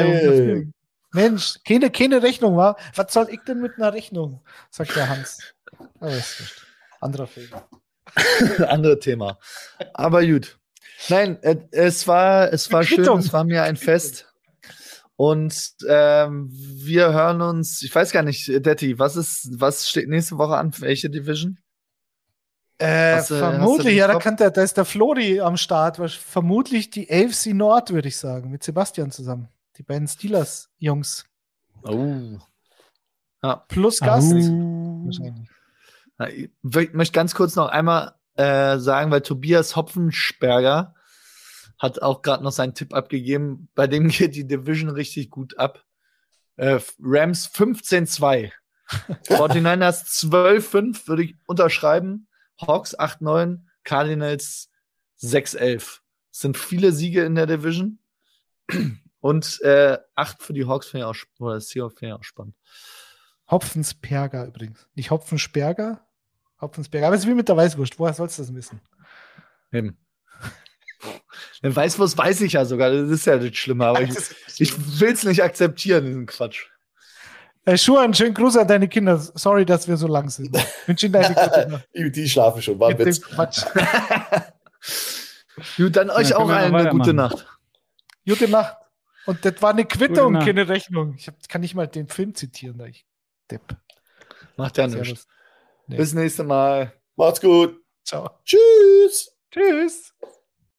Mensch, keine, keine Rechnung, war. Was soll ich denn mit einer Rechnung? Sagt der Hans. Oh, Anderer Film. *laughs* Andere Thema. Aber gut. Nein, es war, es war schön, es war mir ein Fest. Und ähm, wir hören uns, ich weiß gar nicht, Detti, was ist, was steht nächste Woche an? Welche Division? Äh, hast, vermutlich, ja, da, kann der, da ist der Flori am Start. Vermutlich die AFC Nord, würde ich sagen, mit Sebastian zusammen. Die beiden Steelers-Jungs. Oh. Ja. Plus Gast. Oh. Ich möchte ganz kurz noch einmal äh, sagen, weil Tobias Hopfensperger hat auch gerade noch seinen Tipp abgegeben. Bei dem *laughs* geht die Division richtig gut ab. Äh, Rams 15-2. 49ers 12-5 würde ich unterschreiben. Hawks 8-9. Cardinals 6-11. sind viele Siege in der Division. *clears throat* Und äh, 8 für die Hawks finde ich auch, oder Seahawks finde ich auch spannend. Hopfensperger übrigens. Nicht Hopfensperger, Hopfensperger. Aber es ist wie mit der Weißwurst. Woher sollst du das wissen? Eben. Den Weißwurst weiß ich ja sogar, das ist ja nicht schlimmer, aber ich, ich will es nicht akzeptieren, diesen Quatsch. Äh, Schuhan, schönen Gruß an deine Kinder. Sorry, dass wir so lang sind. *laughs* Wünsche Ihnen eine gute Nacht. *laughs* Die schlafen schon, war Witz. Quatsch. *laughs* Gut, dann euch ja, auch allen eine gute Nacht. Gute Nacht. Und das war eine Quittung, keine Rechnung. Ich hab, kann nicht mal den Film zitieren, da ich Depp. Macht ja nichts. Nee. Bis nächste Mal. Macht's gut. Ciao. Tschüss. Tschüss.